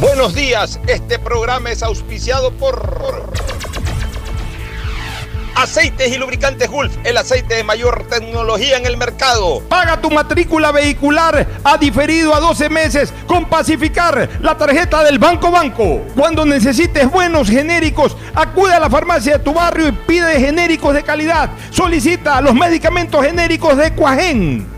Buenos días, este programa es auspiciado por Aceites y lubricantes Gulf, el aceite de mayor tecnología en el mercado. Paga tu matrícula vehicular a diferido a 12 meses con Pacificar, la tarjeta del Banco Banco. Cuando necesites buenos genéricos, acude a la farmacia de tu barrio y pide genéricos de calidad. Solicita los medicamentos genéricos de Cuajén.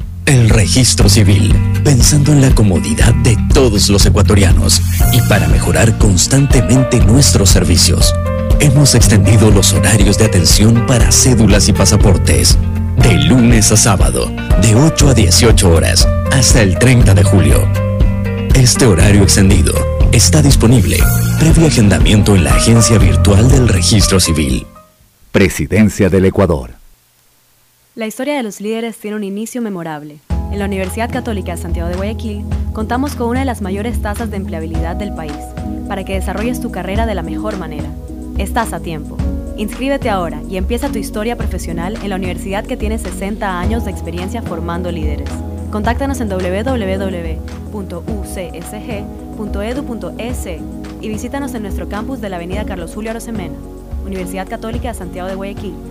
El registro civil, pensando en la comodidad de todos los ecuatorianos y para mejorar constantemente nuestros servicios. Hemos extendido los horarios de atención para cédulas y pasaportes. De lunes a sábado, de 8 a 18 horas, hasta el 30 de julio. Este horario extendido está disponible previo agendamiento en la agencia virtual del registro civil. Presidencia del Ecuador. La historia de los líderes tiene un inicio memorable. En la Universidad Católica de Santiago de Guayaquil contamos con una de las mayores tasas de empleabilidad del país, para que desarrolles tu carrera de la mejor manera. Estás a tiempo. Inscríbete ahora y empieza tu historia profesional en la universidad que tiene 60 años de experiencia formando líderes. Contáctanos en www.ucsg.edu.es y visítanos en nuestro campus de la Avenida Carlos Julio Arosemena, Universidad Católica de Santiago de Guayaquil.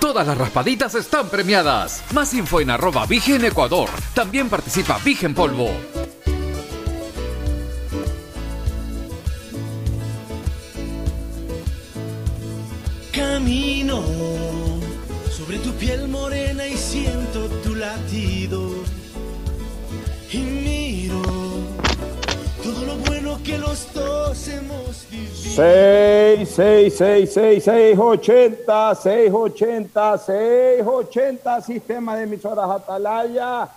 Todas las raspaditas están premiadas. Más info en arroba Vigen Ecuador. También participa Vigen Polvo. Camino sobre tu piel morena y siento tu latido. Que los dos hemos vivido. 6, 6, 6, 6, 6, 80, 6, 80, 6, 80, sistema de emisoras Atalaya.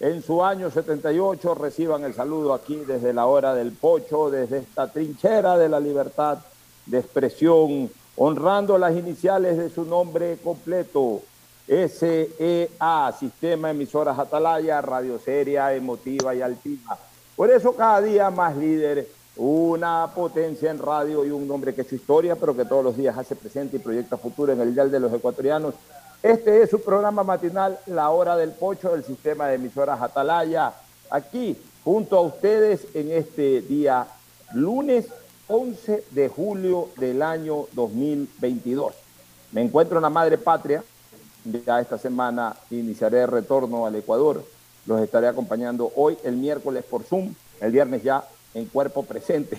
En su año 78 reciban el saludo aquí desde la hora del pocho, desde esta trinchera de la libertad de expresión, honrando las iniciales de su nombre completo. SEA, Sistema Emisoras Atalaya, radio seria, emotiva y altiva. Por eso cada día más líder, una potencia en radio y un nombre que es su historia, pero que todos los días hace presente y proyecta futuro en el Dial de los Ecuatorianos. Este es su programa matinal, La Hora del Pocho, del sistema de emisoras Atalaya, aquí junto a ustedes en este día lunes 11 de julio del año 2022. Me encuentro en la madre patria, ya esta semana iniciaré el retorno al Ecuador, los estaré acompañando hoy, el miércoles por Zoom, el viernes ya en cuerpo presente,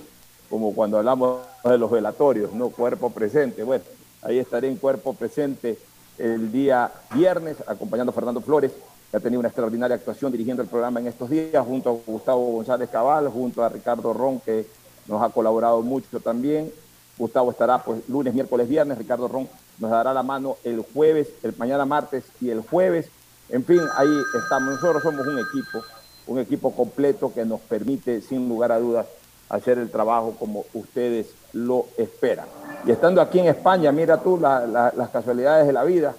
como cuando hablamos de los velatorios, no cuerpo presente. Bueno, ahí estaré en cuerpo presente el día viernes, acompañando a Fernando Flores, que ha tenido una extraordinaria actuación dirigiendo el programa en estos días, junto a Gustavo González Cabal, junto a Ricardo Ron, que nos ha colaborado mucho también. Gustavo estará pues lunes, miércoles, viernes, Ricardo Ron nos dará la mano el jueves, el mañana martes y el jueves. En fin, ahí estamos. Nosotros somos un equipo, un equipo completo que nos permite, sin lugar a dudas, hacer el trabajo como ustedes lo esperan. Y estando aquí en España, mira tú las casualidades de la vida.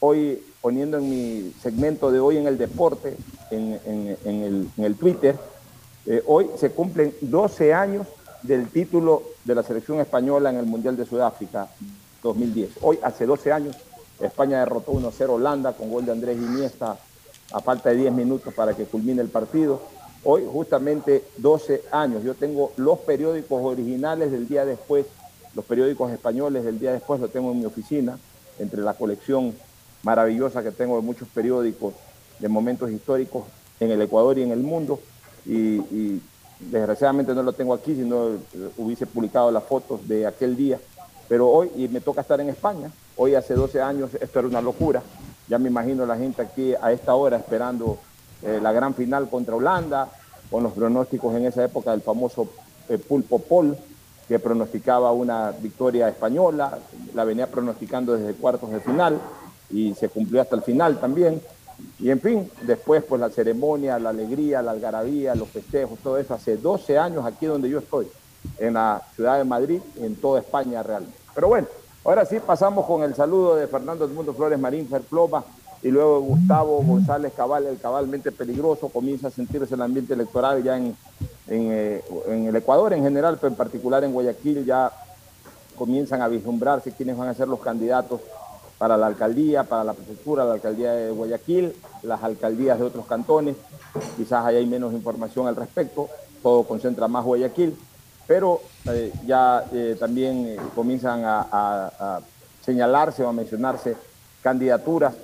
Hoy poniendo en mi segmento de hoy en el deporte, en, el, Twitter, eh, hoy se cumplen 12 años del título de la selección española en el Mundial de Sudáfrica 2010. Hoy, hace 12 años, España derrotó 1-0 Holanda con gol de Andrés Iniesta a falta de 10 minutos para que culmine el partido. Hoy, justamente 12 años, yo tengo los periódicos originales del día después, los periódicos españoles del día después, lo tengo en mi oficina, entre la colección maravillosa que tengo de muchos periódicos de momentos históricos en el Ecuador y en el mundo. Y, desgraciadamente no lo tengo aquí, sino hubiese publicado las fotos de aquel día. Pero hoy, y me toca estar en España, hoy hace 12 años esto era una locura. Ya me imagino la gente aquí a esta hora esperando eh, la gran final contra Holanda, con los pronósticos en esa época del famoso eh, Pulpo Pol, que pronosticaba una victoria española, la venía pronosticando desde cuartos de final y se cumplió hasta el final también. Y en fin, después pues la ceremonia, la alegría, la algarabía, los festejos, todo eso, hace 12 años aquí donde yo estoy, en la ciudad de Madrid, en toda España realmente. Pero bueno, ahora sí pasamos con el saludo de Fernando Edmundo Flores Marín Ferploma y luego Gustavo González Cabal, el cabalmente peligroso, comienza a sentirse el ambiente electoral ya en, eh, en, el Ecuador en general, pero en particular en Guayaquil ya comienzan a vislumbrarse quiénes van a ser los candidatos para la alcaldía, para la prefectura, la alcaldía de Guayaquil, las alcaldías de otros cantones. Quizás ahí hay menos información al respecto, todo concentra más Guayaquil, pero eh, ya eh, también eh, comienzan a, señalarse o a mencionarse candidaturas.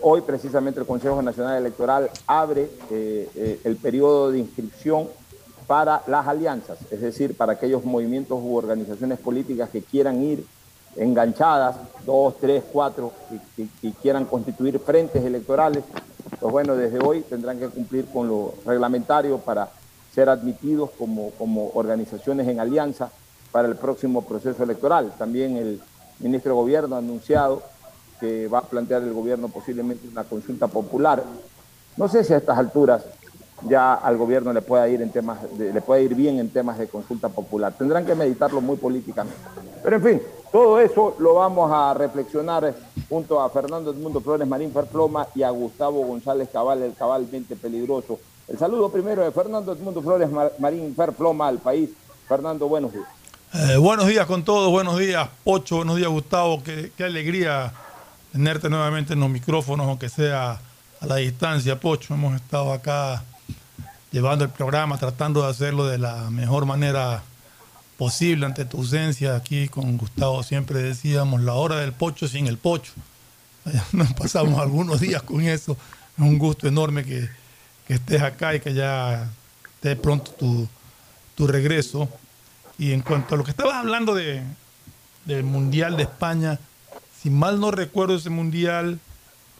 hoy precisamente el Consejo Nacional Electoral abre el periodo de inscripción para las alianzas, es decir, para aquellos movimientos u organizaciones políticas que quieran ir enganchadas, dos, tres, cuatro, y, quieran constituir frentes electorales, pues bueno, desde hoy tendrán que cumplir con lo reglamentario para ser admitidos como, como organizaciones en alianza para el próximo proceso electoral. También el ministro de Gobierno ha anunciado que va a plantear el gobierno posiblemente una consulta popular. No sé si a estas alturas ya al gobierno le pueda ir en temas le puede ir bien en temas de consulta popular. Tendrán que meditarlo muy políticamente. Pero en fin, todo eso lo vamos a reflexionar junto a Fernando Edmundo Flores Marín Ferploma y a Gustavo González Cabal, el cabalmente peligroso. El saludo primero de Fernando Edmundo Flores Marín Ferploma al país. Fernando, buenos días. Eh, buenos días con todos, buenos días Pocho, buenos días Gustavo, qué, qué alegría tenerte nuevamente en los micrófonos, aunque sea a la distancia, Pocho. Hemos estado acá llevando el programa, tratando de hacerlo de la mejor manera posible ante tu ausencia. Aquí con Gustavo siempre decíamos la hora del pocho sin el pocho. Nos pasamos algunos días con eso. Es un gusto enorme que, estés acá y que ya esté pronto tu, tu, regreso. Y en cuanto a lo que estabas hablando de, del Mundial de España, si mal no recuerdo ese Mundial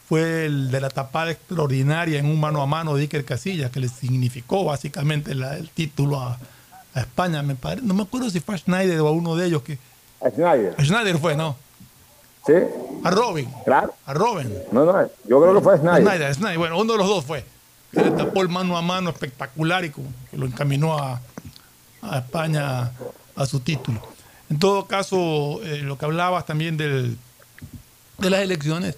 fue el de la tapada extraordinaria en un mano a mano de Iker Casillas, que le significó básicamente la- el título a, a España. Me pare- no me acuerdo si fue a Schneider o a uno de ellos que. A Schneider. A Schneider fue, ¿no? Sí. A Robin. Claro. A Robin. No, no, yo creo que fue Schneider. Schneider, Schneider. Bueno, uno de los dos fue. Que le tapó el mano a mano espectacular y que lo encaminó a, a España a su título. En todo caso, eh, lo que hablabas también del, de las elecciones,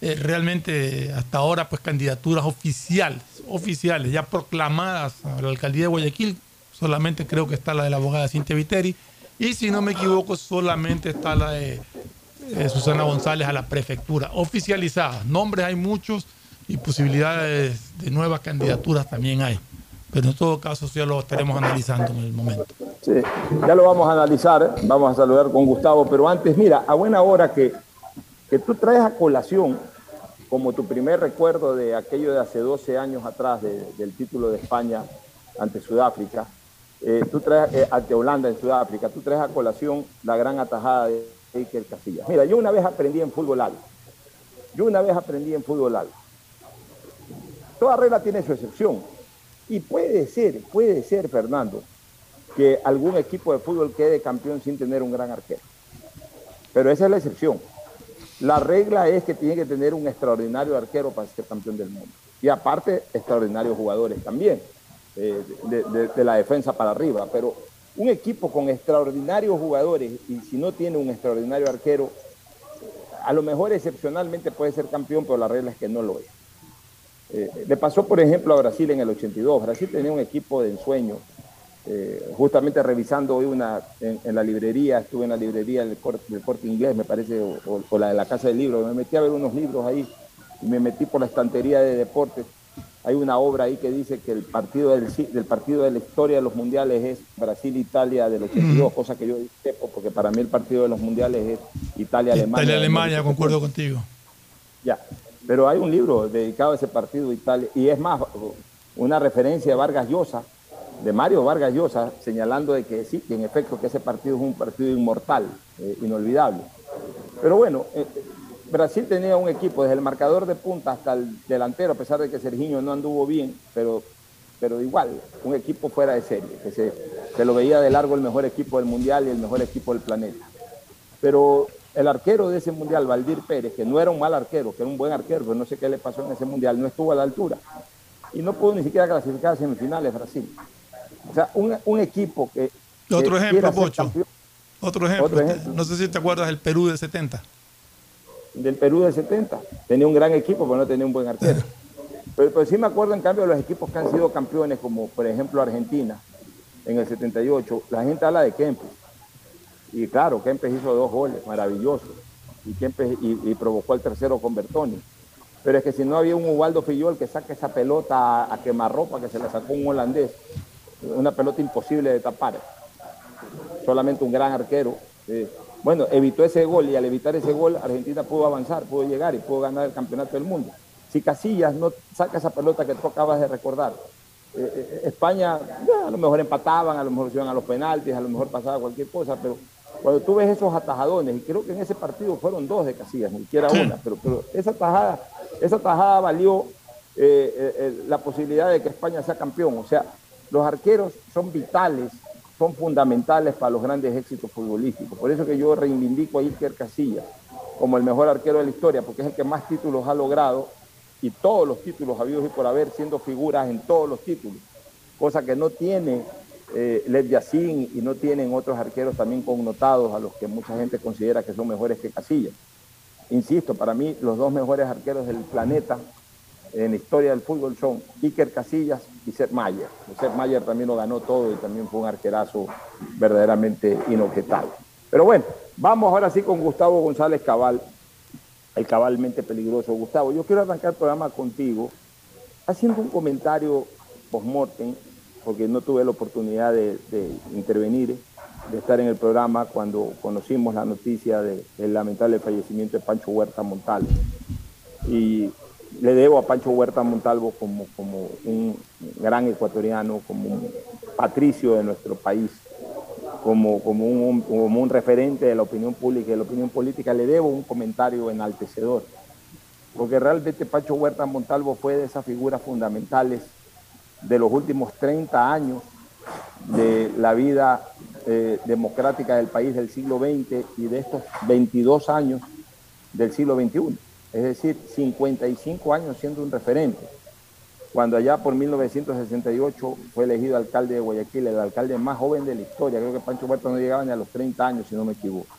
eh, realmente hasta ahora, pues candidaturas oficiales, oficiales, ya proclamadas a la alcaldía de Guayaquil, solamente creo que está la de la abogada Cintia Viteri, y si no me equivoco, solamente está la de eh, Susana González a la prefectura, oficializadas. Nombres hay muchos y posibilidades de nuevas candidaturas también hay. Pero en todo caso, ya lo estaremos analizando en el momento. Sí, ya lo vamos a analizar, vamos a saludar con Gustavo, pero antes, mira, a buena hora que, que tú traes a colación como tu primer recuerdo de aquello de hace 12 años atrás de- del título de España ante Sudáfrica, eh, tú traes eh, ante Holanda en Sudáfrica, tú traes a colación la gran atajada de Iker Casillas. Mira, yo una vez aprendí en fútbol algo. Yo una vez aprendí en fútbol algo. Toda regla tiene su excepción. Y puede ser, puede ser, Fernando, que algún equipo de fútbol quede campeón sin tener un gran arquero. Pero esa es la excepción. La regla es que tiene que tener un extraordinario arquero para ser campeón del mundo. Y aparte, extraordinarios jugadores también, eh, de, de- de la defensa para arriba. Pero un equipo con extraordinarios jugadores y si no tiene un extraordinario arquero, a lo mejor excepcionalmente puede ser campeón, pero la regla es que no lo es. Eh, le pasó, por ejemplo, a Brasil en el 82. Brasil tenía un equipo de ensueño. Eh, justamente revisando hoy una en, en la librería, estuve en la librería del corte, del corte inglés, me parece, o, o- o la de la casa del libro. Me metí a ver unos libros ahí y me metí por la estantería de deportes. Hay una obra ahí que dice que el partido del, del partido de la historia de los mundiales es Brasil-Italia del 82, cosa que yo sepo, porque para mí el partido de los mundiales es Italia-Alemania. Italia-Alemania, concuerdo contigo. Ya, pero hay un libro dedicado a ese partido Italia, y es más, una referencia de Vargas Llosa, de Mario Vargas Llosa, señalando de que sí, que en efecto que ese partido es un partido inmortal, eh, inolvidable. Pero bueno, eh, Brasil tenía un equipo, desde el marcador de punta hasta el delantero, a pesar de que Serginho no anduvo bien, pero, pero igual, un equipo fuera de serie, que se, se lo veía de largo el mejor equipo del mundial y el mejor equipo del planeta. Pero el arquero de ese mundial, Valdir Pérez, que no era un mal arquero, que era un buen arquero, pero no sé qué le pasó en ese mundial, no estuvo a la altura. Y no pudo ni siquiera clasificar a semifinales Brasil. O sea, un, un equipo que. Otro que ejemplo, Pocho. Otro ejemplo. Otro ejemplo. No sé si te acuerdas del Perú de 70. del Perú del 70. Tenía un gran equipo, pero no tenía un buen arquero. Pero, pero sí me acuerdo, en cambio, de los equipos que han sido campeones, como por ejemplo Argentina, en el 78. La gente habla de Kempes. Y claro, Kempes hizo dos goles, maravillosos. Y Kempes y, y provocó el tercero con Bertoni. Pero es que si no había un Ubaldo Fillol que saque esa pelota a, quemarropa que se la sacó un holandés, una pelota imposible de tapar. Solamente un gran arquero. eh, bueno, evitó ese gol y al evitar ese gol Argentina pudo avanzar, pudo llegar y pudo ganar el campeonato del mundo. Si Casillas no saca esa pelota que tú acabas de recordar, eh, eh, España a lo mejor empataban, a lo mejor se iban a los penaltis, a lo mejor pasaba cualquier cosa, pero cuando tú ves esos atajadones, y creo que en ese partido fueron dos de Casillas, ni siquiera una, pero, pero esa tajada, esa tajada valió eh, eh, eh, la posibilidad de que España sea campeón. O sea, los arqueros son vitales, son fundamentales para los grandes éxitos futbolísticos. Por eso que yo reivindico a Iker Casillas como el mejor arquero de la historia, porque es el que más títulos ha logrado y todos los títulos habidos y por haber siendo figuras en todos los títulos, cosa que no tiene eh, Yassin y no tienen otros arqueros también connotados a los que mucha gente considera que son mejores que Casillas. Insisto, para mí los dos mejores arqueros del planeta en la historia del fútbol son Iker Casillas y Sepp Mayer. Sepp Mayer también lo ganó todo y también fue un arquerazo verdaderamente inobjetable. Pero bueno, vamos ahora sí con Gustavo González Cabal, el cabalmente peligroso. Gustavo, yo quiero arrancar el programa contigo haciendo un comentario post-mortem, porque no tuve la oportunidad de, intervenir, de estar en el programa cuando conocimos la noticia de- del lamentable fallecimiento de Pancho Huerta Montalvo. Y le debo a Pancho Huerta Montalvo como, como un gran ecuatoriano, como un patricio de nuestro país, como, como, un, como un referente de la opinión pública y de la opinión política, le debo un comentario enaltecedor. porque realmente Pancho Huerta Montalvo fue de esas figuras fundamentales de los últimos 30 años de la vida eh, democrática del país del siglo XX y de estos 22 años del siglo XXI. Es decir, 55 años siendo un referente. Cuando allá por 1968 fue elegido alcalde de Guayaquil, el alcalde más joven de la historia, creo que Pancho Huerta no llegaba ni a los 30 años, si no me equivoco,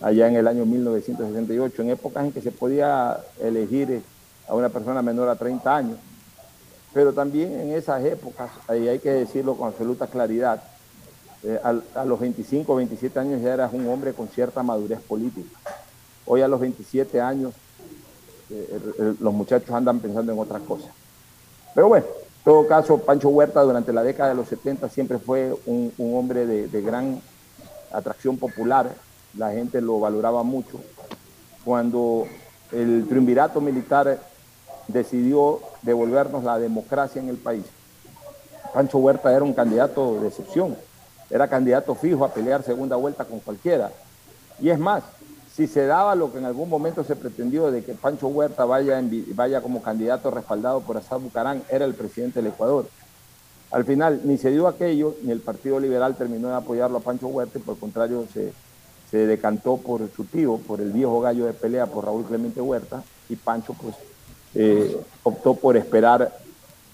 allá en el año 1968, en épocas en que se podía elegir a una persona menor a 30 años. Pero también en esas épocas, ahí hay que decirlo con absoluta claridad, eh, a, a, los 25 o 27 años ya eras un hombre con cierta madurez política. Hoy a los 27 años eh, eh, los muchachos andan pensando en otras cosas. Pero bueno, en todo caso, Pancho Huerta durante la década de los 70 siempre fue un, un hombre de, de gran atracción popular, la gente lo valoraba mucho. Cuando el triunvirato militar decidió devolvernos la democracia en el país, Pancho Huerta era un candidato de excepción, era candidato fijo a pelear segunda vuelta con cualquiera. Y es más, si se daba lo que en algún momento se pretendió de que Pancho Huerta vaya, vaya como candidato respaldado por Assad Bucarán, era el presidente del Ecuador. Al final, ni se dio aquello, ni el Partido Liberal terminó de apoyarlo a Pancho Huerta, y por el contrario, se, se decantó por su tío, por el viejo gallo de pelea, por Raúl Clemente Huerta, y Pancho pues eh, optó por esperar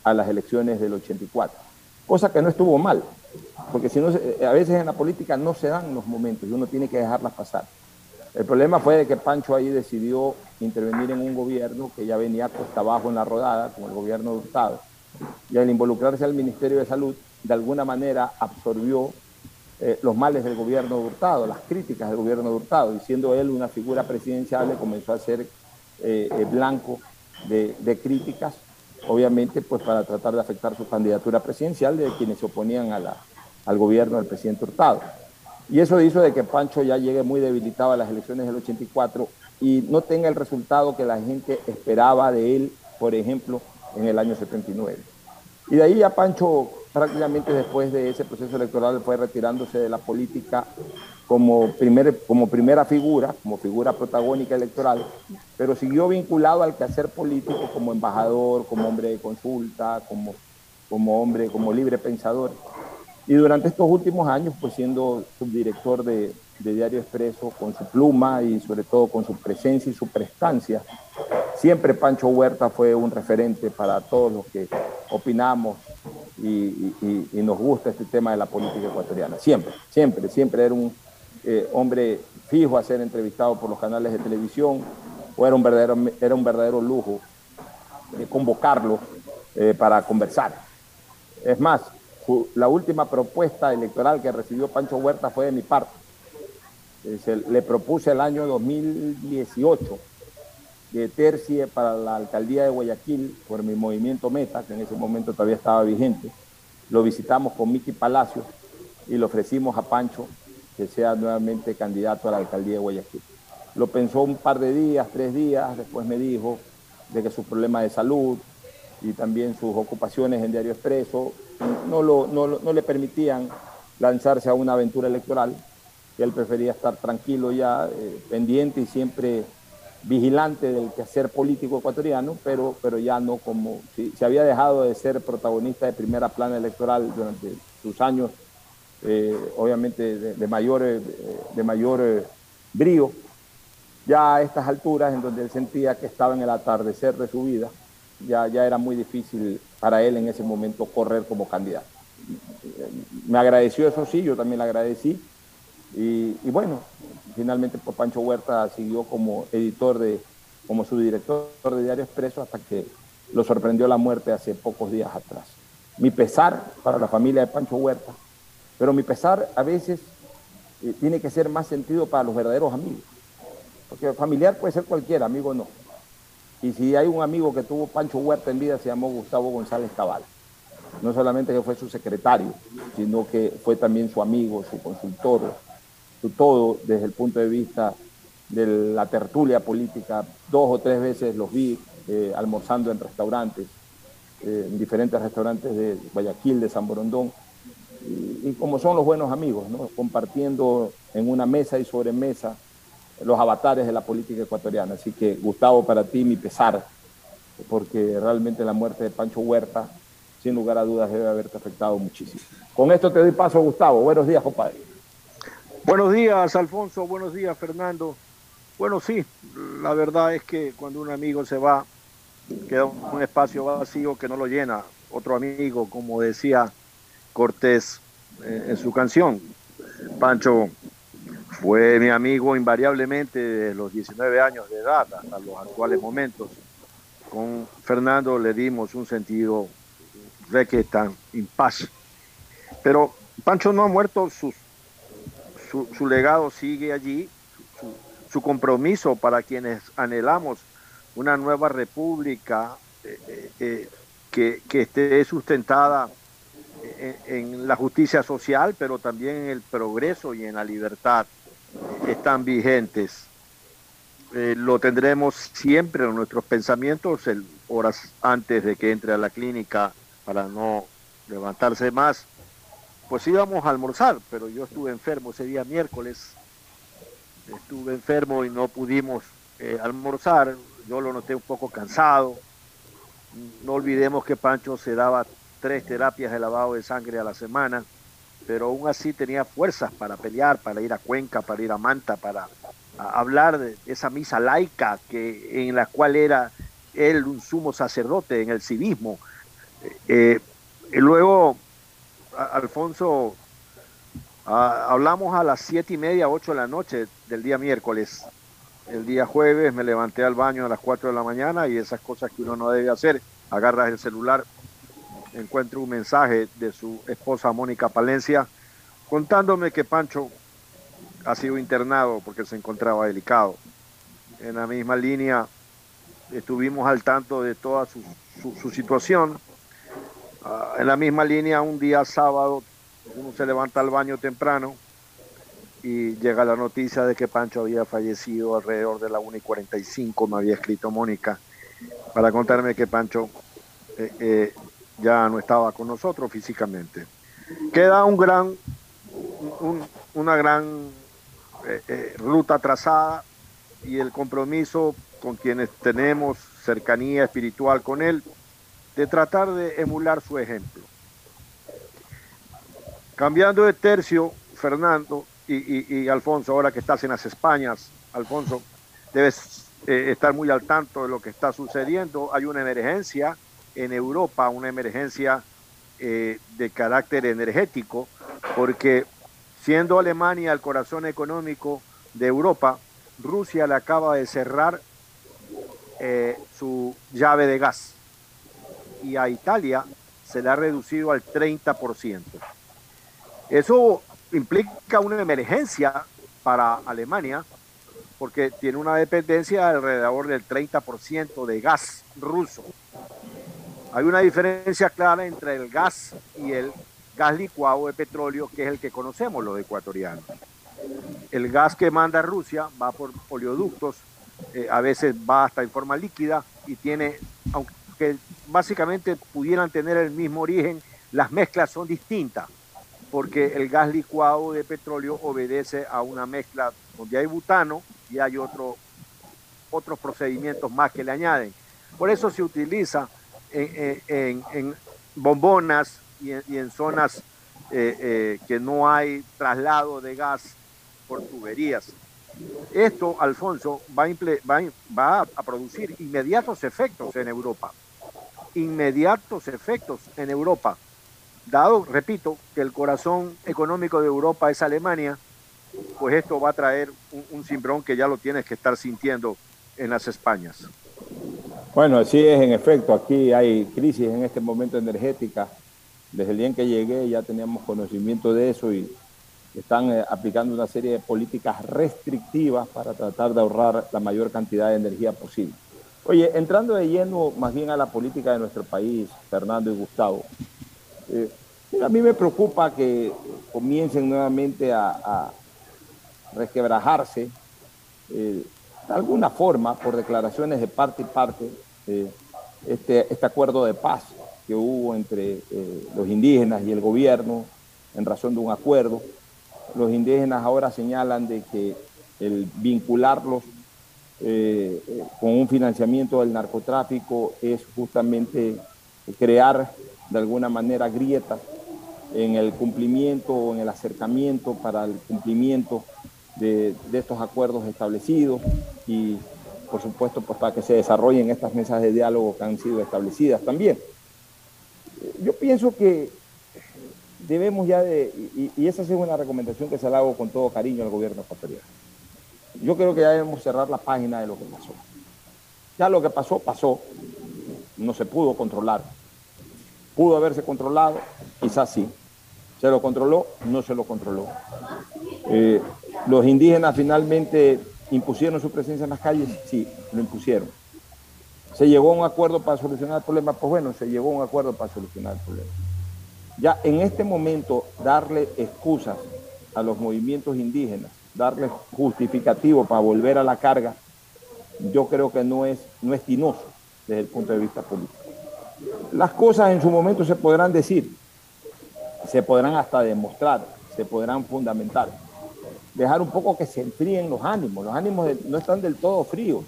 a las elecciones del 84. Cosa que no estuvo mal, porque si no, a veces en la política no se dan los momentos y uno tiene que dejarlas pasar. El problema fue de que Pancho ahí decidió intervenir en un gobierno que ya venía costa abajo en la rodada, como el gobierno de Hurtado, y al involucrarse al Ministerio de Salud, de alguna manera absorbió eh, los males del gobierno de Hurtado, las críticas del gobierno de Hurtado, y siendo él una figura presidencial, comenzó a ser eh, eh, blanco de, críticas, obviamente pues para tratar de afectar su candidatura presidencial de quienes se oponían a la, al gobierno del presidente Hurtado. Y eso hizo de que Pancho ya llegue muy debilitado a las elecciones del 84 y no tenga el resultado que la gente esperaba de él, por ejemplo, en el año 79. Y de ahí ya Pancho prácticamente después de ese proceso electoral fue retirándose de la política como, primer, como primera figura, como figura protagónica electoral, pero siguió vinculado al quehacer político como embajador, como hombre de consulta, como, como hombre, como libre pensador. Y durante estos últimos años, pues siendo subdirector de, Diario Expreso, con su pluma y sobre todo con su presencia y su prestancia, siempre Pancho Huerta fue un referente para todos los que opinamos y, y nos gusta este tema de la política ecuatoriana. Siempre, siempre, siempre era un eh, hombre fijo a ser entrevistado por los canales de televisión, o era un verdadero, era un verdadero lujo eh, convocarlo eh, para conversar. Es más, la última propuesta electoral que recibió Pancho Huerta fue de mi parte. Le propuse el año 2018 de tercie para la alcaldía de Guayaquil por mi movimiento Meta, que en ese momento todavía estaba vigente. Lo visitamos con Miki Palacios y le ofrecimos a Pancho que sea nuevamente candidato a la alcaldía de Guayaquil. Lo pensó un par de días, tres días, después me dijo de que sus problemas de salud y también sus ocupaciones en Diario Expreso no, lo, no, no le permitían lanzarse a una aventura electoral, que él prefería estar tranquilo ya, eh, pendiente y siempre vigilante del quehacer político ecuatoriano, pero, pero ya no como, si, se había dejado de ser protagonista de primera plana electoral durante sus años, eh, obviamente de, mayor, eh, de mayor eh, brío, ya a estas alturas en donde él sentía que estaba en el atardecer de su vida, ya, ya era muy difícil para él en ese momento correr como candidato. Me agradeció eso sí, yo también le agradecí. Y, bueno, finalmente pues, Pancho Huerta siguió como editor de, como subdirector de Diario Expreso hasta que lo sorprendió la muerte hace pocos días atrás. Mi pesar para la familia de Pancho Huerta, pero mi pesar a veces eh, tiene que ser más sentido para los verdaderos amigos. Porque familiar puede ser cualquiera, amigo no. Y si hay un amigo que tuvo Pancho Huerta en vida, se llamó Gustavo González Cabal. No solamente que fue su secretario, sino que fue también su amigo, su consultor, su todo desde el punto de vista de la tertulia política. Dos o tres veces los vi eh, almorzando en restaurantes, eh, en diferentes restaurantes de Guayaquil, de San Borondón. Y, como son los buenos amigos, compartiendo en una mesa y sobremesa los avatares de la política ecuatoriana. Así que, Gustavo, para ti mi pesar, porque realmente la muerte de Pancho Huerta, sin lugar a dudas, debe haberte afectado muchísimo. Con esto te doy paso, Gustavo. Buenos días, compadre. Buenos días, Alfonso. Buenos días, Fernando. Bueno, sí, la verdad es que cuando un amigo se va, queda un espacio vacío que no lo llena otro amigo, como decía Cortés eh, en su canción. Pancho fue mi amigo invariablemente de los 19 años de edad hasta los actuales momentos. Con Fernando le dimos un sentido de que tan paz. Pero Pancho no ha muerto, su, su, legado sigue allí, su, compromiso para quienes anhelamos una nueva república eh, eh, eh, que, que, esté sustentada en, la justicia social, pero también en el progreso y en la libertad, están vigentes. lo tendremos siempre en nuestros pensamientos, horas antes de que entre a la clínica para no levantarse más. Pues íbamos a almorzar, pero yo estuve enfermo ese día miércoles, estuve enfermo y no pudimos eh, almorzar, yo lo noté un poco cansado, no olvidemos que Pancho se daba tres terapias de lavado de sangre a la semana, pero aún así tenía fuerzas para pelear, para ir a Cuenca, para ir a Manta, para hablar de esa misa laica que, en la cual era él un sumo sacerdote en el civismo. Eh, y luego Alfonso, hablamos a las siete y media, ocho de la noche del día miércoles. El día jueves me levanté al baño a las cuatro de la mañana y esas cosas que uno no debe hacer. Agarras el celular, encuentro un mensaje de su esposa Mónica Palencia contándome que Pancho ha sido internado porque se encontraba delicado. En la misma línea estuvimos al tanto de toda su situación Ah, en la misma línea, un día sábado, uno se levanta al baño temprano y llega la noticia de que Pancho había fallecido alrededor de la 1 y 45, me había escrito Mónica, para contarme que Pancho eh, eh, ya no estaba con nosotros físicamente. Queda un gran, una gran eh, ruta trazada y el compromiso con quienes tenemos cercanía espiritual con él de tratar de emular su ejemplo. Cambiando de tercio, Fernando y, Alfonso, ahora que estás en las Españas, Alfonso, debes eh, estar muy al tanto de lo que está sucediendo. Hay una emergencia en Europa, una emergencia eh, de carácter energético, porque siendo Alemania el corazón económico de Europa, Rusia le acaba de cerrar eh, su llave de gas y a Italia se le ha reducido al 30%. Eso implica una emergencia para Alemania porque tiene una dependencia de alrededor del 30% de gas ruso. Hay una diferencia clara entre el gas y el gas licuado de petróleo, que es el que conocemos los ecuatorianos. El gas que manda Rusia va por oleoductos, eh, a veces va hasta en forma líquida y tiene, aunque que básicamente pudieran tener el mismo origen, las mezclas son distintas, porque el gas licuado de petróleo obedece a una mezcla donde hay butano y hay otro, otros procedimientos más que le añaden. Por eso se utiliza en, bombonas y en, zonas eh, eh, que no hay traslado de gas por tuberías. Esto, Alfonso, va a producir inmediatos efectos en Europa inmediatos efectos en Europa. Dado, repito, que el corazón económico de Europa es Alemania, pues esto va a traer un, un que ya lo tienes que estar sintiendo en las Españas. Bueno, así es, en efecto, aquí hay crisis en este momento energética. Desde el día en que llegué ya teníamos conocimiento de eso y están eh, aplicando una serie de políticas restrictivas para tratar de ahorrar la mayor cantidad de energía posible. Oye, entrando de lleno más bien a la política de nuestro país, Fernando y Gustavo, eh, a mí me preocupa que comiencen nuevamente a, resquebrajarse eh, de alguna forma, por declaraciones de parte y parte, eh, este, este acuerdo de paz que hubo entre los indígenas y el gobierno en razón de un acuerdo. Los indígenas ahora señalan de que el vincularlos eh, eh, con un financiamiento del narcotráfico es justamente crear de alguna manera grietas en el cumplimiento o en el acercamiento para el cumplimiento de, estos acuerdos establecidos y por supuesto pues para que se desarrollen estas mesas de diálogo que han sido establecidas también. Yo pienso que debemos ya de, y, y esa es una recomendación que se la hago con todo cariño al gobierno ecuatoriano. Yo creo que ya debemos cerrar la página de lo que pasó. Ya lo que pasó, pasó. No se pudo controlar. Pudo haberse controlado, quizás sí. ¿Se lo controló? No se lo controló. Eh, los indígenas finalmente impusieron su presencia en las calles, sí, lo impusieron. ¿Se llegó a un acuerdo para solucionar el problema? Pues bueno, se llegó a un acuerdo para solucionar el problema. Ya en este momento, darle excusas a los movimientos indígenas, darle justificativo para volver a la carga, yo creo que no es, no es tinoso desde el punto de vista político. Las cosas en su momento se podrán decir, se podrán hasta demostrar, se podrán fundamentar. Dejar un poco que se enfríen los ánimos. Los ánimos no están del todo fríos.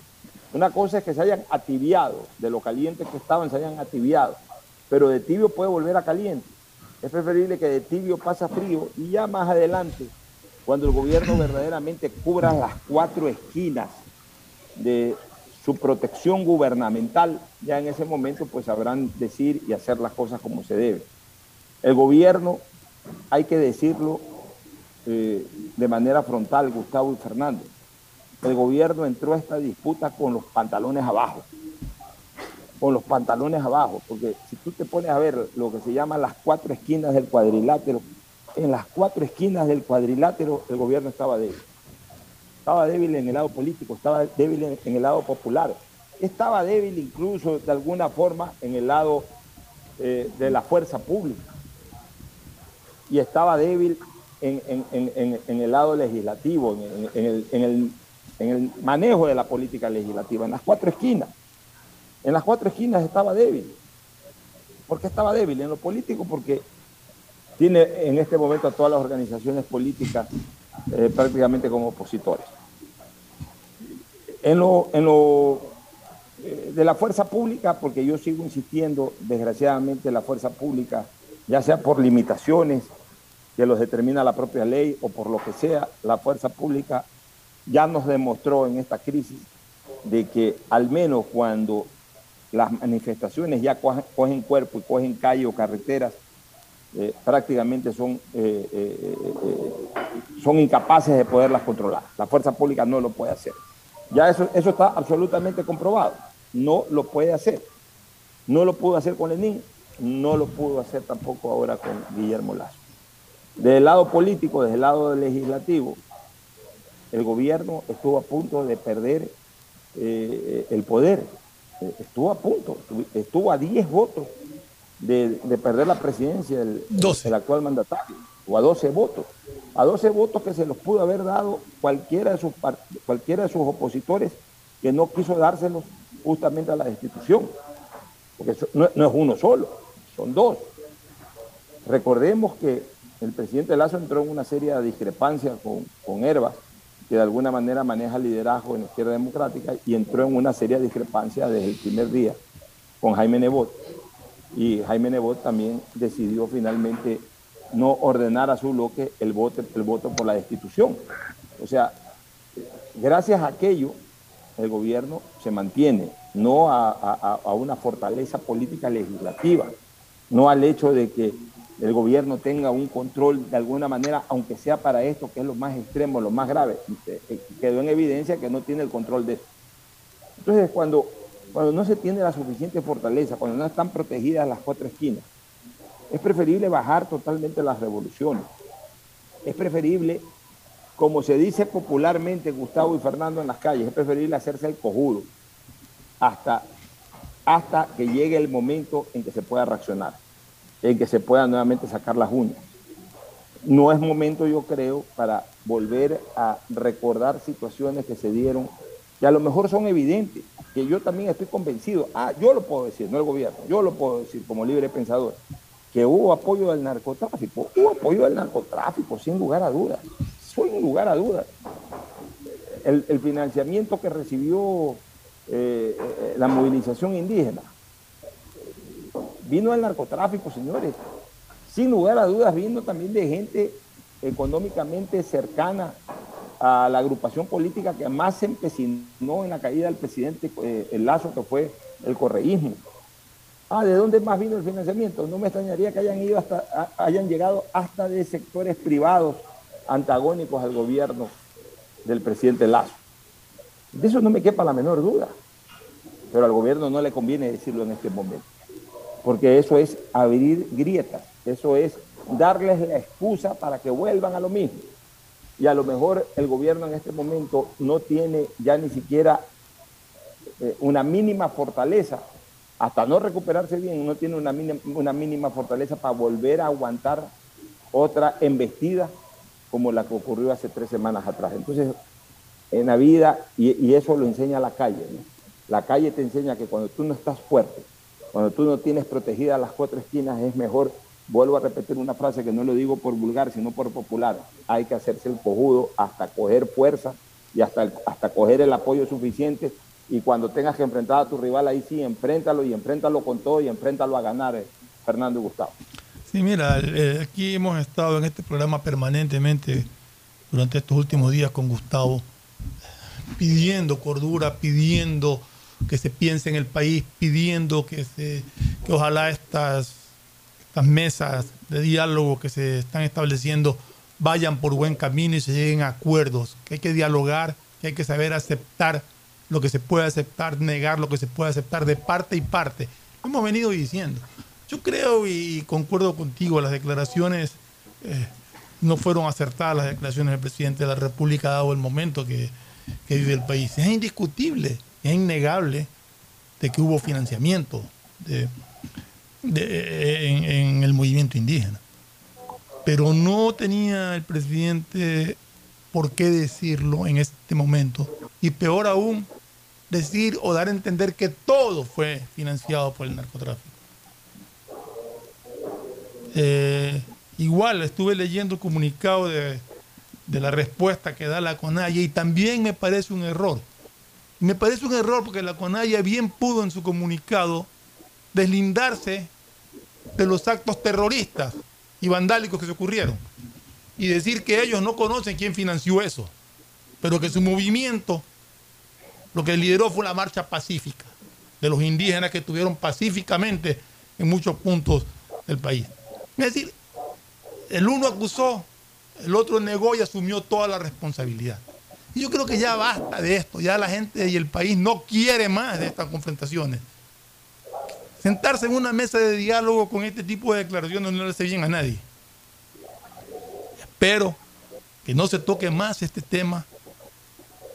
Una cosa es que se hayan ativiado, de lo caliente que estaban se hayan ativiado, pero de tibio puede volver a caliente. Es preferible que de tibio pasa frío y ya más adelante, cuando el gobierno verdaderamente cubra las cuatro esquinas de su protección gubernamental, ya en ese momento pues sabrán decir y hacer las cosas como se debe. El gobierno, hay que decirlo eh, de manera frontal, Gustavo y Fernando, el gobierno entró a esta disputa con los pantalones abajo, con los pantalones abajo, porque si tú te pones a ver lo que se llama las cuatro esquinas del cuadrilátero, en las cuatro esquinas del cuadrilátero el gobierno estaba débil. Estaba débil en el lado político, estaba débil en, en el lado popular, estaba débil incluso de alguna forma en el lado eh, de la fuerza pública y estaba débil en, en- en- el lado legislativo, el, el- en el manejo de la política legislativa, en las cuatro esquinas. En las cuatro esquinas estaba débil. ¿Por qué estaba débil? En lo político porque tiene en este momento a todas las organizaciones políticas eh, prácticamente como opositores. En lo, en lo eh, de la fuerza pública, porque yo sigo insistiendo, desgraciadamente la fuerza pública, ya sea por limitaciones que los determina la propia ley o por lo que sea, la fuerza pública ya nos demostró en esta crisis de que al menos cuando las manifestaciones ya cogen, cuerpo y cogen calle o carreteras, eh, prácticamente son, eh, eh, son incapaces de poderlas controlar. La fuerza pública no lo puede hacer. Ya eso, eso está absolutamente comprobado. No lo puede hacer. No lo pudo hacer con Lenín, no lo pudo hacer tampoco ahora con Guillermo Lazo. Desde el lado político, desde el lado legislativo, el gobierno estuvo a punto de perder eh, el poder. Estuvo a punto, estuvo- a 10 votos de, de perder la presidencia del, del actual mandatario, o a 12 votos. A 12 votos que se los pudo haber dado cualquiera de sus, cualquiera de sus opositores que no quiso dárselos justamente a la destitución. Porque no es uno solo, son dos. Recordemos que el presidente Lazo entró en una seria discrepancia con, con Herbas, que de alguna manera maneja liderazgo en la izquierda democrática, y entró en una seria discrepancia desde el primer día con Jaime Nebot. Y Jaime Nebot también decidió finalmente no ordenar a su bloque el voto, el voto por la destitución. O sea, gracias a aquello, el gobierno se mantiene, no a, a- a una fortaleza política legislativa, no al hecho de que el gobierno tenga un control de alguna manera, aunque sea para esto, que es lo más extremo, lo más grave. Eh, eh, Quedó en evidencia que no tiene el control de eso. Entonces, cuando, cuando no se tiene la suficiente fortaleza, cuando no están protegidas las cuatro esquinas, es preferible bajar totalmente las revoluciones. Es preferible, como se dice popularmente Gustavo y Fernando en las calles, es preferible hacerse el cojudo hasta, hasta que llegue el momento en que se pueda reaccionar, en que se pueda nuevamente sacar las uñas. No es momento, yo creo, para volver a recordar situaciones que se dieron, que a lo mejor son evidentes, que yo también estoy convencido, ah, yo lo puedo decir, no el gobierno, yo lo puedo decir como libre pensador, que hubo apoyo del narcotráfico, hubo apoyo del narcotráfico, sin lugar a dudas, sin lugar a dudas. el, el financiamiento que recibió eh, eh, la movilización indígena. Vino el narcotráfico, señores. Sin lugar a dudas, vino también de gente económicamente cercana a la agrupación política que más se empecinó en la caída del presidente eh, el Lazo, que fue el correísmo. Ah, ¿de dónde más vino el financiamiento? No me extrañaría que hayan, ido hasta, hayan llegado hasta de sectores privados antagónicos al gobierno del presidente Lazo. De eso no me quepa la menor duda. Pero al gobierno no le conviene decirlo en este momento. Porque eso es abrir grietas. Eso es darles la excusa para que vuelvan a lo mismo. Y a lo mejor el gobierno en este momento no tiene ya ni siquiera eh, una mínima fortaleza, hasta no recuperarse bien, no tiene una mínima, una mínima fortaleza para volver a aguantar otra embestida como la que ocurrió hace tres semanas atrás. Entonces, en la vida, y, y eso lo enseña la calle, ¿no? la calle te enseña que cuando tú no estás fuerte, cuando tú no tienes protegidas las cuatro esquinas, es mejor, vuelvo a repetir una frase que no lo digo por vulgar, sino por popular, hay que hacerse el cojudo hasta coger fuerza y hasta, hasta coger el apoyo suficiente y cuando tengas que enfrentar a tu rival, ahí sí, enfréntalo y enfréntalo con todo y enfréntalo a ganar, eh, Fernando y Gustavo. Sí, mira, eh, aquí hemos estado en este programa permanentemente durante estos últimos días con Gustavo, pidiendo cordura, pidiendo que se piense en el país, pidiendo que, se, que ojalá estas, estas mesas de diálogo que se están estableciendo vayan por buen camino y se lleguen a acuerdos, que hay que dialogar, que hay que saber aceptar lo que se puede aceptar, negar lo que se puede aceptar de parte y parte. Hemos venido diciendo. Yo creo y concuerdo contigo, las declaraciones eh, no fueron acertadas, las declaraciones del presidente de la República, dado el momento que, que vive el país. Es indiscutible, es innegable de que hubo financiamiento en, el movimiento indígena. Pero no tenía el presidente por qué decirlo en este momento. Y peor aún, decir o dar a entender que todo fue financiado por el narcotráfico. Eh, igual estuve leyendo comunicado de, de la respuesta que da la CONAIE y también me parece un error. Me parece un error porque la CONAIE bien pudo en su comunicado deslindarse de los actos terroristas y vandálicos que se ocurrieron y decir que ellos no conocen quién financió eso, pero que su movimiento lo que lideró fue la marcha pacífica de los indígenas que estuvieron pacíficamente en muchos puntos del país. Es decir, el uno acusó, el otro negó y asumió toda la responsabilidad. Y yo creo que ya basta de esto, ya la gente y el país no quiere más de estas confrontaciones. Sentarse en una mesa de diálogo con este tipo de declaraciones no le hace bien a nadie. Espero que no se toque más este tema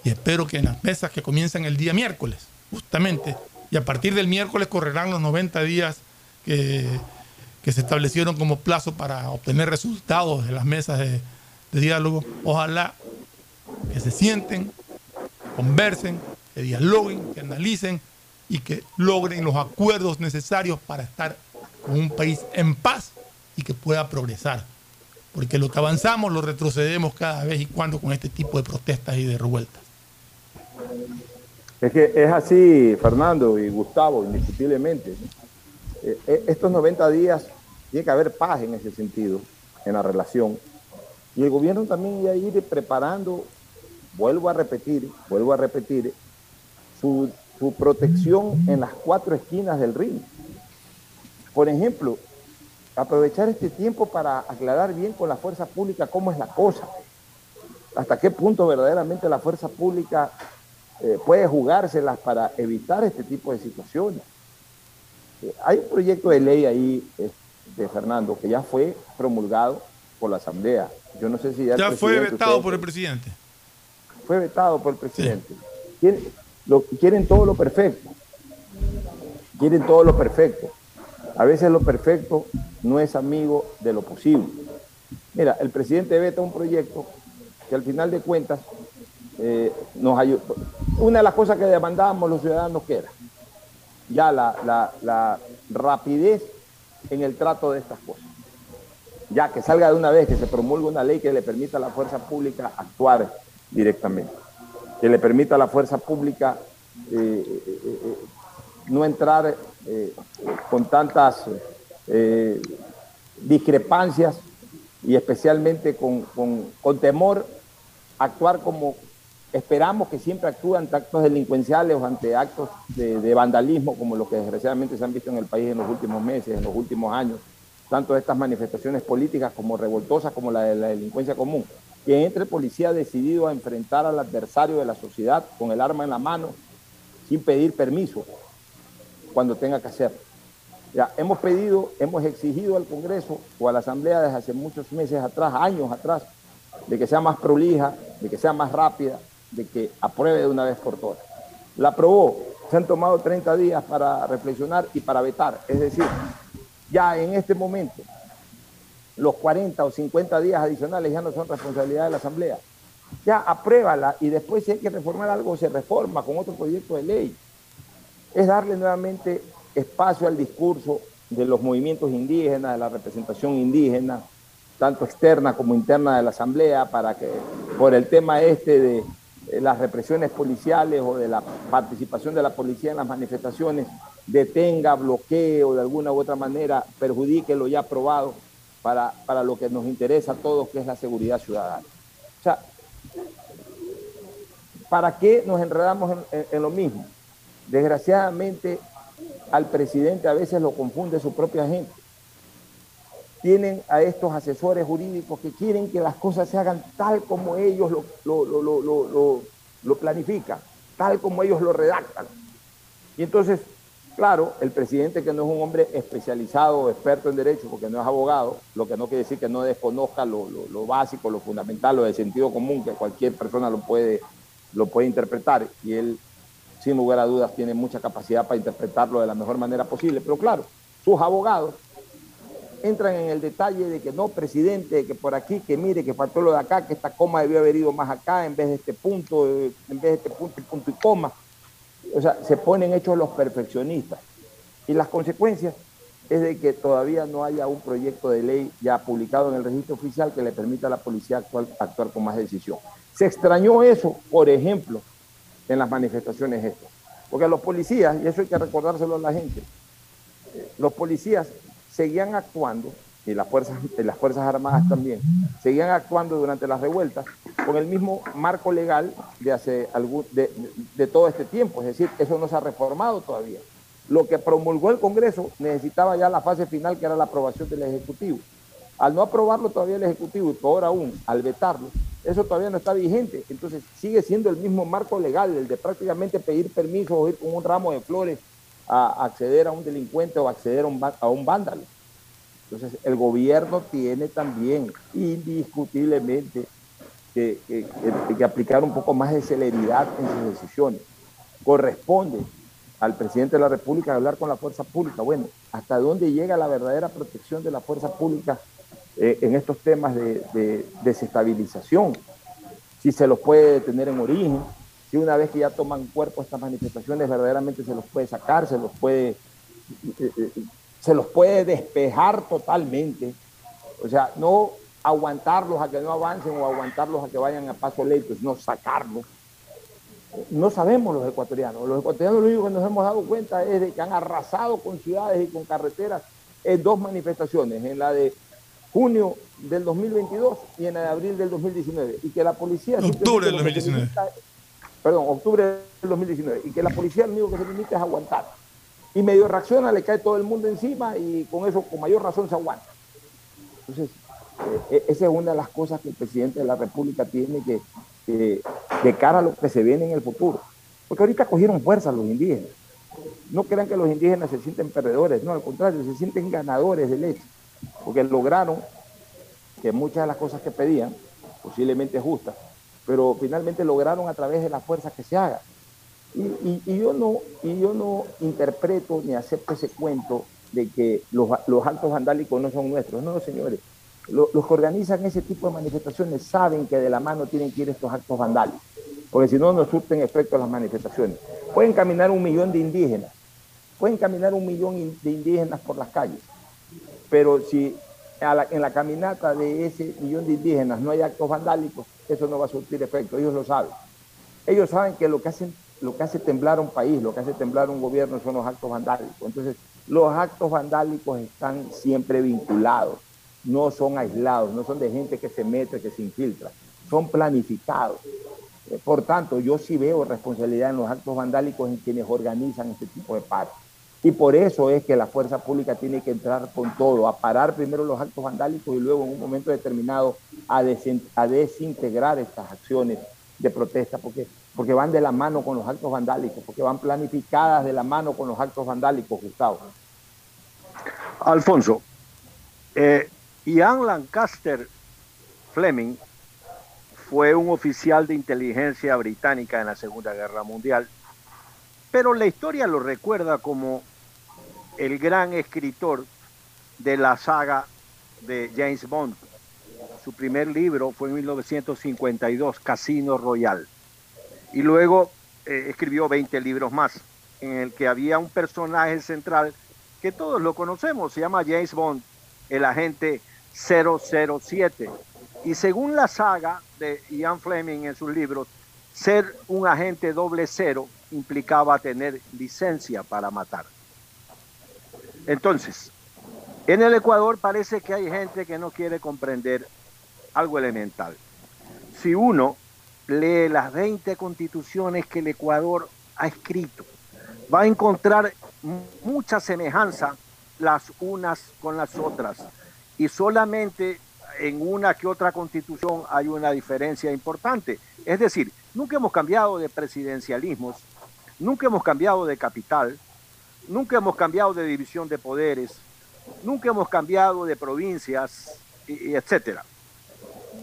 y espero que en las mesas que comienzan el día miércoles, justamente, y a partir del miércoles correrán los 90 días que, que se establecieron como plazo para obtener resultados de las mesas de, de diálogo, ojalá que se sienten, conversen, que dialoguen, que analicen y que logren los acuerdos necesarios para estar con un país en paz y que pueda progresar. Porque lo que avanzamos lo retrocedemos cada vez y cuando con este tipo de protestas y de revueltas. Es que es así, Fernando y Gustavo, indiscutiblemente. Eh, eh, estos 90 días tiene que haber paz en ese sentido, en la relación. Y el gobierno también ya ir preparando, vuelvo a repetir, vuelvo a repetir, su, su protección en las cuatro esquinas del ring. Por ejemplo, aprovechar este tiempo para aclarar bien con la fuerza pública cómo es la cosa. Hasta qué punto verdaderamente la fuerza pública eh, puede jugárselas para evitar este tipo de situaciones. Eh, hay un proyecto de ley ahí, eh, de Fernando, que ya fue promulgado por la Asamblea. Yo no sé si ya, Ya fue vetado por el presidente. Fue vetado por el presidente. Quieren, lo- quieren todo lo perfecto. Quieren todo lo perfecto. A veces lo perfecto no es amigo de lo posible. Mira, el presidente veta un proyecto que al final de cuentas eh, nos ayuda. Una de las cosas que demandábamos los ciudadanos que era ya la, la- la rapidez en el trato de estas cosas. Ya que salga de una vez, que se promulgue una ley que le permita a la fuerza pública actuar directamente. que le permita a la fuerza pública eh, eh, eh, no entrar con tantas discrepancias y especialmente con, con- con temor actuar como esperamos que siempre actúan ante actos delincuenciales o ante actos de, de vandalismo como los que desgraciadamente se han visto en el país en los últimos meses, en los últimos años, tanto estas manifestaciones políticas como revoltosas como la de la delincuencia común. Que entre policía decidido a enfrentar al adversario de la sociedad con el arma en la mano sin pedir permiso cuando tenga que hacerlo. Ya, hemos pedido, hemos exigido al Congreso o a la Asamblea desde hace muchos meses atrás, años atrás, de que sea más prolija, de que sea más rápida, de que apruebe de una vez por todas. La aprobó, se han tomado 30 días para reflexionar y para vetar. Es decir, ya en este momento, los 40 o 50 días adicionales ya no son responsabilidad de la Asamblea. Ya apruébala y después si hay que reformar algo, se reforma con otro proyecto de ley. Es darle nuevamente espacio al discurso de los movimientos indígenas, de la representación indígena, tanto externa como interna de la Asamblea, para que por el tema este de eh, las represiones policiales o de la participación de la policía en las manifestaciones, detenga, bloquee o de alguna u otra manera perjudique lo ya aprobado para, para lo que nos interesa a todos, que es la seguridad ciudadana. O sea, ¿para qué nos enredamos en, en- lo mismo? Desgraciadamente, al presidente a veces lo confunde su propia gente. Tienen a estos asesores jurídicos que quieren que las cosas se hagan tal como ellos lo, lo- lo- lo- lo- lo- lo planifican, tal como ellos lo redactan. Y entonces, claro, el presidente que no es un hombre especializado experto en derecho, porque no es abogado, lo que no quiere decir que no desconozca lo básico, lo fundamental, lo de sentido común, que cualquier persona lo puede, lo puede interpretar. Y él, sin lugar a dudas, tiene mucha capacidad para interpretarlo de la mejor manera posible. Pero claro, sus abogados entran en el detalle de que no, presidente, que por aquí, que mire, que faltó lo de acá, que esta coma debió haber ido más acá en vez de este punto, eh, en vez de este punto y punto y coma. O sea, se ponen hechos los perfeccionistas. Y las consecuencias es de que todavía no haya un proyecto de ley ya publicado en el registro oficial que le permita a la policía actuar, actuar con más decisión. Se extrañó eso, por ejemplo, en las manifestaciones estas. Porque los policías, y eso hay que recordárselo a la gente, eh, los policías seguían actuando, y las fuerzas, y las fuerzas Armadas también, seguían actuando durante las revueltas con el mismo marco legal de, hace de, de- todo este tiempo. Es decir, eso no se ha reformado todavía. Lo que promulgó el Congreso necesitaba ya la fase final, que era la aprobación del Ejecutivo. Al no aprobarlo todavía el Ejecutivo y peor aún, al vetarlo, eso todavía no está vigente. Entonces sigue siendo el mismo marco legal, el de prácticamente pedir permiso o ir con un ramo de flores a acceder a un delincuente o acceder a un, a un vándalo. Entonces el gobierno tiene también indiscutiblemente que, aplicar un poco más de celeridad en sus decisiones. Corresponde al presidente de la República hablar con la fuerza pública. Bueno, ¿hasta dónde llega la verdadera protección de la fuerza pública eh, en estos temas de, de desestabilización? Si se los puede detener en origen, si una vez que ya toman cuerpo estas manifestaciones verdaderamente se los puede sacar, se los puede, eh, eh, se los puede despejar totalmente. O sea, no aguantarlos a que no avancen o aguantarlos a que vayan a paso lento, sino sacarlos no sabemos los ecuatorianos. Los ecuatorianos lo único que nos hemos dado cuenta es de que han arrasado con ciudades y con carreteras en dos manifestaciones, en la de junio del 2022 y en la de abril del 2019. Y que la policía... Octubre del simplemente lo que se 2019. limita- perdón, octubre del 2019. Y que la policía lo único que se limita es aguantar. Y medio reacciona, le cae todo el mundo encima y con eso con mayor razón se aguanta. Entonces, eh, esa es una de las cosas que el presidente de la República tiene que, que- de cara a lo que se viene en el futuro. Porque ahorita cogieron fuerza los indígenas. No crean que los indígenas se sienten perdedores, no, al contrario, se sienten ganadores del hecho. Porque lograron que muchas de las cosas que pedían, posiblemente justas, pero finalmente lograron a través de la fuerza que se haga. Y, y- yo, no, y yo no interpreto ni acepto ese cuento de que los, actos vandálicos no son nuestros. No, señores. Lo- los que organizan ese tipo de manifestaciones saben que de la mano tienen que ir estos actos vandálicos, porque si no, no surten efecto las manifestaciones. Pueden caminar un millón de indígenas, pueden caminar un millón de indígenas por las calles, pero si en la caminata de ese millón de indígenas no hay actos vandálicos, eso no va a surtir efecto, ellos lo saben. Ellos saben que lo que hacen lo que hace temblar un país, lo que hace temblar un gobierno son los actos vandálicos. Entonces, los actos vandálicos están siempre vinculados, no son aislados, no son de gente que se mete, que se infiltra, son planificados. Eh, Por tanto, yo sí veo responsabilidad en los actos vandálicos en quienes organizan este tipo de paros. Y por eso es que la fuerza pública tiene que entrar con todo, a parar primero los actos vandálicos y luego en un momento determinado a, a desintegrar estas acciones de protesta, porque, porque van de la mano con los actos vandálicos, porque van planificadas de la mano con los actos vandálicos, Gustavo. Alfonso, eh, Ian Lancaster Fleming fue un oficial de inteligencia británica en la Segunda Guerra Mundial, pero la historia lo recuerda como el gran escritor de la saga de James Bond. Su primer libro fue en 1952, Casino Royale. Y luego eh, escribió 20 libros más, en el que había un personaje central que todos lo conocemos, se llama James Bond, el agente 007. Y según la saga de Ian Fleming en sus libros, ser un agente doble cero implicaba tener licencia para matar. Entonces, en el Ecuador parece que hay gente que no quiere comprender algo elemental. Si uno lee las 20 constituciones que el Ecuador ha escrito, va a encontrar mu- mucha semejanza las unas con las otras. Y solamente en una que otra constitución hay una diferencia importante. Es decir, nunca hemos cambiado de presidencialismos, nunca hemos cambiado de capital, nunca hemos cambiado de división de poderes, nunca hemos cambiado de provincias, etcétera,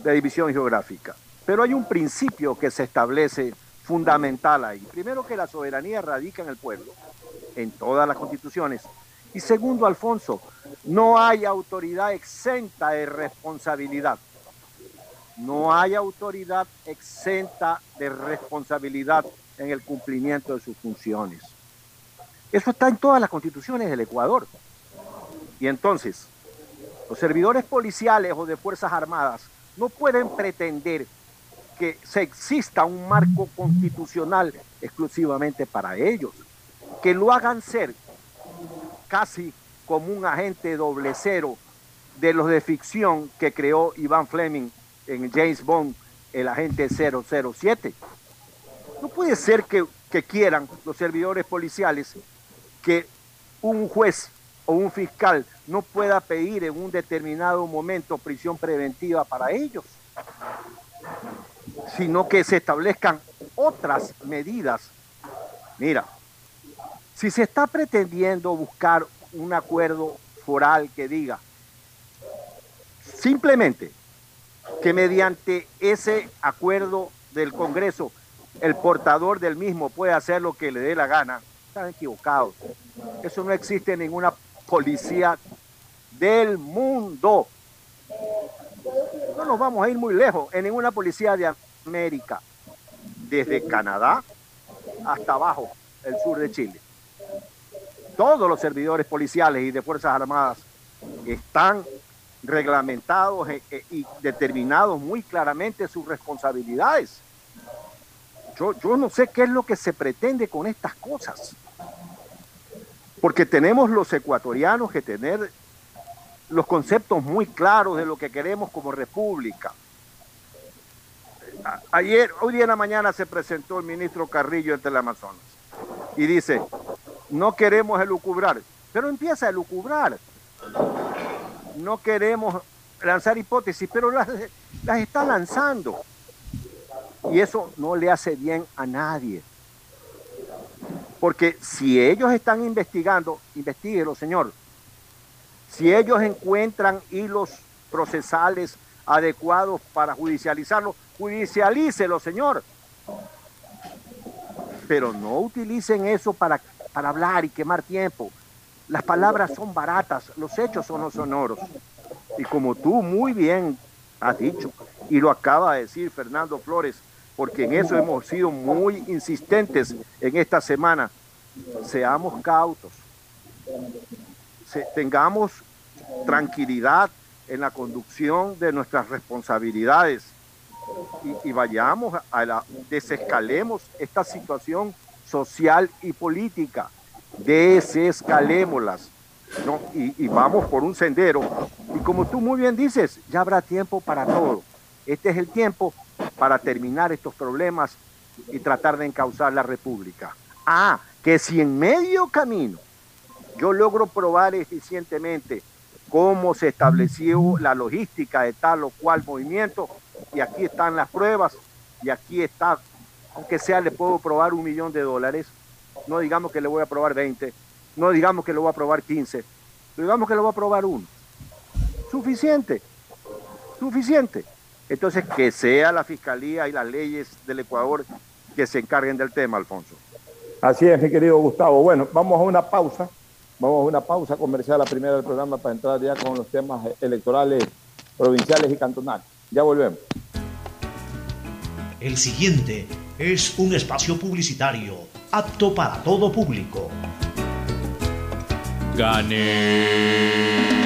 de división geográfica. Pero hay un principio que se establece fundamental ahí. Primero que la soberanía radica en el pueblo, en todas las constituciones. Y segundo, Alfonso, no hay autoridad exenta de responsabilidad. No hay autoridad exenta de responsabilidad en el cumplimiento de sus funciones. Eso está en todas las constituciones del Ecuador. Y entonces, los servidores policiales o de Fuerzas Armadas no pueden pretender que se exista un marco constitucional exclusivamente para ellos, que lo hagan ser casi como un agente doble cero de los de ficción que creó Ivan Fleming en James Bond, el agente 007. No puede ser que quieran los servidores policiales que un juez o un fiscal no pueda pedir en un determinado momento prisión preventiva para ellos, sino que se establezcan otras medidas. Mira, si se está pretendiendo buscar un acuerdo foral que diga simplemente que mediante ese acuerdo del Congreso el portador del mismo puede hacer lo que le dé la gana, están equivocados. Eso no existe en ninguna policía del mundo. No nos vamos a ir muy lejos, en ninguna policía de América, desde Canadá hasta abajo, el sur de Chile. Todos los servidores policiales y de Fuerzas Armadas están reglamentados e- e- y determinados muy claramente sus responsabilidades. Yo, yo no sé qué es lo que se pretende con estas cosas. Porque tenemos los ecuatorianos que tener los conceptos muy claros de lo que queremos como república. Ayer, hoy día en la mañana se presentó el ministro Carrillo en Teleamazonas y dice, no queremos elucubrar, pero empieza a elucubrar. No queremos lanzar hipótesis, pero las, las está lanzando. Y eso no le hace bien a nadie. Porque si ellos están investigando, investiguelo, señor. Si ellos encuentran hilos procesales adecuados para judicializarlo, judicialícelo, señor. Pero no utilicen eso para, para hablar y quemar tiempo. Las palabras son baratas, los hechos son los sonoros. Y como tú muy bien has dicho, y lo acaba de decir Fernando Flores, porque en eso hemos sido muy insistentes en esta semana, seamos cautos, tengamos tranquilidad en la conducción de nuestras responsabilidades y, vayamos a la, desescalemos esta situación social y política, desescalémoslas, y vamos por un sendero. Y como tú muy bien dices, ya habrá tiempo para todo. Este es el tiempo para terminar estos problemas y tratar de encauzar la República. Ah, que si en medio camino yo logro probar eficientemente cómo se estableció la logística de tal o cual movimiento, y aquí están las pruebas, y aquí está, aunque sea le puedo probar un millón de dólares, no digamos que le voy a probar 20, no digamos que le voy a probar 15, digamos que le voy a probar uno. Suficiente, suficiente. Entonces, que sea la Fiscalía y las leyes del Ecuador que se encarguen del tema, Alfonso. Así es, mi querido Gustavo. Bueno, vamos a una pausa. Vamos a una pausa comercial, la primera del programa, para entrar ya con los temas electorales provinciales y cantonales. Ya volvemos. El siguiente es un espacio publicitario apto para todo público. Gane.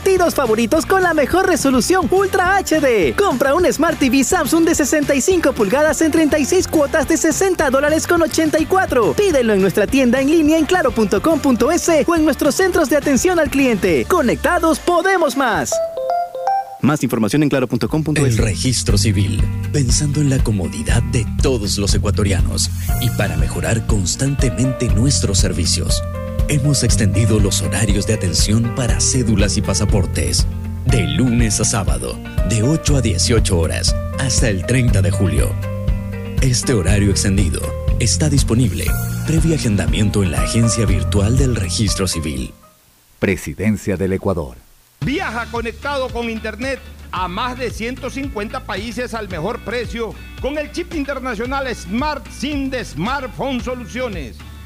favoritos con la mejor resolución Ultra HD. Compra un Smart TV Samsung de 65 pulgadas en 36 cuotas de 60 dólares con 84. Pídelo en nuestra tienda en línea en claro.com.es o en nuestros centros de atención al cliente. Conectados podemos más. Más información en claro.com.es. El registro civil, pensando en la comodidad de todos los ecuatorianos y para mejorar constantemente nuestros servicios. Hemos extendido los horarios de atención para cédulas y pasaportes. De lunes a sábado, de 8 a 18 horas, hasta el 30 de julio. Este horario extendido está disponible previo agendamiento en la agencia virtual del registro civil. Presidencia del Ecuador. Viaja conectado con Internet a más de 150 países al mejor precio con el chip internacional Smart SIM de Smartphone Soluciones.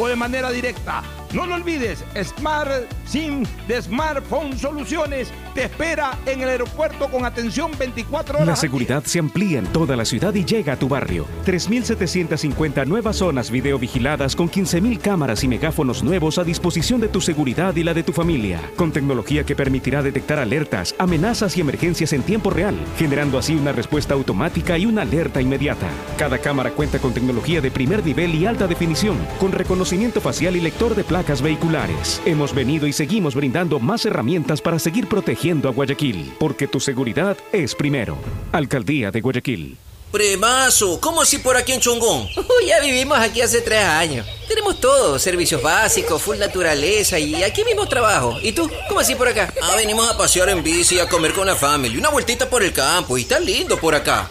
o de manera directa. No lo olvides, Smart SIM de Smartphone Soluciones te espera en el aeropuerto con atención 24 horas. La seguridad se amplía en toda la ciudad y llega a tu barrio. 3.750 nuevas zonas videovigiladas con 15.000 cámaras y megáfonos nuevos a disposición de tu seguridad y la de tu familia. Con tecnología que permitirá detectar alertas, amenazas y emergencias en tiempo real, generando así una respuesta automática y una alerta inmediata. Cada cámara cuenta con tecnología de primer nivel y alta definición, con reconocimiento facial y lector de placas vehiculares. Hemos venido y seguimos brindando más herramientas para seguir protegiendo a Guayaquil, porque tu seguridad es primero. Alcaldía de Guayaquil. Premazo, ¿cómo así por aquí en Chongón? Ya vivimos aquí hace tres años. Tenemos todo, servicios básicos, full naturaleza y aquí mismo trabajo. ¿Y tú? ¿Cómo así por acá? Ah, venimos a pasear en bici, a comer con la familia, una vueltita por el campo y está lindo por acá.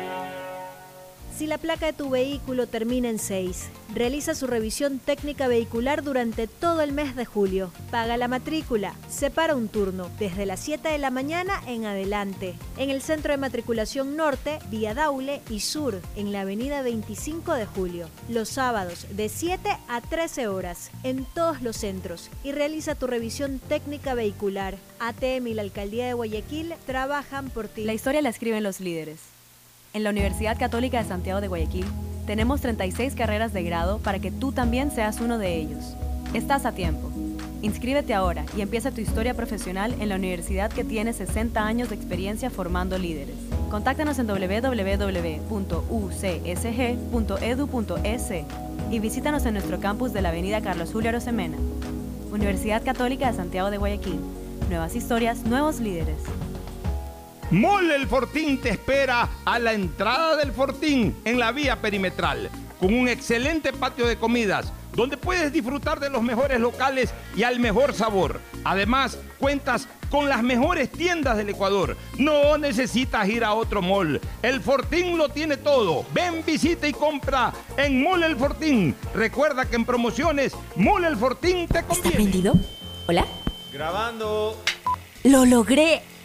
Si la placa de tu vehículo termina en 6, realiza su revisión técnica vehicular durante todo el mes de julio. Paga la matrícula. Separa un turno desde las 7 de la mañana en adelante. En el centro de matriculación norte, vía Daule y sur, en la avenida 25 de julio. Los sábados de 7 a 13 horas en todos los centros. Y realiza tu revisión técnica vehicular. ATM y la alcaldía de Guayaquil trabajan por ti. La historia la escriben los líderes. En la Universidad Católica de Santiago de Guayaquil tenemos 36 carreras de grado para que tú también seas uno de ellos. Estás a tiempo. Inscríbete ahora y empieza tu historia profesional en la universidad que tiene 60 años de experiencia formando líderes. Contáctanos en www.ucsg.edu.es y visítanos en nuestro campus de la Avenida Carlos Julio Arosemena. Universidad Católica de Santiago de Guayaquil. Nuevas historias, nuevos líderes. Mole el Fortín te espera a la entrada del Fortín en la vía perimetral, con un excelente patio de comidas donde puedes disfrutar de los mejores locales y al mejor sabor. Además, cuentas con las mejores tiendas del Ecuador. No necesitas ir a otro mall. El Fortín lo tiene todo. Ven, visita y compra en Mole el Fortín. Recuerda que en promociones Mole el Fortín te conviene. ¿Está prendido? ¿Hola? Grabando. ¡Lo logré!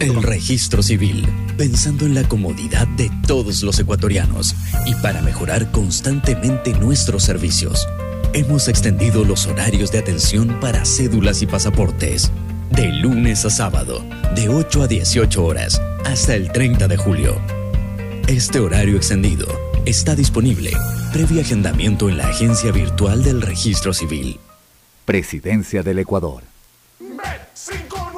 El registro civil, pensando en la comodidad de todos los ecuatorianos y para mejorar constantemente nuestros servicios. Hemos extendido los horarios de atención para cédulas y pasaportes. De lunes a sábado, de 8 a 18 horas, hasta el 30 de julio. Este horario extendido está disponible previo agendamiento en la agencia virtual del registro civil. Presidencia del Ecuador. Bet593.es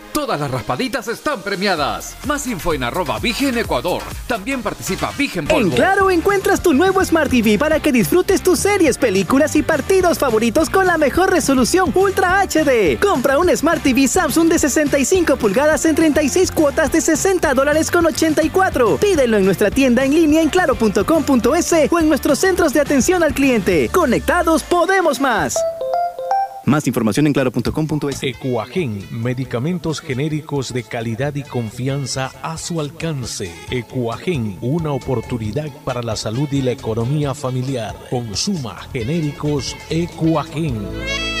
Todas las raspaditas están premiadas. Más info en arroba Vigen Ecuador. También participa Vigen En Polvo. Claro encuentras tu nuevo Smart TV para que disfrutes tus series, películas y partidos favoritos con la mejor resolución Ultra HD. Compra un Smart TV Samsung de 65 pulgadas en 36 cuotas de 60 dólares con 84. Pídelo en nuestra tienda en línea en claro.com.es o en nuestros centros de atención al cliente. Conectados podemos más. Más información en claro.com.es. Ecuagen, medicamentos genéricos de calidad y confianza a su alcance. Ecuagen, una oportunidad para la salud y la economía familiar. Consuma genéricos Ecuagen.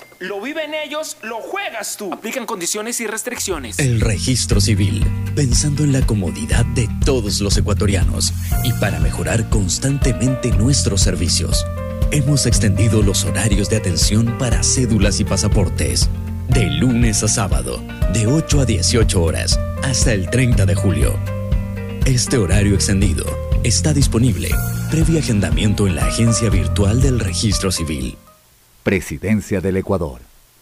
Lo viven ellos, lo juegas tú. Aplican condiciones y restricciones. El registro civil, pensando en la comodidad de todos los ecuatorianos y para mejorar constantemente nuestros servicios. Hemos extendido los horarios de atención para cédulas y pasaportes. De lunes a sábado, de 8 a 18 horas, hasta el 30 de julio. Este horario extendido está disponible previo agendamiento en la agencia virtual del registro civil. Presidencia del Ecuador.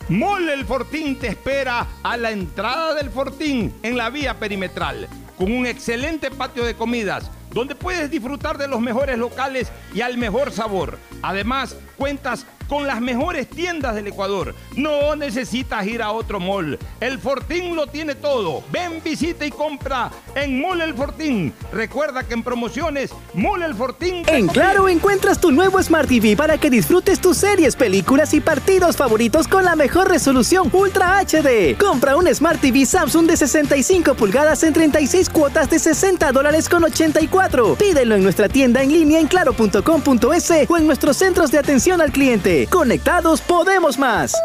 Mole el Fortín te espera a la entrada del Fortín en la vía perimetral, con un excelente patio de comidas, donde puedes disfrutar de los mejores locales y al mejor sabor. Además, cuentas con las mejores tiendas del Ecuador. No necesitas ir a otro mall. El Fortín lo tiene todo. Ven, visita y compra en Mall El Fortín. Recuerda que en promociones, Mall El Fortín... En Claro encuentras tu nuevo Smart TV para que disfrutes tus series, películas y partidos favoritos con la mejor resolución Ultra HD. Compra un Smart TV Samsung de 65 pulgadas en 36 cuotas de 60 dólares con 84. Pídelo en nuestra tienda en línea en claro.com.es o en nuestros centros de atención al cliente. Conectados podemos más.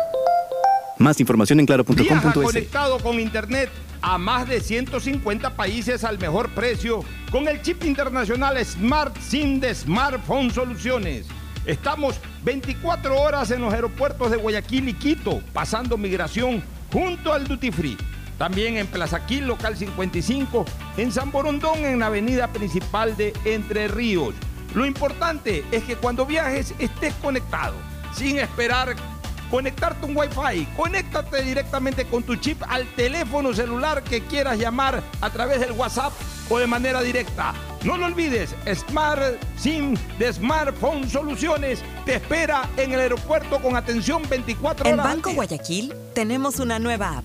Más información en claro.com.es. conectado con Internet a más de 150 países al mejor precio con el chip internacional Smart SIM de Smartphone Soluciones. Estamos 24 horas en los aeropuertos de Guayaquil y Quito, pasando migración junto al Duty Free. También en Plaza Quil, local 55, en San Borondón, en la avenida principal de Entre Ríos. Lo importante es que cuando viajes estés conectado, sin esperar conectarte un Wi-Fi. Conéctate directamente con tu chip al teléfono celular que quieras llamar a través del WhatsApp o de manera directa. No lo olvides, Smart SIM de Smartphone Soluciones te espera en el aeropuerto con atención 24 En horas. al Banco. Guayaquil tenemos una nueva app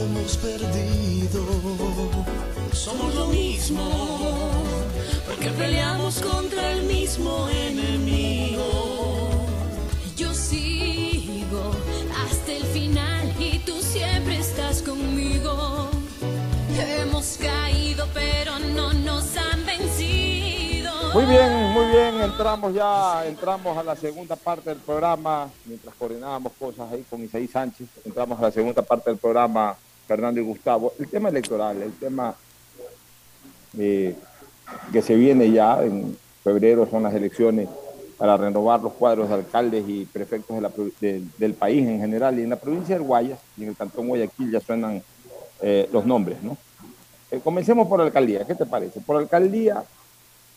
hemos perdido. Somos lo mismo, porque peleamos contra el mismo enemigo. Yo sigo hasta el final y tú siempre estás conmigo. Hemos caído, pero no nos han vencido. Muy bien, muy bien, entramos ya, entramos a la segunda parte del programa, mientras coordinábamos cosas ahí con Isaí Sánchez, entramos a la segunda parte del programa, Fernando y Gustavo. El tema electoral, el tema eh, que se viene ya en febrero son las elecciones para renovar los cuadros de alcaldes y prefectos de la de- del país en general. Y en la provincia del Guayas y en el cantón Guayaquil ya suenan eh, los nombres, ¿no? Eh, comencemos por alcaldía, ¿qué te parece? Por alcaldía,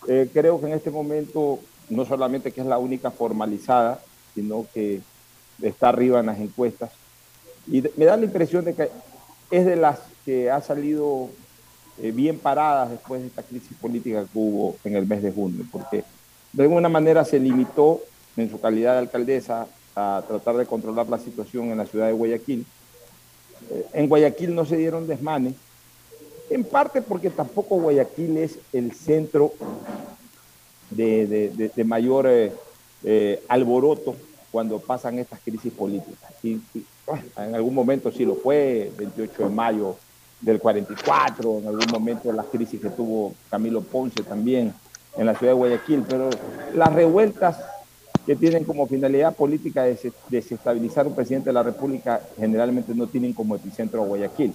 eh, creo que en este momento no solamente que es la única formalizada, sino que está arriba en las encuestas. Y me da la impresión de que es de las que ha salido eh, bien paradas después de esta crisis política que hubo en el mes de junio, porque de alguna manera se limitó en su calidad de alcaldesa a tratar de controlar la situación en la ciudad de Guayaquil. Eh, en Guayaquil no se dieron desmanes, en parte porque tampoco Guayaquil es el centro de, mayor eh, eh, alboroto cuando pasan estas crisis políticas. Bueno, en algún momento sí lo fue, 28 de mayo del 44, en algún momento las crisis que tuvo Camilo Ponce también en la ciudad de Guayaquil, pero las revueltas que tienen como finalidad política des- desestabilizar un presidente de la República generalmente no tienen como epicentro a Guayaquil.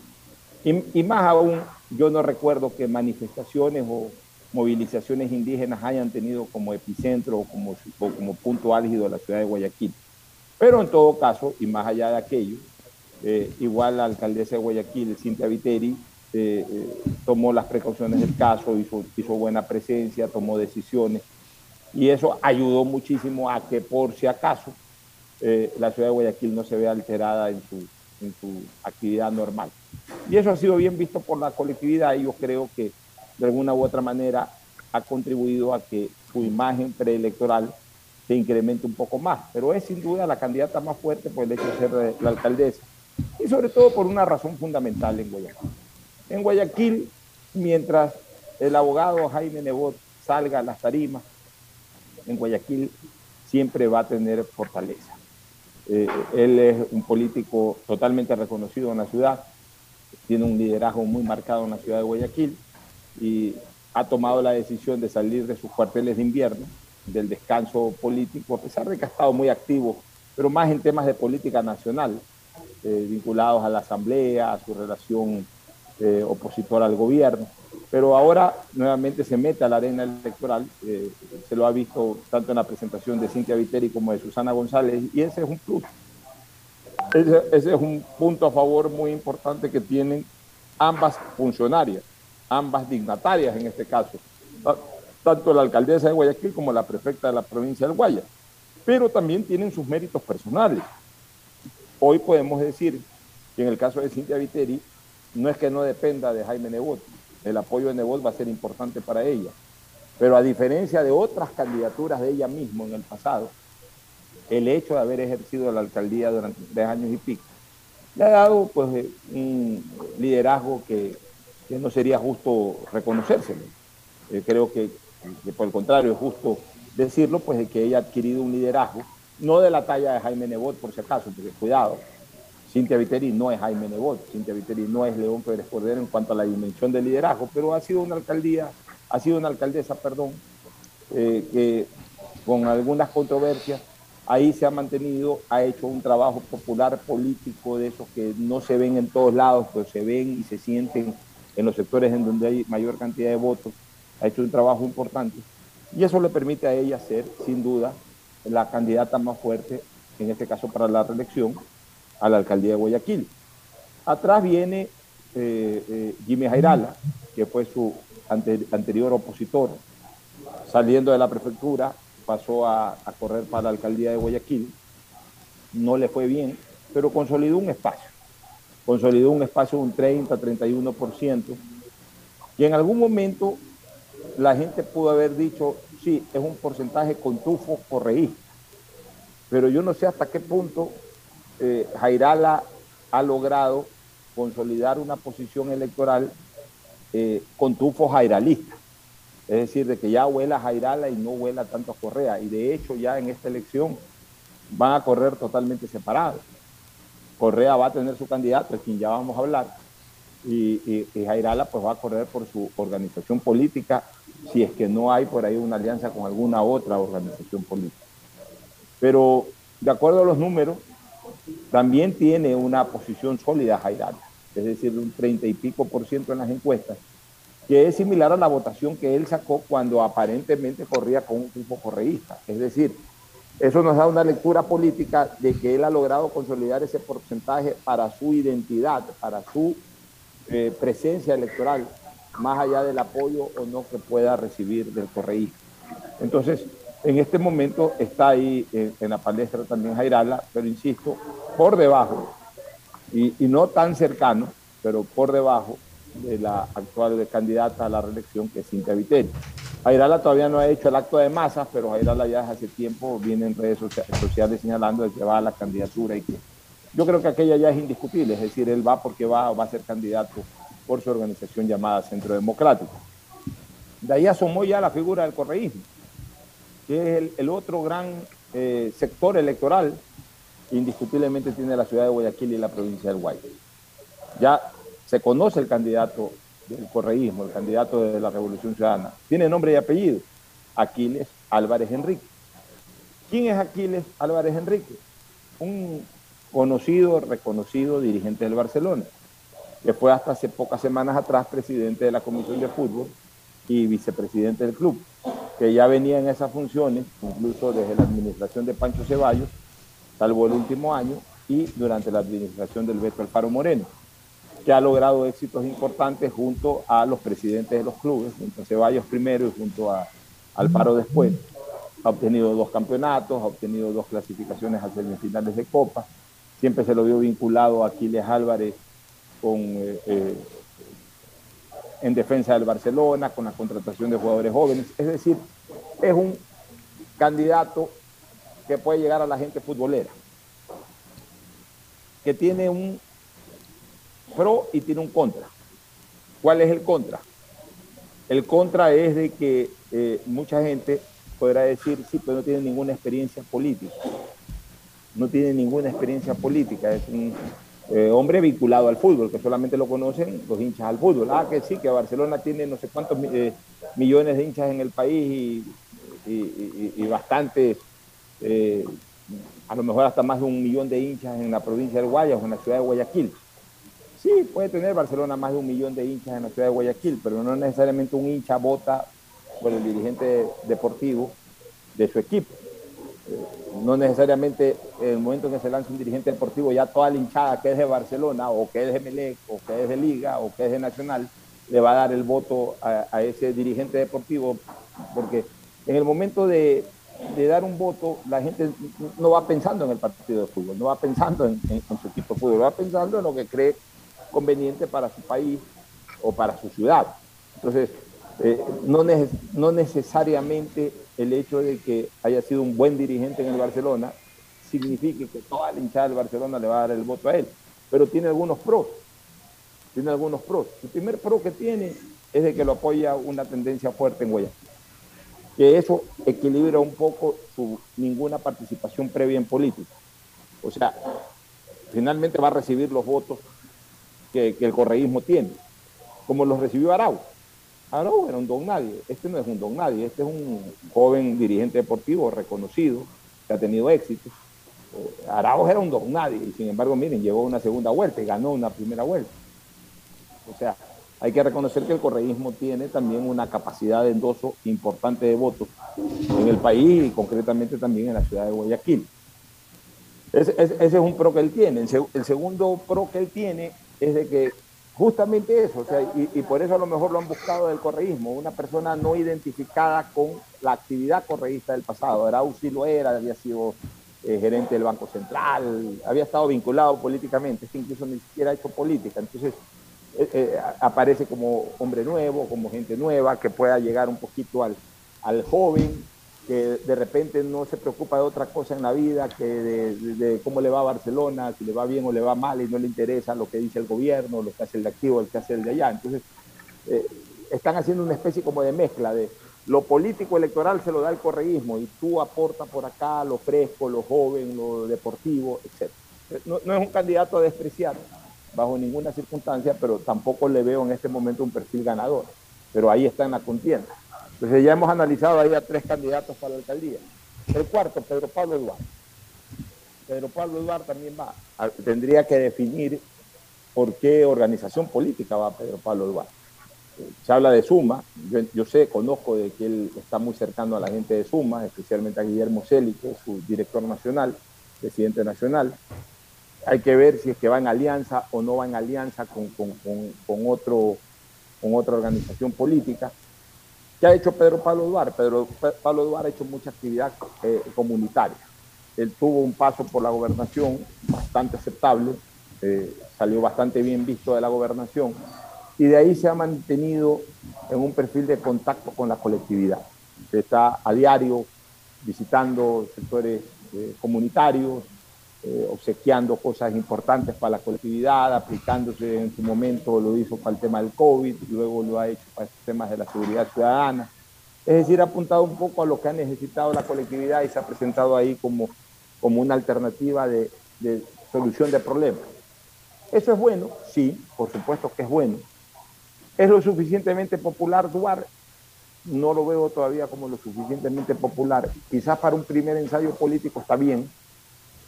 Y, más aún, yo no recuerdo que manifestaciones o movilizaciones indígenas hayan tenido como epicentro o como, como punto álgido la ciudad de Guayaquil. Pero en todo caso, y más allá de aquello, eh, igual la alcaldesa de Guayaquil, Cintia Viteri, eh, eh, tomó las precauciones del caso, hizo, hizo buena presencia, tomó decisiones, y eso ayudó muchísimo a que por si acaso la ciudad de Guayaquil no se vea alterada en su, en su actividad normal. Y eso ha sido bien visto por la colectividad y yo creo que de alguna u otra manera ha contribuido a que su imagen preelectoral se incremente un poco más. Pero es sin duda la candidata más fuerte por el hecho de ser eh, la alcaldesa y sobre todo por una razón fundamental en Guayaquil. En Guayaquil, mientras el abogado Jaime Nebot salga a las tarimas, en Guayaquil siempre va a tener fortaleza. Eh, él es un político totalmente reconocido en la ciudad, tiene un liderazgo muy marcado en la ciudad de Guayaquil y ha tomado la decisión de salir de sus cuarteles de invierno, del descanso político, a pesar de que ha estado muy activo, pero más en temas de política nacional, eh, vinculados a la asamblea, a su relación eh, opositora al gobierno. Pero ahora nuevamente se mete a la arena electoral, eh, se lo ha visto tanto en la presentación de Cintia Viteri como de Susana González, y ese es un plus. Ese, ese es un punto a favor muy importante que tienen ambas funcionarias, ambas dignatarias en este caso, ta- tanto la alcaldesa de Guayaquil como la prefecta de la provincia del Guaya, pero también tienen sus méritos personales. Hoy podemos decir que en el caso de Cintia Viteri, no es que no dependa de Jaime Nebot, el apoyo de Nebot va a ser importante para ella, pero a diferencia de otras candidaturas de ella misma en el pasado, el hecho de haber ejercido la alcaldía durante tres años y pico, le ha dado pues eh, un liderazgo que, no sería justo reconocérselo. Eh, creo que, que por el contrario es justo decirlo, pues de que ella ha adquirido un liderazgo, no de la talla de Jaime Nebot, por si acaso, porque cuidado, Cintia Viteri no es Jaime Nebot, Cintia Viteri no es León Pérez Cordero en cuanto a la dimensión del liderazgo, pero ha sido una alcaldía, ha sido una alcaldesa, perdón, eh, que con algunas controversias ahí se ha mantenido, ha hecho un trabajo popular político de esos que no se ven en todos lados, pero se ven y se sienten en los sectores en donde hay mayor cantidad de votos, ha hecho un trabajo importante y eso le permite a ella ser, sin duda, la candidata más fuerte, en este caso para la reelección, a la alcaldía de Guayaquil. Atrás viene eh, eh, Jimmy Jairala, que fue su ante- anterior opositor, saliendo de la prefectura, pasó a, correr para la alcaldía de Guayaquil, no le fue bien, pero consolidó un espacio, consolidó un espacio de un 30, 31%, y en algún momento la gente pudo haber dicho, sí, es un porcentaje con tufo correísta, pero yo no sé hasta qué punto eh, Jairala ha logrado consolidar una posición electoral eh, con tufo jairalista. Es decir, de que ya huela Jairala y no huela tanto a Correa. Y de hecho ya en esta elección van a correr totalmente separados. Correa va a tener su candidato, de quien ya vamos a hablar, y, y, y Jairala pues va a correr por su organización política, si es que no hay por ahí una alianza con alguna otra organización política. Pero de acuerdo a los números, también tiene una posición sólida Jairala, es decir, un 30 y pico por ciento en las encuestas, que es similar a la votación que él sacó cuando aparentemente corría con un grupo correísta. Es decir, eso nos da una lectura política de que él ha logrado consolidar ese porcentaje para su identidad, para su eh, presencia electoral, más allá del apoyo o no que pueda recibir del correísta. Entonces, en este momento está ahí en, en la palestra también Jairala, pero insisto, por debajo, y no tan cercano, pero por debajo de la actual candidata a la reelección, que es Cintia Viteri. Jairala todavía no ha hecho el acto de masas, pero Jairala ya desde hace tiempo viene en redes socia- sociales señalando de que va a la candidatura y que yo creo que aquella ya es indiscutible, es decir, él va porque va, va a ser candidato por su organización llamada Centro Democrático. De ahí asomó ya la figura del correísmo, que es el, otro gran eh, sector electoral indiscutiblemente tiene la ciudad de Guayaquil y la provincia del Guayas. Ya se conoce el candidato del correísmo, el candidato de la Revolución Ciudadana. Tiene nombre y apellido, Aquiles Álvarez Enrique. ¿Quién es Aquiles Álvarez Enrique? Un conocido, reconocido dirigente del Barcelona, que fue hasta hace pocas semanas atrás presidente de la Comisión de Fútbol y vicepresidente del club, que ya venía en esas funciones, incluso desde la administración de Pancho Ceballos, salvo el último año, y durante la administración del Beto Alfaro Moreno, que ha logrado éxitos importantes junto a los presidentes de los clubes, junto a Ceballos primero y junto a Alfaro después. Ha obtenido dos campeonatos, ha obtenido dos clasificaciones a semifinales de Copa. Siempre se lo vio vinculado a Aquiles Álvarez con, eh, eh, en defensa del Barcelona, con la contratación de jugadores jóvenes. Es decir, es un candidato que puede llegar a la gente futbolera, que tiene un pro y tiene un contra. ¿Cuál es el contra? El contra es de que eh, mucha gente podrá decir, sí, pero no tiene ninguna experiencia política. No tiene ninguna experiencia política. Es un eh, hombre vinculado al fútbol, que solamente lo conocen los hinchas al fútbol. Ah, que sí, que Barcelona tiene no sé cuántos eh, millones de hinchas en el país y, y, bastantes, a lo mejor hasta más de un millón de hinchas en la provincia del Guayas o en la ciudad de Guayaquil. Sí, puede tener Barcelona más de un millón de hinchas en la ciudad de Guayaquil, pero no necesariamente un hincha vota por el dirigente deportivo de su equipo. Eh, No necesariamente en el momento en que se lanza un dirigente deportivo, ya toda la hinchada que es de Barcelona o que es de Melec o que es de Liga o que es de Nacional le va a dar el voto a, ese dirigente deportivo, porque en el momento de, dar un voto, la gente no va pensando en el partido de fútbol, no va pensando en, en, en su equipo de fútbol, va pensando en lo que cree conveniente para su país o para su ciudad. Entonces, eh, no, no, necesariamente el hecho de que haya sido un buen dirigente en el Barcelona signifique que toda la hinchada del Barcelona le va a dar el voto a él, pero tiene algunos pros. Tiene algunos pros. El primer pro que tiene es de que lo apoya una tendencia fuerte en Guayaquil. Que eso equilibra un poco su ninguna participación previa en política. O sea, finalmente va a recibir los votos que, el correísmo tiene, como los recibió Arau. Arau era un don nadie, este no es un don nadie, este es un joven dirigente deportivo reconocido, que ha tenido éxito. Eh, Arauz era un don nadie y sin embargo, miren, llegó una segunda vuelta y ganó una primera vuelta. O sea, hay que reconocer que el correísmo tiene también una capacidad de endoso importante de votos en el país y concretamente también en la ciudad de Guayaquil. Ese, es un pro que él tiene. El segundo pro que él tiene es de que justamente eso, o sea, y, por eso a lo mejor lo han buscado del correísmo, una persona no identificada con la actividad correísta del pasado. Arauz sí lo era, había sido eh, gerente del Banco Central, había estado vinculado políticamente, este incluso ni siquiera ha hecho política. Entonces, eh, eh, aparece como hombre nuevo, como gente nueva, que pueda llegar un poquito al, al joven, que de repente no se preocupa de otra cosa en la vida, que de, cómo le va a Barcelona, si le va bien o le va mal y no le interesa lo que dice el gobierno, lo que hace el de aquí o el que hace el de allá. Entonces, eh, están haciendo una especie como de mezcla de lo político electoral se lo da el correísmo y tú aportas por acá lo fresco, lo joven, lo deportivo, etc. No, no es un candidato a despreciar bajo ninguna circunstancia, pero tampoco le veo en este momento un perfil ganador. Pero ahí está en la contienda. Entonces ya hemos analizado ahí a tres candidatos para la alcaldía. El cuarto, Pedro Pablo Eduardo. Pedro Pablo Eduardo también va. a- Tendría que definir por qué organización política va Pedro Pablo Eduardo. Eh, Se habla de Suma, yo, yo sé, conozco de que él está muy cercano a la gente de Suma, especialmente a Guillermo Celi, que es su director nacional, presidente nacional. Hay que ver si es que va en alianza o no va en alianza con, con- con- con otro, con otra organización política. ¿Qué ha hecho Pedro Pablo Duarte? Pedro Pe- Pablo Duarte ha hecho mucha actividad eh, comunitaria. Él tuvo un paso por la gobernación bastante aceptable, eh, salió bastante bien visto de la gobernación y de ahí se ha mantenido en un perfil de contacto con la colectividad. Está a diario visitando sectores eh, comunitarios, eh, obsequiando cosas importantes para la colectividad, aplicándose en su momento, lo hizo para el tema del COVID, luego lo ha hecho para temas de la seguridad ciudadana. Es decir, ha apuntado un poco a lo que ha necesitado la colectividad y se ha presentado ahí como, como una alternativa de, de solución de problemas. ¿Eso es bueno? Sí, por supuesto que es bueno. ¿Es lo suficientemente popular Duarte? No lo veo todavía como lo suficientemente popular. Quizás para un primer ensayo político está bien,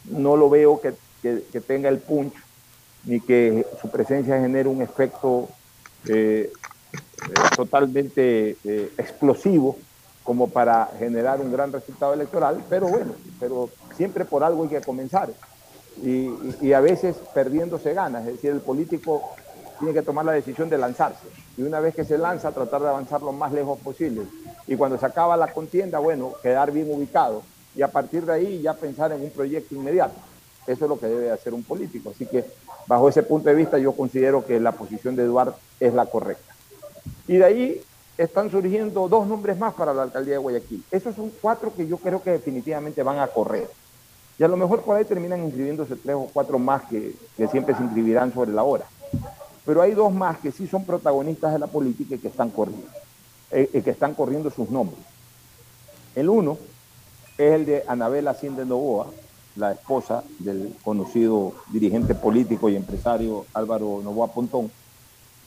no lo veo que, que- tenga el punch ni que su presencia genere un efecto eh, eh, totalmente eh, explosivo como para generar un gran resultado electoral, pero bueno, pero siempre por algo hay que comenzar. Y, y- y a veces perdiéndose ganas, es decir, el político tiene que tomar la decisión de lanzarse. Y una vez que se lanza, tratar de avanzar lo más lejos posible. Y cuando se acaba la contienda, bueno, quedar bien ubicado. Y a partir de ahí ya pensar en un proyecto inmediato. Eso es lo que debe hacer un político. Así que bajo ese punto de vista yo considero que la posición de Eduardo es la correcta. Y de ahí están surgiendo dos nombres más para la alcaldía de Guayaquil. Esos son cuatro que yo creo que definitivamente van a correr. Y a lo mejor por ahí terminan inscribiéndose tres o cuatro más que, que siempre se inscribirán sobre la hora. Pero hay dos más que sí son protagonistas de la política y que están corriendo, eh, que están corriendo sus nombres. El uno es el de Anabela Hacienda Novoa, la esposa del conocido dirigente político y empresario Álvaro Novoa Pontón,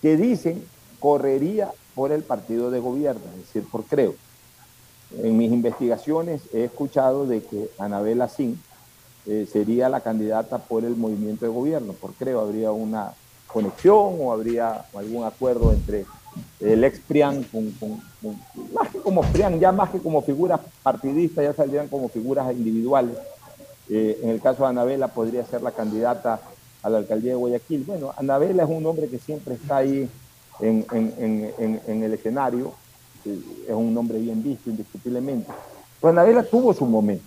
que dicen correría por el partido de gobierno, es decir, por Creo. En mis investigaciones he escuchado de que Anabela Sin eh, sería la candidata por el movimiento de gobierno, por Creo. Habría una conexión o habría algún acuerdo entre el ex PRIAN más que como PRIAN, ya más que como figuras partidistas, ya saldrían como figuras individuales. Eh, en el caso de Anabela podría ser la candidata a la alcaldía de Guayaquil. Bueno, Anabela es un hombre que siempre está ahí en, el escenario, es un nombre bien visto indiscutiblemente. Pero Anabela tuvo su momento,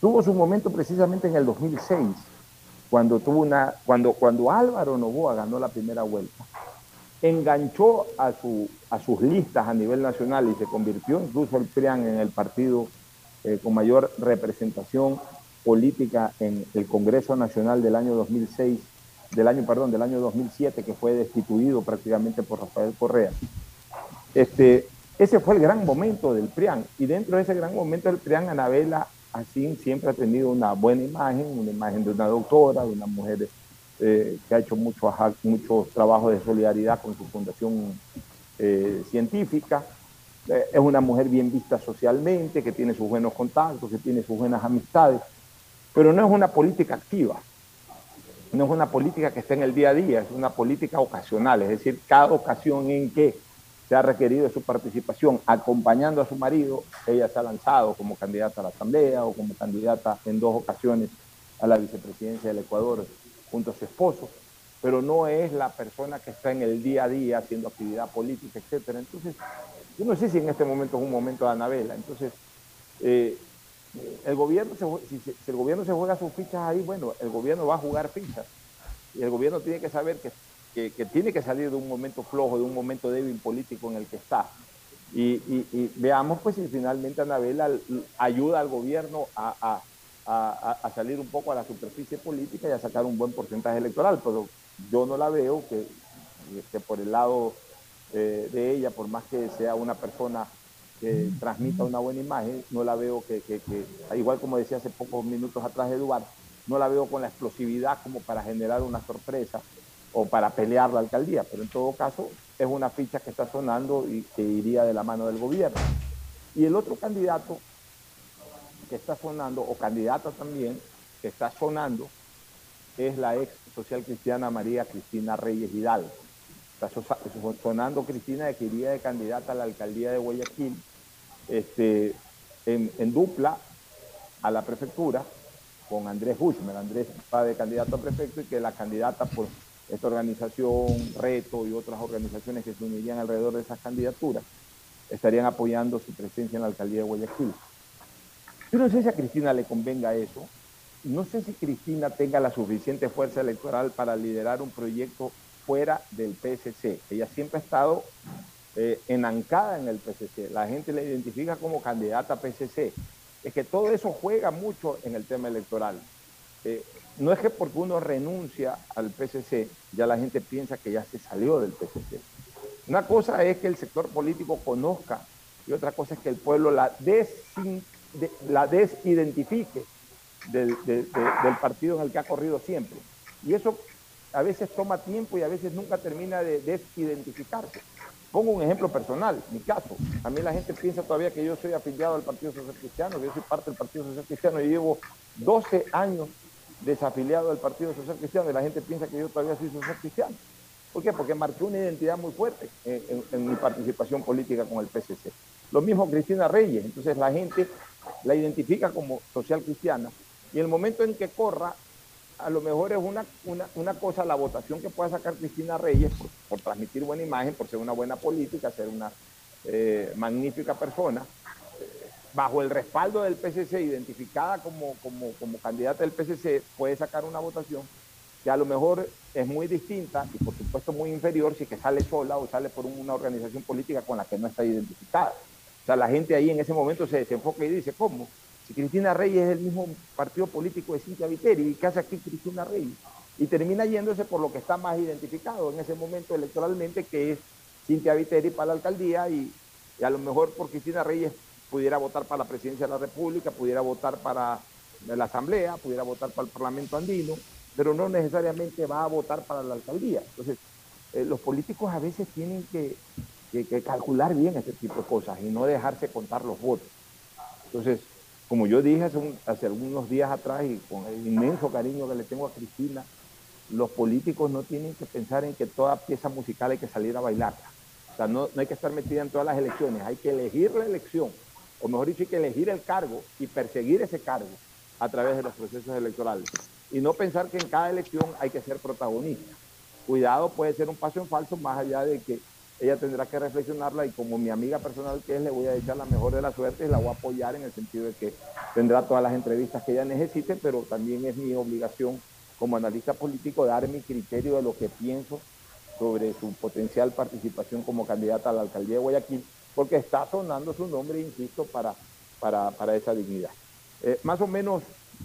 tuvo su momento precisamente en el 2006, cuando, tuvo una, cuando, cuando Álvaro Novoa ganó la primera vuelta, enganchó a, su, a sus listas a nivel nacional y se convirtió incluso el PRIAN en el partido eh, con mayor representación política en el Congreso Nacional del año 2006, del año, perdón, del año 2007, que fue destituido prácticamente por Rafael Correa. Este, ese fue el gran momento del PRIAN, y dentro de ese gran momento del PRIAN, Anabela así siempre ha tenido una buena imagen, una imagen de una doctora, de una mujer eh, que ha hecho mucho, muchos trabajos de solidaridad con su fundación eh, científica, eh, es una mujer bien vista socialmente, que tiene sus buenos contactos, que tiene sus buenas amistades, pero no es una política activa, no es una política que está en el día a día, es una política ocasional, es decir, cada ocasión en que se ha requerido su participación acompañando a su marido, ella se ha lanzado como candidata a la Asamblea o como candidata en dos ocasiones a la vicepresidencia del Ecuador junto a su esposo, pero no es la persona que está en el día a día haciendo actividad política, etcétera. Entonces, yo no sé si en este momento es un momento de Anabela. Entonces, eh, el gobierno si, si, el gobierno se juega sus fichas ahí, bueno, el gobierno va a jugar fichas. Y el gobierno tiene que saber que que, tiene que salir de un momento flojo, de un momento débil político en el que está. Y, veamos pues si finalmente Anabela ayuda al gobierno a, salir un poco a la superficie política y a sacar un buen porcentaje electoral, pero yo no la veo que, por el lado eh, de ella, por más que sea una persona que transmita una buena imagen, no la veo que, que, igual como decía hace pocos minutos atrás Eduardo, no la veo con la explosividad como para generar una sorpresa o para pelear la alcaldía, pero en todo caso es una ficha que está sonando y que iría de la mano del gobierno. Y el otro candidato que está sonando, o candidata también, que está sonando, es la ex social cristiana María Cristina Reyes Hidalgo. Está sonando Cristina que iría de candidata a la alcaldía de Guayaquil este, en, dupla a la prefectura con Andrés Hushmer. Andrés va de candidato a prefecto y que la candidata por esta organización, Reto y otras organizaciones que se unirían alrededor de esas candidaturas, estarían apoyando su presencia en la alcaldía de Guayaquil. Yo no sé si a Cristina le convenga eso, no sé si Cristina tenga la suficiente fuerza electoral para liderar un proyecto fuera del PSC. Ella siempre ha estado eh, enancada en el PSC, la gente la identifica como candidata a PSC. Es que todo eso juega mucho en el tema electoral. Eh, no es que porque uno renuncia al PCC, ya la gente piensa que ya se salió del PCC. Una cosa es que el sector político conozca y otra cosa es que el pueblo la, la desidentifique del, partido en el que ha corrido siempre. Y eso a veces toma tiempo y a veces nunca termina de desidentificarse. Pongo un ejemplo personal, mi caso. A mí la gente piensa todavía que yo soy afiliado al Partido Social Cristiano, que yo soy parte del Partido Social Cristiano y llevo 12 años desafiliado del Partido Social Cristiano y la gente piensa que yo todavía soy social cristiano. ¿Por qué? Porque marqué una identidad muy fuerte en, mi participación política con el PCC. Lo mismo Cristina Reyes, entonces la gente la identifica como social cristiana y el momento en que corra, a lo mejor es una, una, cosa la votación que pueda sacar Cristina Reyes por, transmitir buena imagen, por ser una buena política, ser una eh, magnífica persona, bajo el respaldo del PCC, identificada como, como, como candidata del PCC, puede sacar una votación que a lo mejor es muy distinta y por supuesto muy inferior si que sale sola o sale por una organización política con la que no está identificada. Sea, la gente ahí en ese momento se desenfoca y dice, ¿cómo? Si Cristina Reyes es el mismo partido político de Cintia Viteri, ¿y qué hace aquí Cristina Reyes? Y termina yéndose por lo que está más identificado en ese momento electoralmente, que es Cintia Viteri para la alcaldía y, y a lo mejor por Cristina Reyes pudiera votar para la presidencia de la República, pudiera votar para la Asamblea, pudiera votar para el Parlamento andino, pero no necesariamente va a votar para la alcaldía. Entonces, eh, los políticos a veces tienen que, calcular bien este tipo de cosas y no dejarse contar los votos. Entonces, como yo dije hace, hace algunos días atrás y con el inmenso cariño que le tengo a Cristina, los políticos no tienen que pensar en que toda pieza musical hay que salir a bailarla. O sea, no, no hay que estar metida en todas las elecciones, hay que elegir la elección o mejor dicho, hay que elegir el cargo y perseguir ese cargo a través de los procesos electorales. Y no pensar que en cada elección hay que ser protagonista. Cuidado, puede ser un paso en falso, más allá de que ella tendrá que reflexionarla y como mi amiga personal que es, le voy a echar la mejor de las suertes y la voy a apoyar en el sentido de que tendrá todas las entrevistas que ella necesite, pero también es mi obligación como analista político dar mi criterio de lo que pienso sobre su potencial participación como candidata a la alcaldía de Guayaquil porque está sonando su nombre, insisto, para, para, esa dignidad. Eh, más o menos,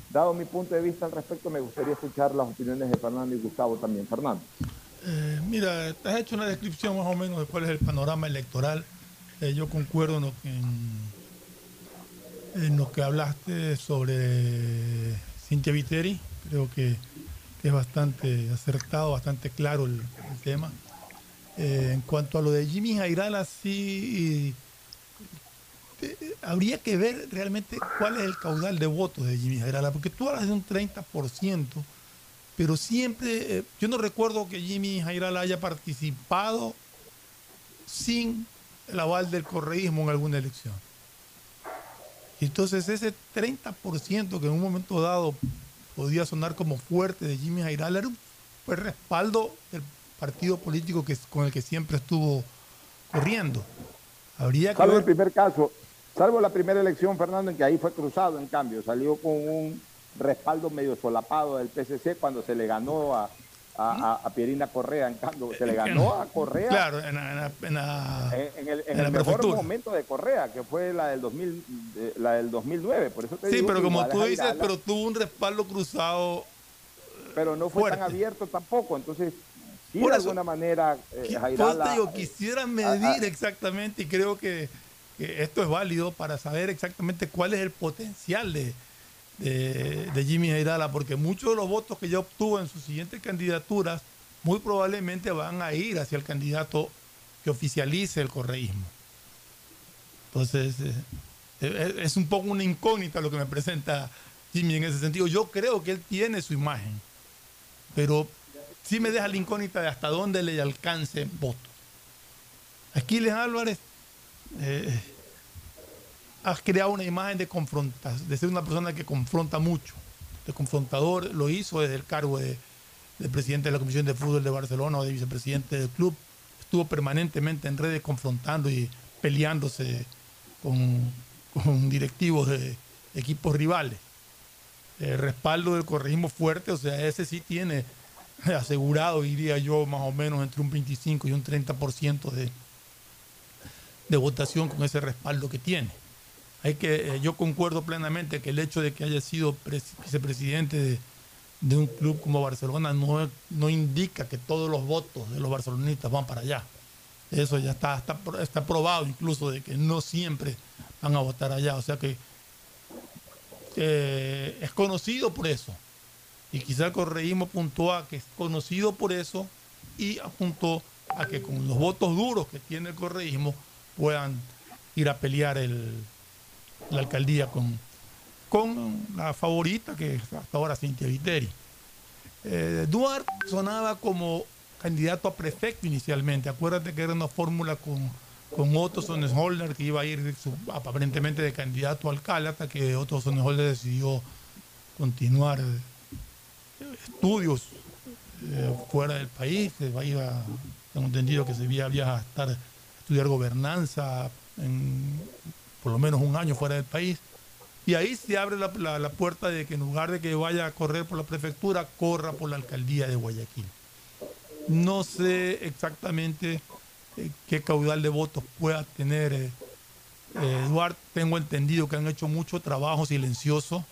dado mi punto de vista al respecto, me gustaría escuchar las opiniones de Fernando y Gustavo también. Fernando. Eh, mira, has hecho una descripción más o menos de cuál es el panorama electoral. Eh, yo concuerdo en lo, que, hablaste sobre Cintia Viteri. Creo que, es bastante acertado, bastante claro el tema. Eh, en cuanto a lo de Jimmy Jairala, sí eh, habría que ver realmente cuál es el caudal de votos de Jimmy Jairala, porque tú hablas de un 30%, pero siempre, eh, yo no recuerdo que Jimmy Jairala haya participado sin el aval del correísmo en alguna elección. Y entonces ese 30% que en un momento dado podía sonar como fuerte de Jimmy Jairala era un fue respaldo del partido político que, con el que siempre estuvo corriendo. Habría que Salvo ver- el primer caso, salvo la primera elección, Fernando, en que ahí fue cruzado, en cambio, salió con un respaldo medio solapado del PCC cuando se le ganó a, a, Pierina Correa, en cambio, se le ganó a Correa Claro, en la, en la- en la- en, en el, en el mejor momento de Correa, que fue la del, 2000, eh, la del 2009. Por eso te Sí, digo pero como tú dices, pero tuvo un respaldo cruzado. pero no fue fuerte. tan abierto tampoco. Entonces, sí, Por de eso- alguna manera, eh, Jairala, te digo, eh, quisiera ah, medir ah. exactamente y creo que, que esto es válido para saber exactamente cuál es el potencial de, de, Jimmy Jairala, porque muchos de los votos que ya obtuvo en sus siguientes candidaturas muy probablemente van a ir hacia el candidato que oficialice el correísmo. Entonces, eh, eh, es un poco una incógnita lo que me presenta Jimmy en ese sentido. Yo creo que él tiene su imagen, pero sí me deja la incógnita de hasta dónde le alcance voto. Aquiles Álvarez eh, has creado una imagen de confrontas, de ser una persona que confronta mucho, de confrontador, lo hizo desde el cargo de, de presidente de la Comisión de Fútbol de Barcelona o de vicepresidente del club, estuvo permanentemente en redes confrontando y peleándose con, directivos de equipos rivales. El respaldo del correísmo fuerte, o sea, ese sí tiene asegurado, diría yo, más o menos entre un 25 y un 30% de, de votación con ese respaldo que tiene. Hay que, eh, yo concuerdo plenamente que el hecho de que haya sido pres- vicepresidente de, de un club como Barcelona no, no indica que todos los votos de los barcelonistas van para allá. Eso ya está, está, está probado incluso de que no siempre van a votar allá. O sea que eh, es conocido por eso. Y quizá el correísmo apuntó a que es conocido por eso y apuntó a que con los votos duros que tiene el correísmo puedan ir a pelear el, la alcaldía con, con la favorita que es hasta ahora Cintia Viteri. Eh, Duarte sonaba como candidato a prefecto inicialmente. Acuérdate que era una fórmula con, con Otto Sonnenholder que iba a ir aparentemente de candidato a alcalde hasta que Otto Sonnenholder decidió continuar eh, estudios eh, fuera del país. Se va a ir a- tengo entendido que se iba a estar estudiar gobernanza en por lo menos un año fuera del país. Y ahí se abre la, la- puerta de que en lugar de que vaya a correr por la prefectura, corra por la alcaldía de Guayaquil. No sé exactamente eh, qué caudal de votos pueda tener eh, eh, Duarte. Tengo entendido que han hecho mucho trabajo silencioso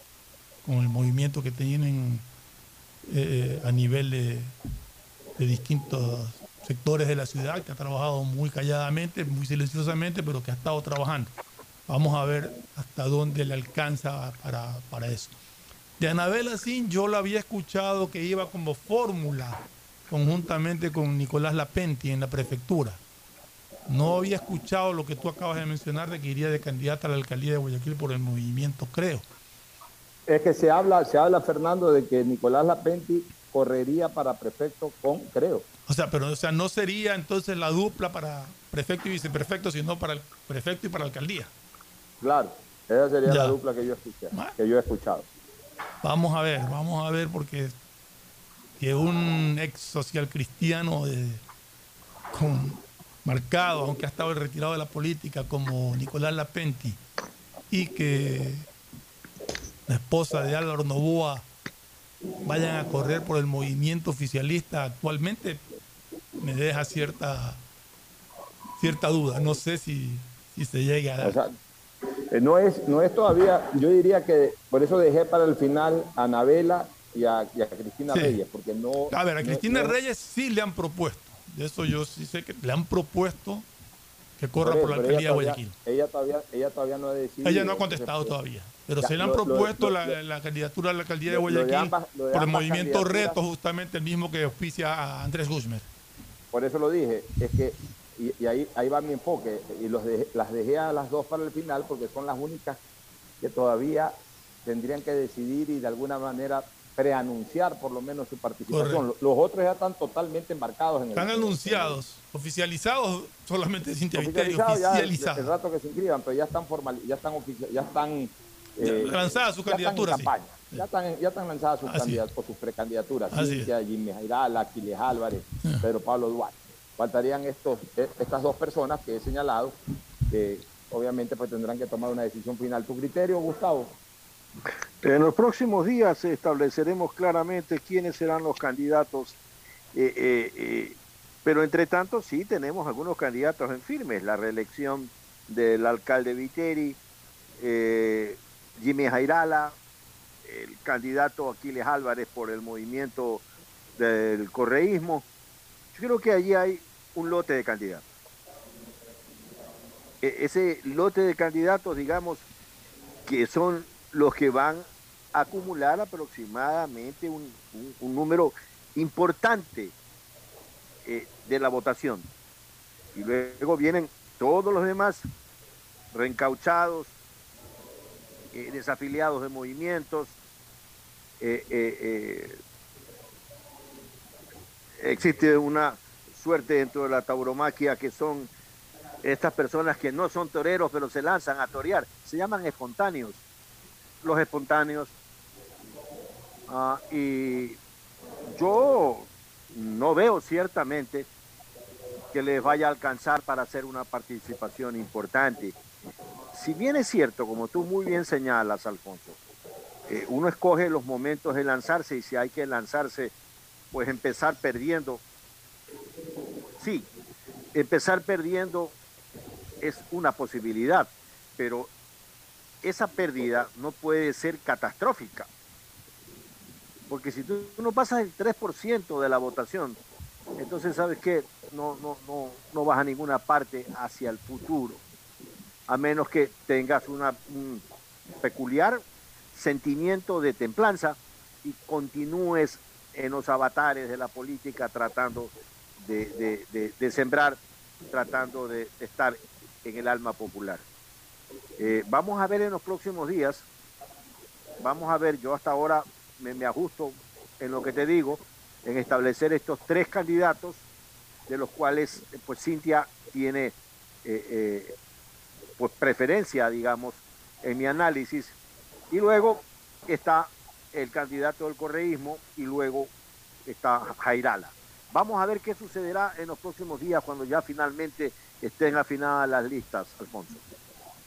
con el movimiento que tienen eh, a nivel de, de distintos sectores de la ciudad, que ha trabajado muy calladamente, muy silenciosamente, pero que ha estado trabajando. Vamos a ver hasta dónde le alcanza para, para eso. De Anabel Asín yo la había escuchado que iba como fórmula conjuntamente con Nicolás Lapenti en la prefectura. No había escuchado lo que tú acabas de mencionar de que iría de candidata a la alcaldía de Guayaquil por el movimiento, creo. Es que se habla, se habla, Fernando, de que Nicolás Lapenti correría para prefecto con, creo. O sea, pero o sea, no sería entonces la dupla para prefecto y viceprefecto, sino para el prefecto y para la alcaldía. Claro, esa sería Ya. la dupla que yo escuché, que yo he escuchado. Vamos a ver, vamos a ver, porque que un ex social cristiano de- con, marcado, aunque ha estado retirado de la política, como Nicolás Lapenti, y que la esposa de Álvaro Novoa vayan a correr por el movimiento oficialista actualmente, me deja cierta cierta duda. No sé si, si se llegue a dar. O sea, no es, no es todavía, yo diría que por eso dejé para el final a Anabela y a, y a Cristina Sí. Reyes, porque no. A ver, a Cristina no- Reyes sí le han propuesto. De eso yo sí sé que le han propuesto que corra por la alcaldía de Guayaquil. Ella todavía, ella todavía no ha decidido. Ella no ha contestado todavía. Pero Ya, se le han lo- propuesto lo- la, lo- la candidatura a la alcaldía de Guayaquil ambas- lo de por el movimiento Reto, justamente el mismo que auspicia a Andrés Guzmán. Por eso lo dije, es que y, y ahí, ahí va mi enfoque. Y los dejé- las dejé a las dos para el final porque son las únicas que todavía tendrían que decidir y de alguna manera preanunciar por lo menos su participación. Correcto. Los otros ya están totalmente embarcados en el Están anunciados, oficializados solamente Cintia oficializados ya el, rato que se inscriban, pero ya están formal, ya están ofici- ya están eh, Ya lanzadas sus ya están candidaturas, sí. campaña. Ya están, ya están lanzadas sus candidaturas sus precandidaturas. Cintia, Jimmy Jairala, Aquiles Álvarez, Pedro Pablo Duarte. Faltarían estos, eh, estas dos personas que he señalado, que obviamente pues tendrán que tomar una decisión final. ¿Tu criterio, Gustavo? En los próximos días estableceremos claramente quiénes serán los candidatos, eh, eh, eh, pero entre tanto sí tenemos algunos candidatos en firmes, la reelección del alcalde Viteri, Jimmy Jairala, el candidato Aquiles Álvarez por el movimiento del correísmo. Yo creo que allí hay un lote de candidatos. E- ese lote de candidatos, digamos, que son los que van a acumular aproximadamente un, un- número importante eh, de la votación. Y luego vienen todos los demás reencauchados, eh, desafiliados de movimientos. eh, eh, existe una suerte dentro de la tauromaquia que son estas personas que no son toreros pero se lanzan a torear. Se llaman espontáneos. Los espontáneos. Ah, y yo no veo ciertamente que les vaya a alcanzar para hacer una participación importante. Si bien es cierto, como tú muy bien señalas, Alfonso, eh, uno escoge los momentos de lanzarse y si hay que lanzarse, pues empezar perdiendo. Sí, empezar perdiendo es una posibilidad, pero esa pérdida no puede ser catastrófica. Porque si tú no pasas el 3% de la votación, entonces sabes que no, no, no, no vas a ninguna parte hacia el futuro, a menos que tengas un peculiar sentimiento de templanza y continúes en los avatares de la política tratando de, sembrar, tratando de estar en el alma popular. Eh, vamos a ver en los próximos días, vamos a ver, yo hasta ahora me, ajusto en lo que te digo, en establecer estos tres candidatos, de los cuales eh, pues Cintia tiene eh, pues preferencia, digamos, en mi análisis, y luego está el candidato del correísmo y luego está Jairala. Vamos a ver qué sucederá en los próximos días cuando ya finalmente estén afinadas las listas, Alfonso.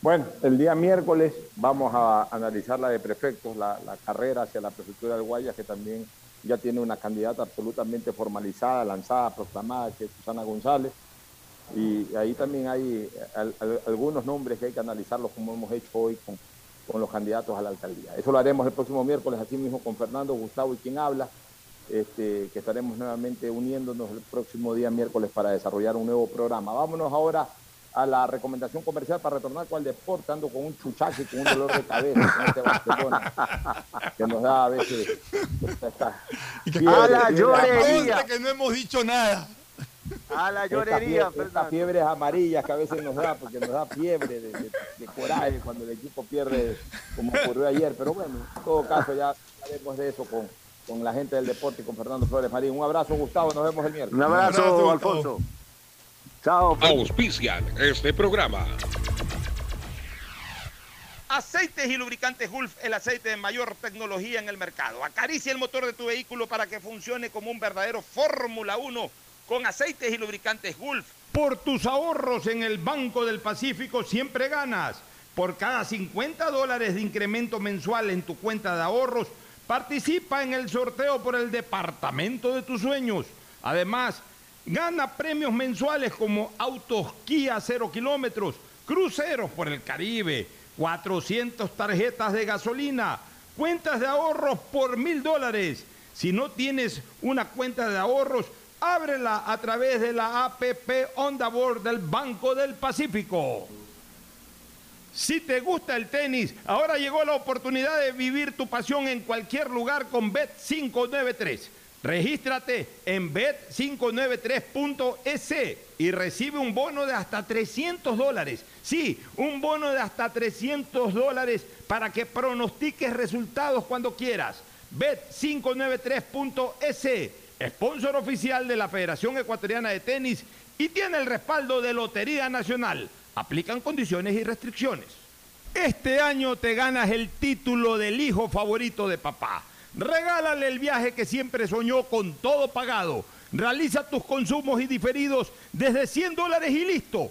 Bueno, el día miércoles vamos a analizar la de prefectos, la, carrera hacia la prefectura del Guayas, que también ya tiene una candidata absolutamente formalizada, lanzada, proclamada, que es Susana González. Y ahí también hay al- al- algunos nombres que hay que analizarlos como hemos hecho hoy con, con los candidatos a la alcaldía. Eso lo haremos el próximo miércoles, así mismo con Fernando, Gustavo y quien habla, este, que estaremos nuevamente uniéndonos el próximo día miércoles para desarrollar un nuevo programa. Vámonos ahora a la recomendación comercial para retornar con el deporte, ando con un chuchaque, con un dolor de cabeza, con este Barcelona, que nos da a veces esta fiebre, ¡A la fiebre llorería! Conste que no hemos dicho nada. A la esta llorería, fiebre- estas fiebres amarillas que a veces nos da, porque nos da fiebre de, de- de coraje cuando el equipo pierde, como ocurrió ayer. Pero bueno, en todo caso ya hablaremos de eso con, con la gente del deporte y con Fernando Flores Marín. Un abrazo, Gustavo, nos vemos el miércoles. Un abrazo, Alfonso. Chao. Auspician este programa. Aceites y lubricantes Gulf, el aceite de mayor tecnología en el mercado. Acaricia el motor de tu vehículo para que funcione como un verdadero Fórmula 1 con aceites y lubricantes Gulf. Por tus ahorros en el Banco del Pacífico siempre ganas. Por cada 50 dólares de incremento mensual en tu cuenta de ahorros, participa en el sorteo por el departamento de tus sueños. Además, gana premios mensuales como autos Kia 0 kilómetros, cruceros por el Caribe, 400 tarjetas de gasolina, cuentas de ahorros por mil dólares. Si no tienes una cuenta de ahorros, ábrela a través de la APP Onda Board del Banco del Pacífico. Si te gusta el tenis, ahora llegó la oportunidad de vivir tu pasión en cualquier lugar con Bet 593. Regístrate en bet593.es y recibe un bono de hasta 300 dólares. Sí, un bono de hasta 300 dólares para que pronostiques resultados cuando quieras. Bet593.es, sponsor oficial de la Federación Ecuatoriana de Tenis y tiene el respaldo de Lotería Nacional. Aplican condiciones y restricciones. Este año te ganas el título del hijo favorito de papá. Regálale el viaje que siempre soñó con todo pagado. Realiza tus consumos y diferidos desde 100 dólares y listo.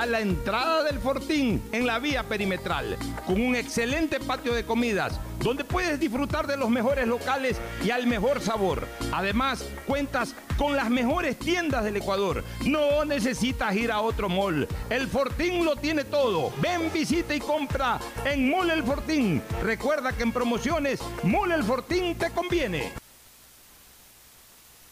a la entrada del Fortín en la vía perimetral, con un excelente patio de comidas donde puedes disfrutar de los mejores locales y al mejor sabor. Además, cuentas con las mejores tiendas del Ecuador. No necesitas ir a otro mall. El Fortín lo tiene todo. Ven, visita y compra en Mall El Fortín. Recuerda que en promociones Mall El Fortín te conviene.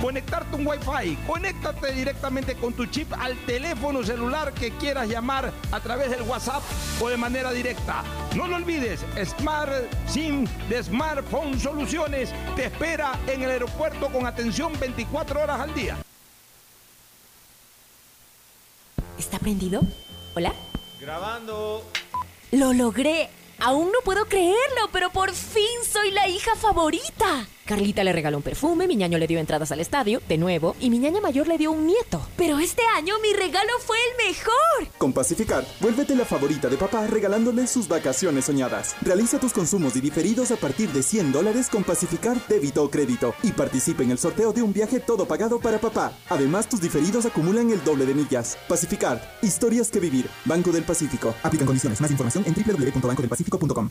conectarte un Wi-Fi. Conéctate directamente con tu chip al teléfono celular que quieras llamar a través del WhatsApp o de manera directa. No lo olvides, Smart SIM de Smartphone Soluciones te espera en el aeropuerto con atención 24 horas al día. ¿Está prendido? ¿Hola? Grabando. Lo logré. Aún no puedo creerlo, pero por fin soy la hija favorita. Carlita le regaló un perfume, mi ñaño le dio entradas al estadio, de nuevo, y mi ñaña mayor le dio un nieto. Pero este año mi regalo fue el mejor. Con Pacificar, vuélvete la favorita de papá regalándole sus vacaciones soñadas. Realiza tus consumos y diferidos a partir de 100 dólares con Pacificar débito o crédito y participa en el sorteo de un viaje todo pagado para papá. Además, tus diferidos acumulan el doble de millas. Pacificar, historias que vivir. Banco del Pacífico. Aplican condiciones. Más información en www.bancodelpacifico.com.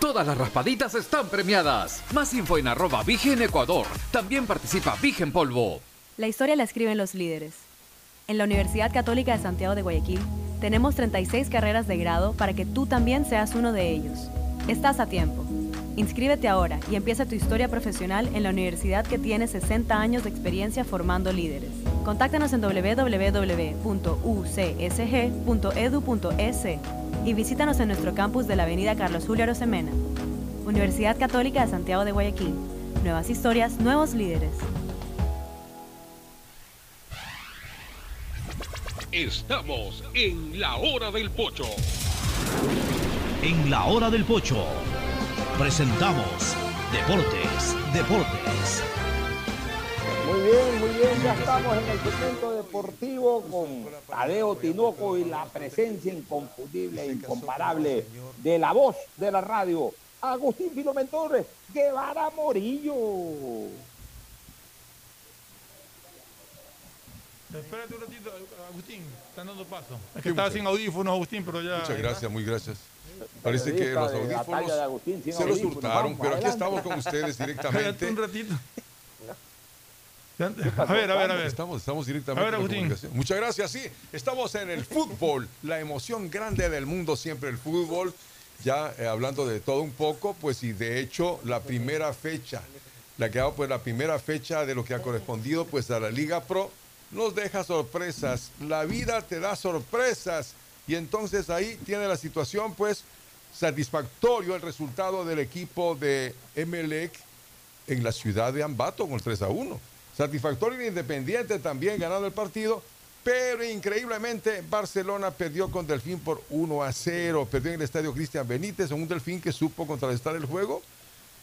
Todas las raspaditas están premiadas. Más info en arroba Vigen Ecuador. También participa Vigen Polvo. La historia la escriben los líderes. En la Universidad Católica de Santiago de Guayaquil tenemos 36 carreras de grado para que tú también seas uno de ellos. Estás a tiempo. Inscríbete ahora y empieza tu historia profesional en la universidad que tiene 60 años de experiencia formando líderes. Contáctanos en www.ucsg.edu.es y visítanos en nuestro campus de la Avenida Carlos Julio Arosemena. Universidad Católica de Santiago de Guayaquil. Nuevas historias, nuevos líderes. Estamos en la hora del pocho. En la hora del pocho presentamos Deportes, Deportes. Muy bien, muy bien, ya estamos en el segmento deportivo con Tadeo Tinoco y la presencia inconfundible e incomparable de la voz de la radio, Agustín Filomén Torres, Guevara Morillo. Espérate un ratito, Agustín, están dando paso. Es que estaba sin audífonos, Agustín, pero ya. Muchas gracias, muy gracias. Parece que los audífonos de Agustín, se los audífonos. hurtaron, Vamos, pero aquí adelante. estamos con ustedes Espérate directamente. un ratito. A ver, a ver, a ver. Estamos, estamos directamente A ver, en la. Muchas gracias. Sí, estamos en el fútbol, la emoción grande del mundo, siempre el fútbol. Ya eh, hablando de todo un poco, pues y de hecho la primera fecha, la que ha pues la primera fecha de lo que ha correspondido pues a la Liga Pro, nos deja sorpresas. La vida te da sorpresas y entonces ahí tiene la situación pues satisfactorio el resultado del equipo de Emelec en la ciudad de Ambato con 3 a 1. Satisfactorio e Independiente también ganando el partido, pero increíblemente Barcelona perdió con Delfín por 1 a 0. Perdió en el estadio Cristian Benítez, un Delfín que supo contrarrestar el juego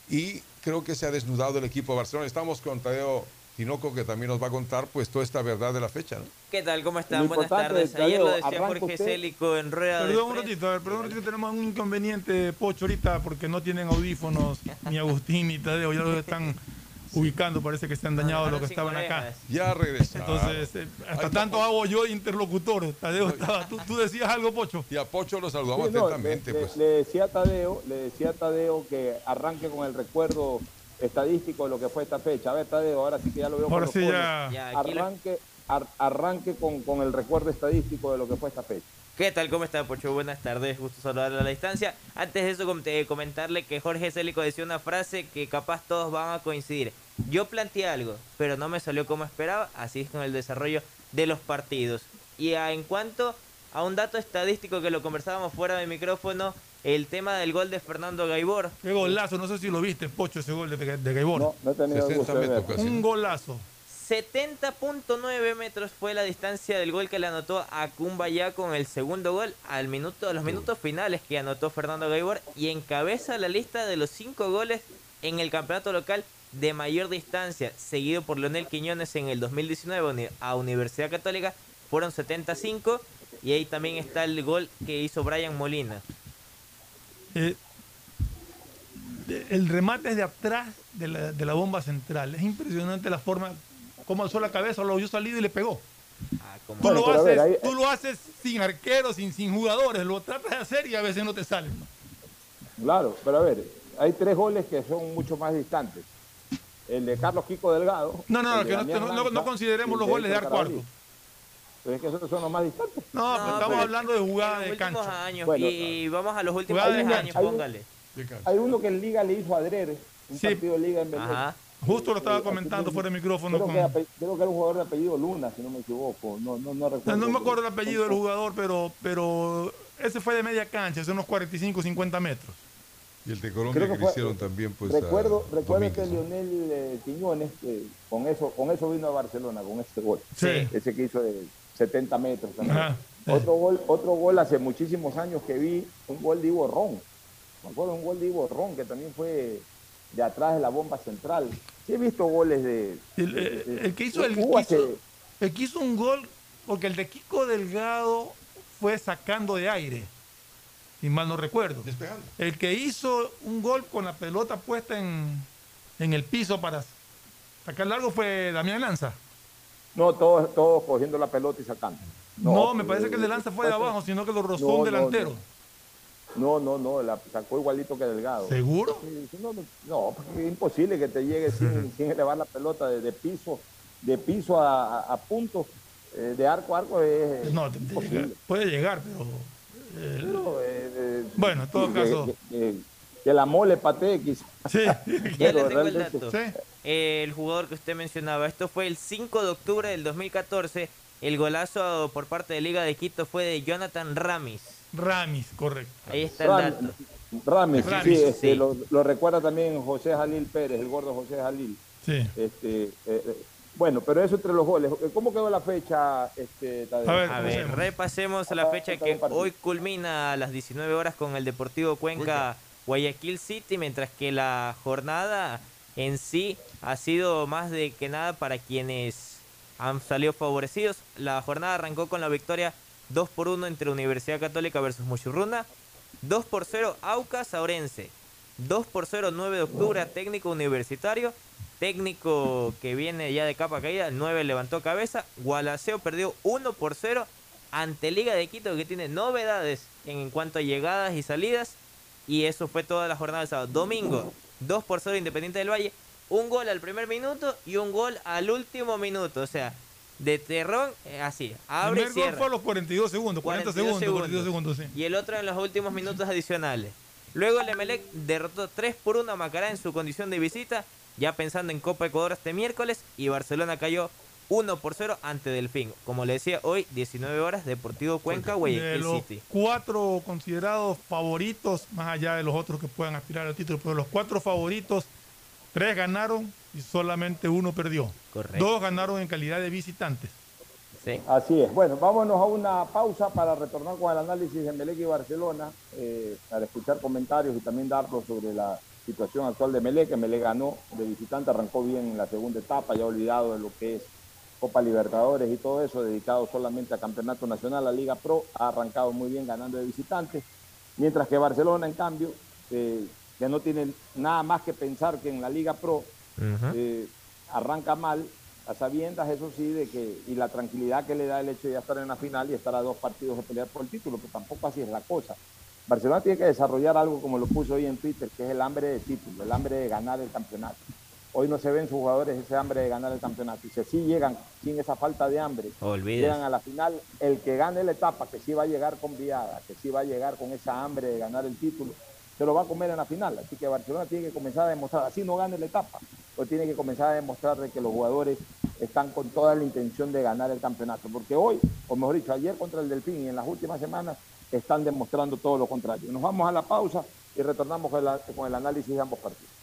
y creo que se ha desnudado el equipo de Barcelona. Estamos con Tadeo Tinoco que también nos va a contar pues toda esta verdad de la fecha. ¿no? ¿Qué tal? ¿Cómo Lo están? Buenas tardes. Ayer lo decía Jorge usted. Célico en rueda de Perdón un prensa. ratito, a ver, perdón un ratito, tenemos un inconveniente, Pocho, ahorita, porque no tienen audífonos, ni Agustín ni Tadeo, ya los están ubicando, parece que se han dañado los que estaban acá. Ya regresaron. Entonces, eh, hasta tanto hago yo de interlocutor. Tadeo estaba, tú, tú decías algo, Pocho. Y a Pocho lo Sí, saludamos no, atentamente. le, pues. le decía a Tadeo, le decía a Tadeo que arranque con el recuerdo estadístico de lo que fue esta fecha. A ver, Tadeo, ahora sí que ya lo veo. Ahora por sí los ya-. Ya, arranque, ar- arranque con, con el recuerdo estadístico de lo que fue esta fecha. ¿Qué tal? ¿Cómo está, Pocho? Buenas tardes, gusto saludarle a la distancia. Antes de eso, com- eh, comentarle que Jorge Célico decía una frase que capaz todos van a coincidir. Yo planteé algo, pero no me salió como esperaba, así es con el desarrollo de los partidos. Y a- en cuanto a un dato estadístico que lo conversábamos fuera de micrófono, el tema del gol de Fernando Gaibor. Qué golazo, no sé si lo viste, Pocho, ese gol de, de Gaibor. No, no he tenido. Un golazo. 70.9 metros fue la distancia del gol que le anotó a Kumbaya con el segundo gol al minuto, a los minutos finales que anotó Fernando Gaibor y encabeza la lista de los cinco goles en el campeonato local de mayor distancia, seguido por Leonel Quiñones en el 2019 uni- a Universidad Católica, fueron 75 y ahí también está el gol que hizo Brian Molina. Eh, el remate es de atrás de la, de la bomba central. Es impresionante la forma, cómo alzó la cabeza, lo vio salido y le pegó. Tú, Bueno, lo haces, ver, ahí- tú lo haces sin arqueros, sin, sin jugadores, lo tratas de hacer y a veces no te salen. ¿no? Claro, pero a ver, hay tres goles que son mucho más distantes. El de Carlos Kiko Delgado. No, no, de que no, no- no- no consideremos los goles de arco. Pero es que esos son los más distantes. No, pero estamos hablando de jugada de cancha. años Bueno, y vamos a los últimos tres años, hay un- póngale. Hay uno que en Liga le hizo a Adrede, un Sí. partido de Liga en Belén. Ajá. Justo lo estaba Eh, comentando aquí- fuera de micrófono Creo, con... que, creo que era un jugador de apellido Luna, si no me equivoco. No, no, no recuerdo. No, no me acuerdo el apellido del jugador, pero, pero ese fue de media cancha, hace unos 45, 50 metros. Y el de Colombia Creo que, que hicieron también pues a recuerdo recuerdo que. Lionel eh, Quiñones, que con eso con eso vino a Barcelona, con ese gol. Sí. Ese que hizo de 70 metros. Otro gol, otro gol hace muchísimos años que vi, un gol de Ivo Ron. Me acuerdo un gol de Ivo Ron que también fue de atrás de la bomba central. Sí he visto goles de... El, de- de- el que hizo el, hubo que hizo, hace- el que hizo un gol, porque el de Kiko Delgado fue sacando de aire, si mal no recuerdo. Despejando. El que hizo un gol con la pelota puesta en, en el piso para sacar largo fue Damián Lanza. No, todos, todos cogiendo la pelota y sacando. No, me parece que el de Lanza fue de abajo, sino que lo rozó No, un no, delantero. No, no, no, la sacó igualito que Delgado. ¿Seguro? Sí, sí, no, no, no, porque es imposible que te llegue sin, sin elevar la pelota de, de piso, de piso a, a- a punto, eh, de arco a arco es No, te- te puede llegar, pero... eh, Pero, eh, Bueno, en todo caso- que, que- que la mole patee quizás. Sí. Ya le tengo el realmente- dato. Eh, el jugador que usted mencionaba, esto fue el 5 de octubre del 2014. El golazo por parte de Liga de Quito fue de Jonathan Ramis. Ramis, correcto. Ahí está el dato. Rames, Rames, sí, este, sí. Lo, lo recuerda también José Jalil Pérez, el gordo José Jalil. Sí. Este, eh, eh, bueno, pero eso entre los goles. ¿Cómo quedó la fecha? Este? A ver, A ver, repasemos la fecha que hoy culmina a las 19 horas con el Deportivo Cuenca Guayaquil City, mientras que la jornada en sí ha sido más de que nada para quienes han salido favorecidos. La jornada arrancó con la victoria 2 por 1 entre Universidad Católica versus Muchurruna, 2 por 0 Aucas Aurense, 2 por 0 9 de octubre a técnico universitario, técnico que viene ya de capa caída, el 9 levantó cabeza, Gualaceo perdió 1 por 0 ante Liga de Quito que tiene novedades en cuanto a llegadas y salidas y eso fue toda la jornada del sábado. Domingo 2 por 0 Independiente del Valle, un gol al primer minuto y un gol al último minuto. O sea, de terrón, eh, así, abre y El primer gol cierra. fue a los 42 segundos, 40 42 segundos, 42 segundos, sí. Y el otro en los últimos minutos adicionales. Luego el Emelec derrotó 3 por 1 a Macará en su condición de visita, ya pensando en Copa Ecuador este miércoles, y Barcelona cayó 1 por 0 ante Delfín. Como le decía, hoy 19 horas, Deportivo Cuenca, De Guayaquil los City. cuatro considerados favoritos, más allá de los otros que puedan aspirar al título, pero los cuatro favoritos, tres ganaron y solamente uno perdió. Correcto. Dos ganaron en calidad de visitantes. Así es. Bueno, vámonos a una pausa para retornar con el análisis de Melec y Barcelona, eh, para escuchar comentarios y también darlos sobre la situación actual de Melec, que Melec ganó de visitante, arrancó bien en la segunda etapa, ya olvidado de lo que es Copa Libertadores y todo eso, dedicado solamente a Campeonato Nacional, la Liga Pro, ha arrancado muy bien ganando de visitante, mientras que Barcelona, en cambio, eh, que no tiene nada más que pensar que en la Liga Pro, eh, arranca mal, a sabiendas, eso sí, de que, y la tranquilidad que le da el hecho de ya estar en la final y estar a dos partidos de pelear por el título, que tampoco así es la cosa. Barcelona tiene que desarrollar algo como lo puso hoy en Twitter, que es el hambre de título, el hambre de ganar el campeonato. Hoy no se ven sus jugadores ese hambre de ganar el campeonato. Y si así llegan sin esa falta de hambre, llegan a la final, el que gane la etapa, que sí va a llegar con viada, que sí va a llegar con esa hambre de ganar el título, se lo va a comer en la final. Así que Barcelona tiene que comenzar a demostrar, así no gane la etapa, pero tiene que comenzar a demostrar de que los jugadores están con toda la intención de ganar el campeonato. Porque hoy, o mejor dicho, ayer contra el Delfín y en las últimas semanas, están demostrando todo lo contrario. Nos vamos a la pausa y retornamos con el análisis de ambos partidos.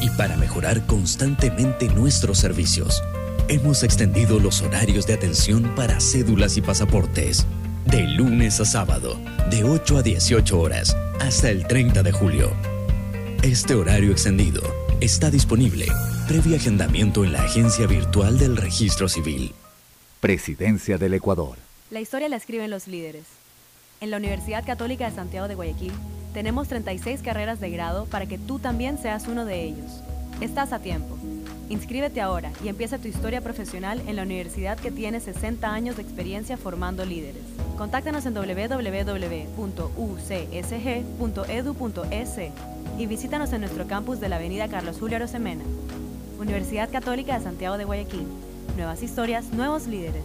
y para mejorar constantemente nuestros servicios. Hemos extendido los horarios de atención para cédulas y pasaportes. De lunes a sábado, de 8 a 18 horas, hasta el 30 de julio. Este horario extendido está disponible previo agendamiento en la agencia virtual del registro civil. Presidencia del Ecuador. La historia la escriben los líderes. En la Universidad Católica de Santiago de Guayaquil tenemos 36 carreras de grado para que tú también seas uno de ellos. Estás a tiempo. Inscríbete ahora y empieza tu historia profesional en la universidad que tiene 60 años de experiencia formando líderes. Contáctanos en www.ucsg.edu.es y visítanos en nuestro campus de la Avenida Carlos Julio Arosemena. Universidad Católica de Santiago de Guayaquil. Nuevas historias, nuevos líderes.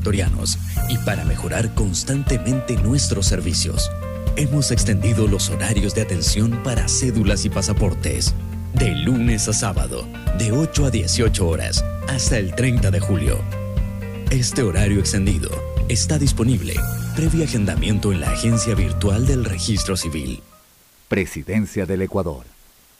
y para mejorar constantemente nuestros servicios. hemos extendido los horarios de atención para cédulas y pasaportes. De lunes a sábado, de 8 a 18 horas, hasta el 30 de julio. Este horario extendido está disponible previo agendamiento en la agencia virtual del registro civil. Presidencia del Ecuador.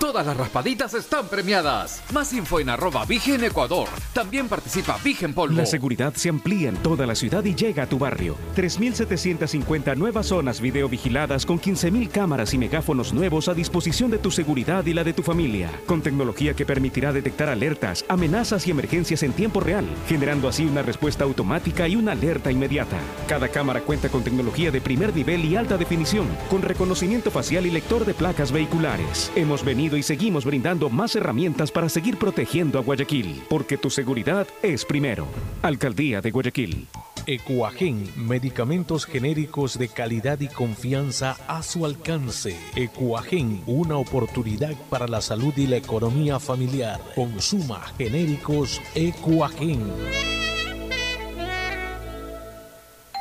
Todas las raspaditas están premiadas. Más info en arroba Vigen Ecuador. También participa Vigen Polvo. La seguridad se amplía en toda la ciudad y llega a tu barrio. 3.750 nuevas zonas videovigiladas con 15.000 cámaras y megáfonos nuevos a disposición de tu seguridad y la de tu familia. Con tecnología que permitirá detectar alertas, amenazas y emergencias en tiempo real, generando así una respuesta automática y una alerta inmediata. Cada cámara cuenta con tecnología de primer nivel y alta definición, con reconocimiento facial y lector de placas vehiculares. Hemos venido y seguimos brindando más herramientas para seguir protegiendo a Guayaquil, porque tu seguridad es primero. Alcaldía de Guayaquil. Ecuagen, medicamentos genéricos de calidad y confianza a su alcance. Ecuagen, una oportunidad para la salud y la economía familiar. Consuma genéricos Ecuagen.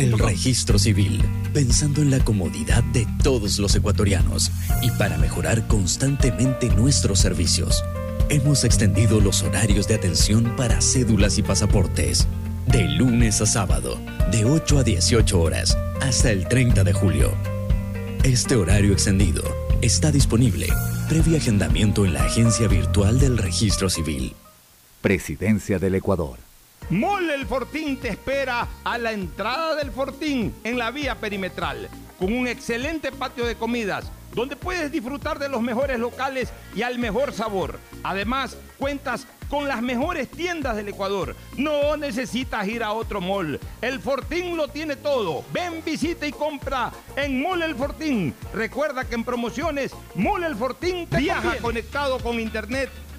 El registro civil, pensando en la comodidad de todos los ecuatorianos y para mejorar constantemente nuestros servicios, hemos extendido los horarios de atención para cédulas y pasaportes. De lunes a sábado, de 8 a 18 horas, hasta el 30 de julio. Este horario extendido está disponible previo agendamiento en la agencia virtual del registro civil. Presidencia del Ecuador. Mole el Fortín te espera a la entrada del Fortín en la vía perimetral, con un excelente patio de comidas, donde puedes disfrutar de los mejores locales y al mejor sabor. Además, cuentas con las mejores tiendas del Ecuador. No necesitas ir a otro mall. El Fortín lo tiene todo. Ven, visita y compra en Mole el Fortín. Recuerda que en promociones, Mole el Fortín te viaja conectado con internet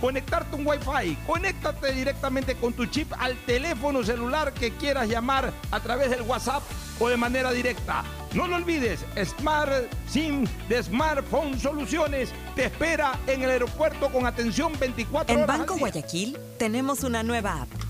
conectarte un Wi-Fi. Conéctate directamente con tu chip al teléfono celular que quieras llamar a través del WhatsApp o de manera directa. No lo olvides, Smart SIM de Smartphone Soluciones te espera en el aeropuerto con atención 24 En horas. Banco al día. Guayaquil tenemos una nueva app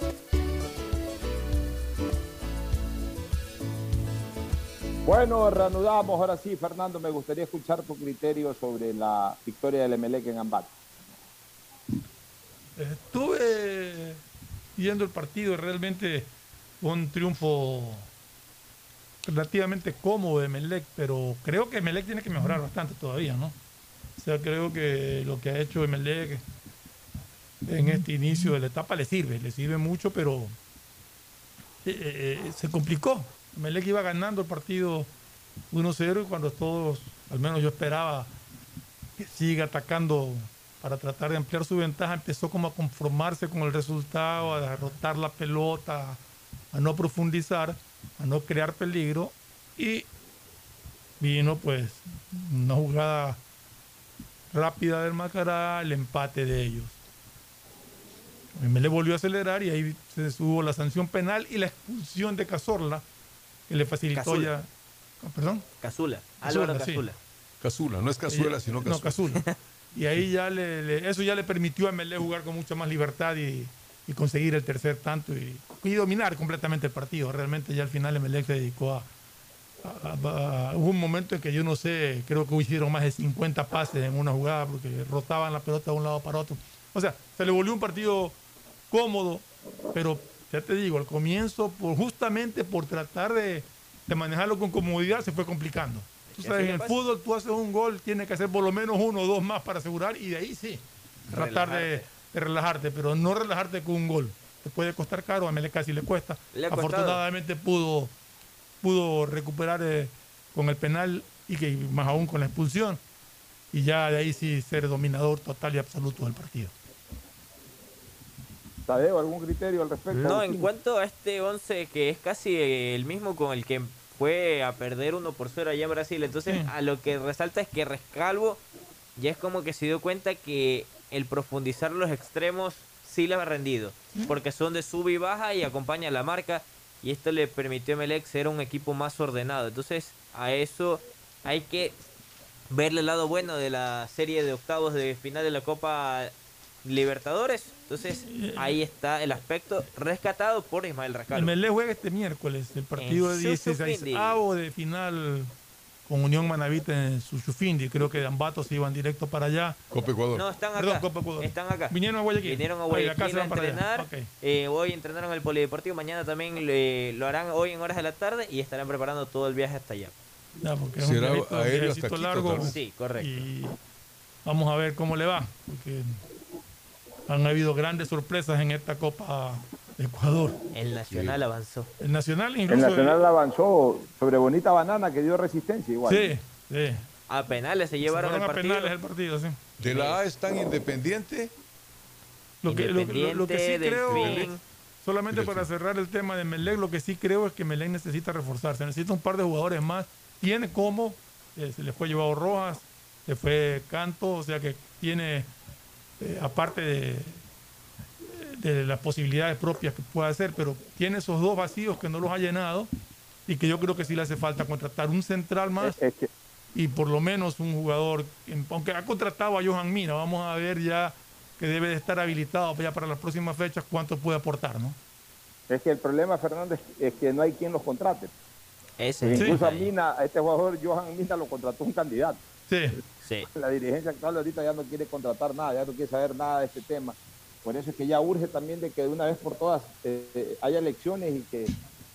Bueno, reanudamos ahora sí, Fernando. Me gustaría escuchar tu criterio sobre la victoria del Emelec en Ambato. Estuve viendo el partido, realmente un triunfo relativamente cómodo de Melec, pero creo que Melec tiene que mejorar bastante todavía, ¿no? O sea, creo que lo que ha hecho Melec en este inicio de la etapa le sirve, le sirve mucho, pero eh, eh, se complicó. Melec iba ganando el partido 1-0 y cuando todos, al menos yo esperaba que siga atacando para tratar de ampliar su ventaja, empezó como a conformarse con el resultado, a derrotar la pelota, a no profundizar, a no crear peligro y vino pues una jugada rápida del Macará, el empate de ellos. Me le volvió a acelerar y ahí se subo la sanción penal y la expulsión de Cazorla, que le facilitó Cazula. ya. Ah, ¿Perdón? Casula. Casula, Álvaro sí. Casula. Casula, no es cazuela, sino no, casula. Casula. Y ahí ya le, le- eso ya le permitió a Melé jugar con mucha más libertad y, y conseguir el tercer tanto y, y dominar completamente el partido. Realmente ya al final Emelec se dedicó a, a- a- a- Hubo un momento en que yo no sé, creo que hicieron más de 50 pases en una jugada porque rotaban la pelota de un lado para otro. O sea, se le volvió un partido cómodo, pero ya te digo, al comienzo, por, justamente por tratar de, de manejarlo con comodidad, se fue complicando. Tú sabes, en el pasa. fútbol tú haces un gol, tienes que hacer por lo menos uno o dos más para asegurar y de ahí sí, tratar de, Relajarte. de relajarte, pero no relajarte con un gol. Te puede costar caro, a Mele casi le cuesta. Le. Afortunadamente pudo, pudo recuperar eh, con el penal y que más aún con la expulsión. Y ya de ahí sí ser dominador total y absoluto del partido. Tadeo, ¿algún criterio al respecto? No, en cuanto a este 11 que es casi el mismo con el que fue a perder 1 por 0 allá en Brasil, entonces a lo que resalta es que Rescalvo ya es como que se dio cuenta que el profundizar los extremos sí le ha rendido, porque son de sub y baja y acompaña la marca y esto le permitió a Melec ser un equipo más ordenado. Entonces a eso hay que verle el lado bueno de la serie de octavos de final de la Copa Libertadores. Entonces ahí está el aspecto rescatado por Ismael El Rascalvo. Melé juega este miércoles el partido En de Suchufindi. 16 de final con Unión Manavita en Suchufindi. Creo que de Ambato se iban directo para allá. Copa Ecuador. No, están acá. Perdón, Copa Ecuador. Están acá. Vinieron a Guayaquil. Vinieron a Guayaquil a entrenar. Eh, hoy entrenaron en el Polideportivo. Mañana también le- lo harán hoy en horas de la tarde y estarán preparando todo el viaje hasta allá. Ya, porque es un Será viajito- aéreo hasta largo. Sí, correcto. Y vamos a ver cómo le va. Porque han habido grandes sorpresas en esta Copa de Ecuador. El Nacional avanzó. El Nacional El incluso. Nacional avanzó sobre Bonita Banana que dio resistencia igual. Sí, sí. A penales se llevaron Se el a partido. penales el partido, sí. De la A es tan independiente. Lo que, lo, lo- lo que sí creo, solamente para cerrar el tema de Melec, lo que sí creo es que Melec necesita reforzarse, necesita un par de jugadores más. Tiene como, eh, se le fue llevado Rojas, se fue Canto, o sea que tiene, eh, aparte de, de las posibilidades propias que pueda hacer, pero tiene esos dos vacíos que no los ha llenado y que yo creo que sí le hace falta contratar un central más Es que, y por lo menos un jugador, que- aunque ha contratado a Johan Mina, vamos a ver ya que debe de estar habilitado ya para las próximas fechas cuánto puede aportar, ¿no? es que el problema, Fernando, es, que no hay quien los contrate. Ese Porque es el incluso a detalle. Mina, a este jugador, Johan Mina, lo contrató un candidato. Sí. Sí. La dirigencia actual ahorita ya no quiere contratar nada, ya no quiere saber nada de este tema. Por eso es que ya urge también de que de una vez por todas eh, eh, haya elecciones y que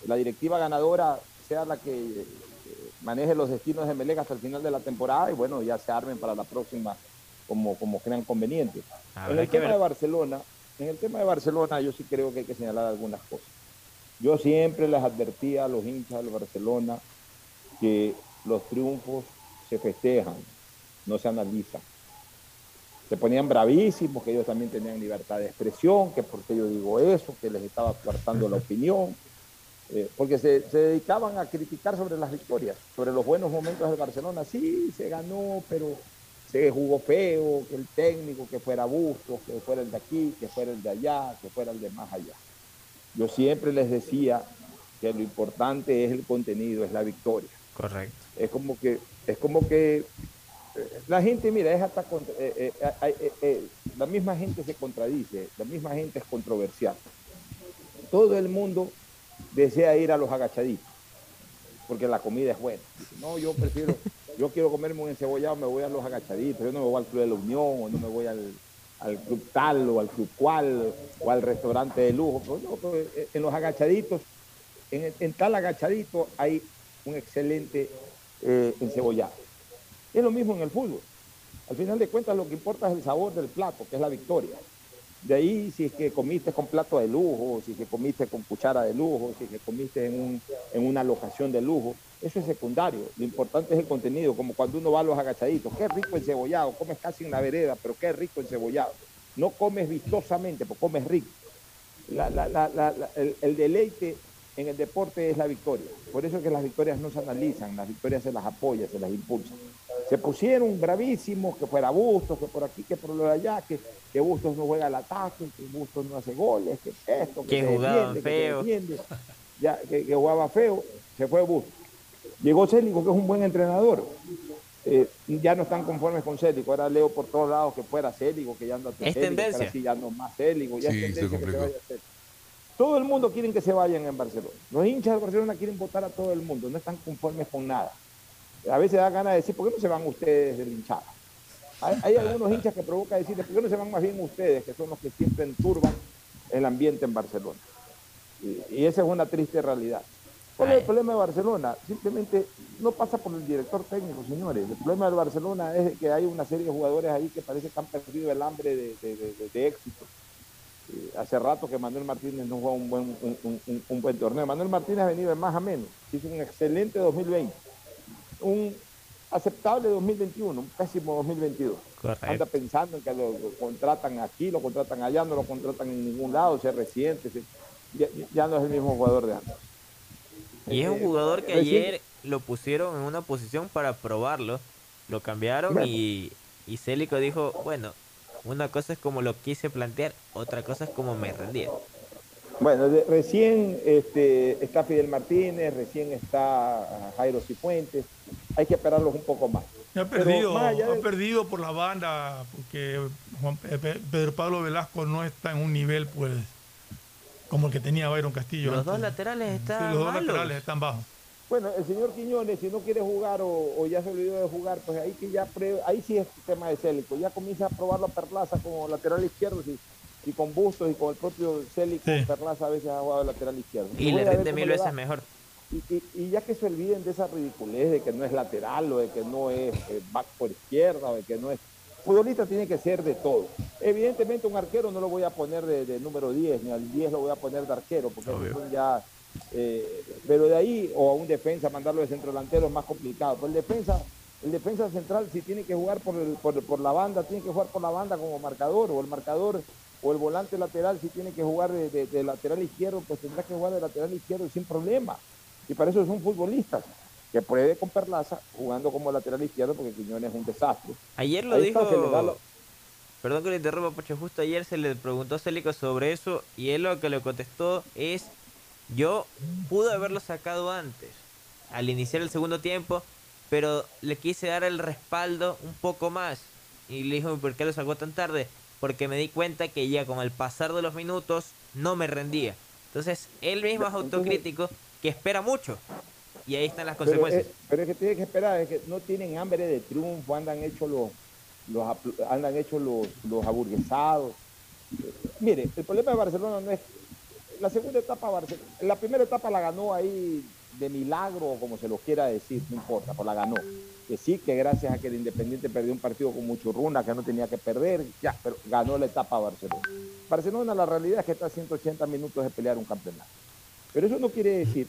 la directiva ganadora sea la que eh, maneje los destinos de Melec hasta el final de la temporada y bueno, ya se armen para la próxima como, como crean conveniente. En el tema ver. de Barcelona, en el tema de Barcelona yo sí creo que hay que señalar algunas cosas. Yo siempre les advertía a los hinchas del Barcelona que los triunfos se festejan, no se analizan. Se ponían bravísimos, que ellos también tenían libertad de expresión, que porque yo digo eso, que les estaba coartando la opinión. Eh, porque se, se dedicaban a criticar sobre las victorias, sobre los buenos momentos del Barcelona. Sí, se ganó, pero se jugó feo, que el técnico, que fuera Bustos, que fuera el de aquí, que fuera el de allá, que fuera el de más allá. Yo siempre les decía que lo importante es el contenido, es la victoria. Correcto. Es como que, es como que la gente, mira, es hasta contra- eh, eh, eh, la misma gente se contradice, la misma gente es controversial. Todo el mundo desea ir a los agachaditos, porque la comida es buena. No, yo prefiero, yo quiero comerme un encebollado, me voy a los agachaditos, yo no me voy al Club de la Unión, o no me voy al, al Club tal, o al Club cual, o al restaurante de lujo. Pero no, pero, eh, en los agachaditos, en, en tal agachadito hay un excelente eh, encebollado. Es lo mismo en el fútbol. Al final de cuentas lo que importa es el sabor del plato, que es la victoria. De ahí si es que comiste con plato de lujo, si es que comiste con cuchara de lujo, si es que comiste en, un- en una locación de lujo, eso es secundario. Lo importante es el contenido, como cuando uno va a los agachaditos. Qué rico encebollado, comes casi en la vereda, pero qué rico encebollado. No comes vistosamente, pero comes rico. La- la- la- el, el deleite en el deporte es la victoria. Por eso es que las victorias no se analizan, las victorias se las apoya, se las impulsa. Se pusieron bravísimos, que fuera Bustos, que por aquí, que por lo de allá, que, que Bustos no juega al ataque, que Bustos no hace goles, que esto, que, Que se defiende, que se feo. defiende, ya, que, que jugaba feo, se fue Bustos. Llegó Célico, que es un buen entrenador. Eh, ya no están conformes con Célico. Ahora leo por todos lados que fuera Célico, que ya anda Es Célico, tendencia. ya no más Célico, ya Sí, es se tendencia que se vaya Célico. Todo el mundo quiere que se vayan en Barcelona. Los hinchas del Barcelona quieren votar a todo el mundo, no están conformes con nada. A veces da ganas de decir, ¿por qué no se van ustedes del hinchada? Hay, hay algunos hinchas que provoca decirles, ¿por qué no se van más bien ustedes, que son los que siempre enturban el ambiente en Barcelona? Y, y esa es una triste realidad. ¿Cuál es el problema de Barcelona? Simplemente no pasa por el director técnico, señores. El problema del Barcelona es de que hay una serie de jugadores ahí que parece que han perdido el hambre de, de- de- de- de éxito. Eh, hace rato que Manuel Martínez no juega un buen, un, un- un- un buen torneo. Manuel Martínez ha venido de más a menos. Hizo un excelente 2020. Un aceptable 2021, un pésimo 2022. Correcto. Anda pensando en que lo, lo contratan aquí, lo contratan allá, no lo contratan en ningún lado, se resiente. se- ya, ya no es el mismo jugador de antes. Y es un Eh, jugador que ayer lo pusieron en una posición para probarlo. Lo cambiaron Bueno. y, y Célico dijo, bueno, una cosa es como lo quise plantear, otra cosa es como me rendía. Bueno, de- recién este, está Fidel Martínez, recién está Jairo Cifuentes. Hay que esperarlos un poco más. Ha perdido, más allá ha de- perdido por la banda porque Juan Pedro Pablo Velasco no está en un nivel pues como el que tenía Byron Castillo. Los antes. dos laterales Sí, están los dos malos. laterales están bajos. Bueno, el señor Quiñones, si no quiere jugar o, o ya se olvidó de jugar, pues ahí que ya pruebe- ahí sí es tema de Célico. Ya comienza a probarlo a Perlaza como lateral izquierdo, si, si con Bustos y con el propio Célico, Sí. Perlaza a veces ha jugado lateral izquierdo. Y le rinde mil veces mejor. Y, y- y ya que se olviden de esa ridiculez de que no es lateral o de que no es eh, back por izquierda o de que no es... Futbolista tiene que ser de todo. Evidentemente un arquero no lo voy a poner de, de número 10, ni al 10 lo voy a poner de arquero, porque ya... eh, pero de ahí, o a un defensa, mandarlo de centro delantero es más complicado. Pero el defensa, el defensa central si tiene que jugar por, el- por, por la banda, tiene que jugar por la banda como marcador, o el marcador o el volante lateral si tiene que jugar de, de- de lateral izquierdo, pues tendrá que jugar de lateral izquierdo sin problema. Y para eso son futbolistas. Que pruebe con Perlaza jugando como lateral izquierdo porque Quiñones es un desastre. Ayer lo Ahí está, dijo, lo- perdón que le interrumpa, justo ayer se le preguntó a Célico sobre eso y él lo que le contestó es, yo pude haberlo sacado antes, al iniciar el segundo tiempo, pero le quise dar el respaldo un poco más. Y le dijo, ¿por qué lo sacó tan tarde? Porque me di cuenta que ya con el pasar de los minutos no me rendía. Entonces, él mismo es autocrítico que espera mucho. Y ahí están las Pero, consecuencias. es, pero es que tiene que esperar, es que no tienen hambre de triunfo, andan hechos los, los andan hechos los, los aburguesados. Mire, el problema de Barcelona no es la segunda etapa, Barce- la primera etapa la ganó ahí de milagro, como se lo quiera decir, no importa, pues la ganó. Que sí, que gracias a que el Independiente perdió un partido con mucho runa, que no tenía que perder, ya, pero ganó la etapa Barcelona. Barcelona, la realidad es que está a 180 minutos de pelear un campeonato. Pero eso no quiere decir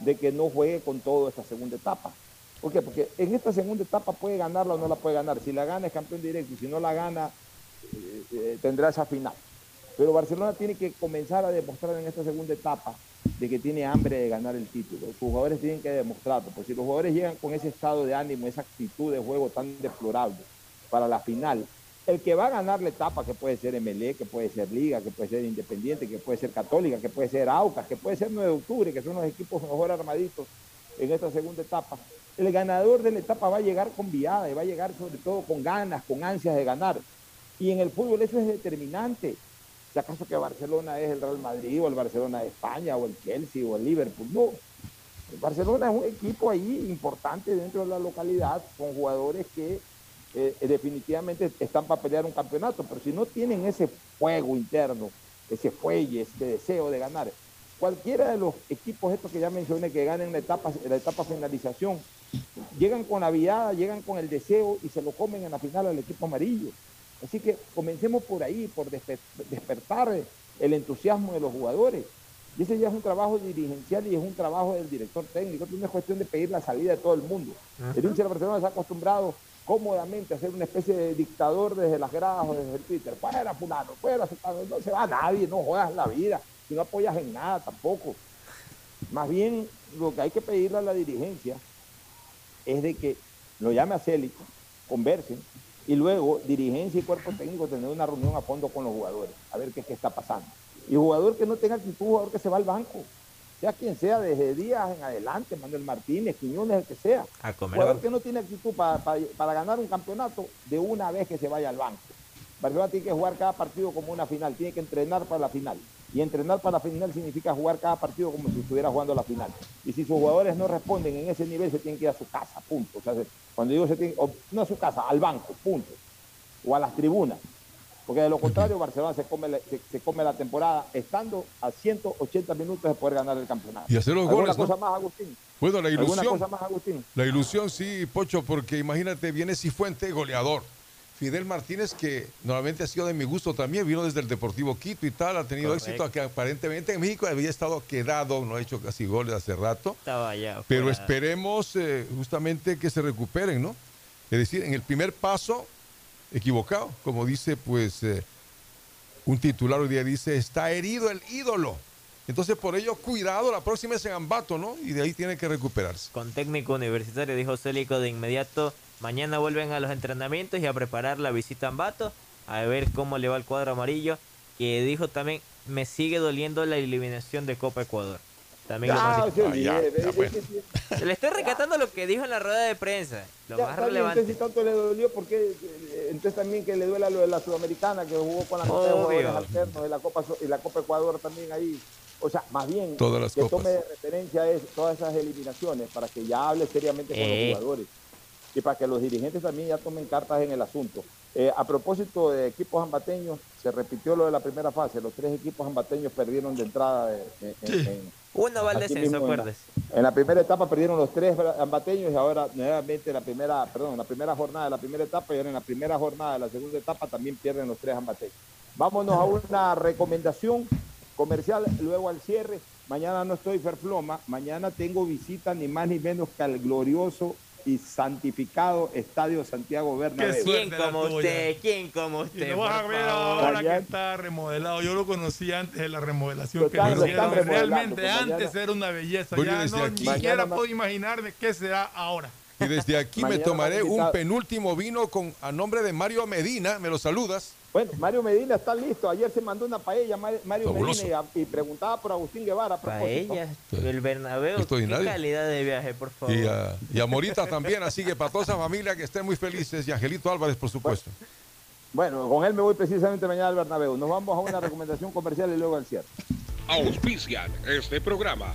de que no juegue con todo esta segunda etapa. ¿Por qué? Porque en esta segunda etapa puede ganarla o no la puede ganar. Si la gana es campeón directo y si no la gana eh, eh, tendrá esa final. Pero Barcelona tiene que comenzar a demostrar en esta segunda etapa de que tiene hambre de ganar el título. Sus jugadores tienen que demostrarlo, porque si los jugadores llegan con ese estado de ánimo, esa actitud de juego tan deplorable para la final, el que va a ganar la etapa, que puede ser MLE, que puede ser Liga, que puede ser Independiente, que puede ser Católica, que puede ser Aucas, que puede ser 9 de octubre, que son los equipos mejor armaditos en esta segunda etapa, el ganador de la etapa va a llegar con viada y va a llegar sobre todo con ganas, con ansias de ganar. Y en el fútbol eso es determinante. Si acaso que Barcelona es el Real Madrid o el Barcelona de España o el Chelsea o el Liverpool, no. El Barcelona es un equipo ahí importante dentro de la localidad con jugadores que eh, definitivamente están para pelear un campeonato, pero si no tienen ese fuego interno, ese fuelle, ese deseo de ganar, cualquiera de los equipos estos que ya mencioné que ganen la etapa, la etapa finalización, llegan con la viada, llegan con el deseo y se lo comen en la final al equipo amarillo. Así que comencemos por ahí, por despertar el entusiasmo de los jugadores. Y ese ya es un trabajo dirigencial y es un trabajo del director técnico. No es cuestión de pedir la salida de todo el mundo. El hincha de Barcelona se ha acostumbrado cómodamente a ser una especie de dictador desde las gradas o desde el Twitter. Fuera, fulano, fuera, fulano. No se va nadie, no juegas la vida. Si no apoyas en nada tampoco. Más bien, lo que hay que pedirle a la dirigencia es de que lo llame a Célico, conversen, y luego dirigencia y cuerpo técnico tener una reunión a fondo con los jugadores, a ver qué, qué está pasando. Y jugador que no tenga actitud, jugador que se va al banco, sea quien sea, desde Díaz en adelante, Manuel Martínez, Quiñones, el que sea. A comer jugador que no tiene actitud para, para ganar un campeonato, de una vez que se vaya al banco. Barcelona tiene que jugar cada partido como una final, tiene que entrenar para la final. Y entrenar para la final significa jugar cada partido como si estuviera jugando la final. Y si sus jugadores no responden en ese nivel, se tienen que ir a su casa, punto. O sea, cuando digo se tienen, no a su casa, al banco, punto. O a las tribunas. Porque de lo contrario, Barcelona se come, la, se, come la temporada estando a 180 minutos de poder ganar el campeonato. Y hacer los ¿Alguna goles. cosa ¿no? más, Agustín? Bueno, la ilusión. ¿Alguna cosa más, Agustín? La ilusión, sí, Pocho, porque imagínate, viene Cifuente, goleador. Fidel Martínez, que normalmente ha sido de mi gusto también, vino desde el Deportivo Quito y tal, ha tenido Correcto. éxito, que aparentemente en México había estado quedado, no ha hecho casi goles hace rato. Estaba allá. Pero esperemos eh, justamente que se recuperen, ¿no? Es decir, en el primer paso, equivocado, como dice, pues, eh, un titular hoy día dice, está herido el ídolo. Entonces, por ello, cuidado, la próxima es en Ambato, ¿no? Y de ahí tiene que recuperarse. Con técnico universitario, dijo Célico de inmediato. Mañana vuelven a los entrenamientos y a preparar la visita a Ambato. A ver cómo le va el cuadro amarillo. Que dijo también, me sigue doliendo la eliminación de Copa Ecuador. También lo Ya, ve, ve, ve, Le estoy rescatando lo que dijo en la rueda de prensa. Lo Ya, más bien, relevante. Entonces, si tanto le dolió, ¿por qué? Eh, Entonces también que le duela lo de la Sudamericana, que jugó con la de alternos, y la Copa, y la Copa Ecuador también ahí. O sea, más bien Todas las que copas. tome de referencia es, todas esas eliminaciones para que ya hable seriamente con Eh. los jugadores y para que los dirigentes también ya tomen cartas en el asunto. Eh, a propósito de equipos ambateños, se repitió lo de la primera fase. Los tres equipos ambateños perdieron de entrada. de- en- en- en- Uno va al descenso, en la- acuérdese. en la primera etapa perdieron los tres ambateños y ahora nuevamente en la primera, perdón, en la primera jornada de la primera etapa y ahora en la primera jornada de la segunda etapa también pierden los tres ambateños. Vámonos a una recomendación comercial, luego al cierre. Mañana no estoy Ferfloma, mañana tengo visita ni más ni menos que al glorioso y santificado Estadio Santiago Bernabéu. ¿Quién como usted? ¿Quién como Y usted? lo vas a ver ahora que está remodelado. Yo lo conocí antes de la remodelación Lo que están- lo hicieron. Realmente pues mañana- antes era una belleza. Ya desde no aquí- ni siquiera puedo imaginarme qué será ahora. Y desde aquí me tomaré un penúltimo vino con a nombre de Mario Medina, me lo saludas. Bueno, Mario Medina está listo. Ayer se mandó una paella Mar- Mario Fabuloso. Medina y, y preguntaba por Agustín Guevara. a. Paella, el Bernabéu. Qué Extraordinario. calidad de viaje, por favor. Y a, y a Morita también, así que para toda esa familia que estén muy felices. Y Angelito Álvarez, por supuesto. Bueno, con él me voy precisamente mañana al Bernabéu. Nos vamos a una recomendación comercial y luego al cierre. Auspician este programa.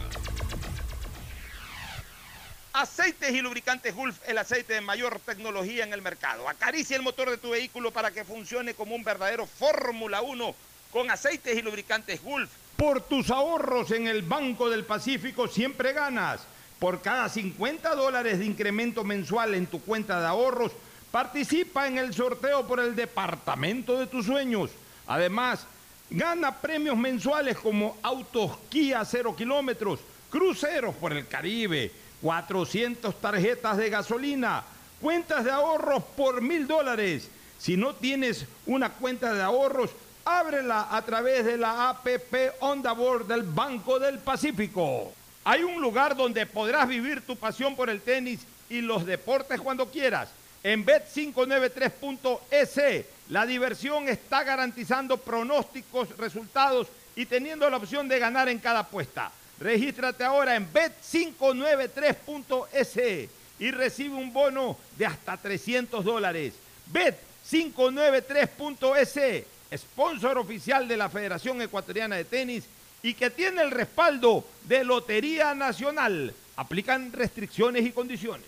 Aceites y lubricantes Gulf, el aceite de mayor tecnología en el mercado. Acaricia el motor de tu vehículo para que funcione como un verdadero Fórmula 1 con aceites y lubricantes Gulf. Por tus ahorros en el Banco del Pacífico siempre ganas. Por cada 50 dólares de incremento mensual en tu cuenta de ahorros, participa en el sorteo por el departamento de tus sueños. Además, gana premios mensuales como autos Kia 0 kilómetros, cruceros por el Caribe, 400 tarjetas de gasolina, cuentas de ahorros por mil dólares. Si no tienes una cuenta de ahorros, Ábrela a través de la APP Onda Board del Banco del Pacífico. Hay un lugar donde podrás vivir tu pasión por el tenis y los deportes cuando quieras. En Bet593.es, la diversión está garantizando pronósticos, resultados y teniendo la opción de ganar en cada apuesta. Regístrate ahora en Bet593.es y recibe un bono de hasta 300 dólares. Bet593.es, sponsor oficial de la Federación Ecuatoriana de Tenis y que tiene el respaldo de Lotería Nacional. Aplican restricciones y condiciones.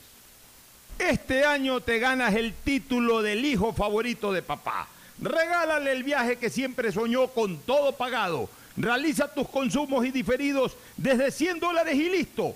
Este año te ganas el título del hijo favorito de papá. Regálale el viaje que siempre soñó con todo pagado. Realiza tus consumos y diferidos desde 100 dólares y listo.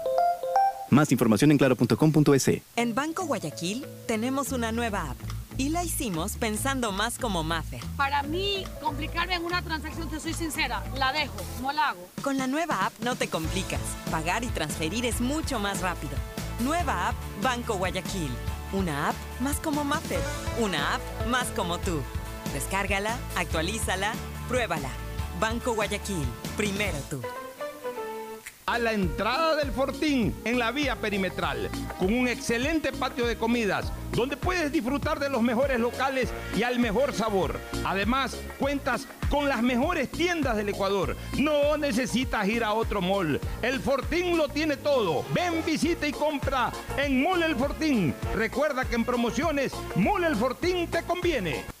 Más información en claro.com.es. En Banco Guayaquil tenemos una nueva app y la hicimos pensando más como Maffer. Para mí, complicarme en una transacción, te soy sincera, la dejo, no la hago. Con la nueva app no te complicas. Pagar y transferir es mucho más rápido. Nueva app Banco Guayaquil. Una app más como Maffer. Una app más como tú. Descárgala, actualízala, pruébala. Banco Guayaquil. Primero tú a la entrada del Fortín en la vía perimetral, con un excelente patio de comidas, donde puedes disfrutar de los mejores locales y al mejor sabor. Además, cuentas con las mejores tiendas del Ecuador. No necesitas ir a otro mall. El Fortín lo tiene todo. Ven, visita y compra en Mall El Fortín. Recuerda que en promociones, Mall El Fortín te conviene.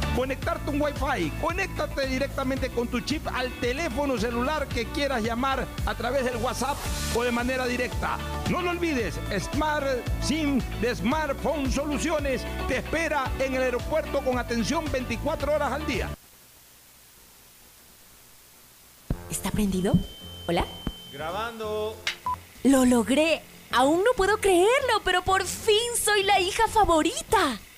conectarte un Wi-Fi. Conéctate directamente con tu chip al teléfono celular que quieras llamar a través del WhatsApp o de manera directa. No lo olvides, Smart SIM de Smartphone Soluciones te espera en el aeropuerto con atención 24 horas al día. ¿Está prendido? ¿Hola? Grabando. Lo logré. Aún no puedo creerlo, pero por fin soy la hija favorita.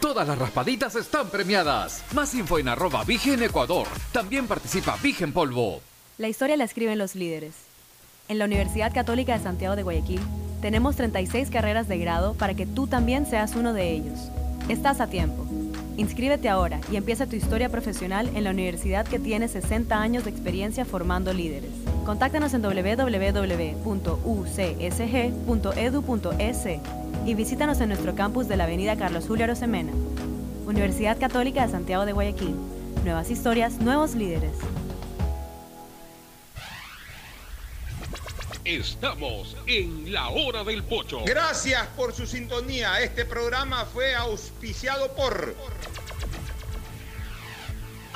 Todas las raspaditas están premiadas. Más info en arroba Vigen Ecuador. También participa Vigen Polvo. La historia la escriben los líderes. En la Universidad Católica de Santiago de Guayaquil tenemos 36 carreras de grado para que tú también seas uno de ellos. Estás a tiempo. Inscríbete ahora y empieza tu historia profesional en la universidad que tiene 60 años de experiencia formando líderes. Contáctanos en www.ucsg.edu.es y visítanos en nuestro campus de la Avenida Carlos Julio Arosemena. Universidad Católica de Santiago de Guayaquil. Nuevas historias, nuevos líderes. Estamos en la hora del pocho. Gracias por su sintonía. Este programa fue auspiciado por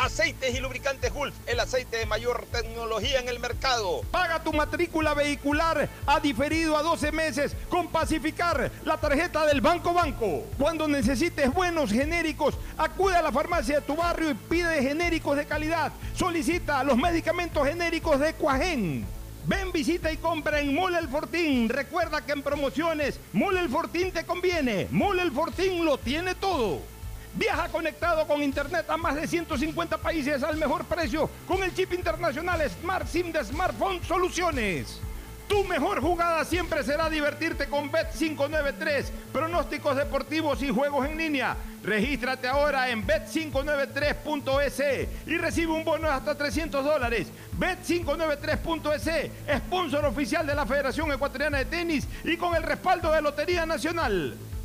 Aceites y lubricantes Gulf, el aceite de mayor tecnología en el mercado. Paga tu matrícula vehicular a diferido a 12 meses con Pacificar, la tarjeta del Banco Banco. Cuando necesites buenos genéricos, acude a la farmacia de tu barrio y pide genéricos de calidad. Solicita los medicamentos genéricos de Cuajén. Ven, visita y compra en Mole El Fortín. Recuerda que en promociones, Mole El Fortín te conviene. Mole El Fortín lo tiene todo. Viaja conectado con Internet a más de 150 países al mejor precio con el chip internacional Smart SIM de Smartphone Soluciones. Tu mejor jugada siempre será divertirte con Bet593, pronósticos deportivos y juegos en línea. Regístrate ahora en bet593.es y recibe un bono de hasta 300 dólares. Bet593.es, sponsor oficial de la Federación Ecuatoriana de Tenis y con el respaldo de Lotería Nacional.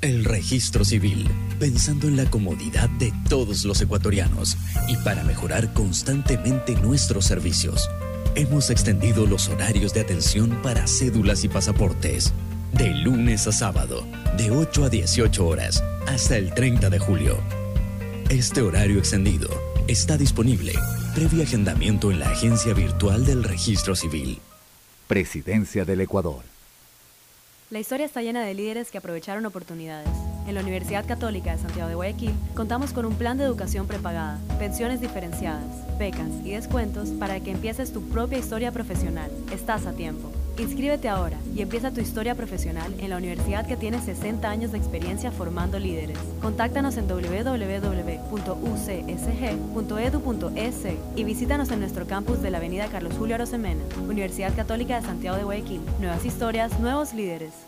El registro civil, pensando en la comodidad de todos los ecuatorianos y para mejorar constantemente nuestros servicios. Hemos extendido los horarios de atención para cédulas y pasaportes. De lunes a sábado, de 8 a 18 horas, hasta el 30 de julio. Este horario extendido está disponible previo agendamiento en la agencia virtual del registro civil. Presidencia del Ecuador. La historia está llena de líderes que aprovecharon oportunidades. En la Universidad Católica de Santiago de Guayaquil contamos con un plan de educación prepagada, pensiones diferenciadas, becas y descuentos para que empieces tu propia historia profesional. Estás a tiempo. Inscríbete ahora y empieza tu historia profesional en la universidad que tiene 60 años de experiencia formando líderes. Contáctanos en www.ucsg.edu.es y visítanos en nuestro campus de la Avenida Carlos Julio Arosemena, Universidad Católica de Santiago de Guayaquil. Nuevas historias, nuevos líderes.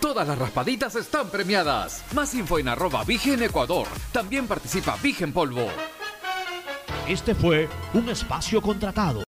Todas las raspaditas están premiadas. Más info en arroba Vigen Ecuador. También participa Vigen Polvo. Este fue un espacio contratado.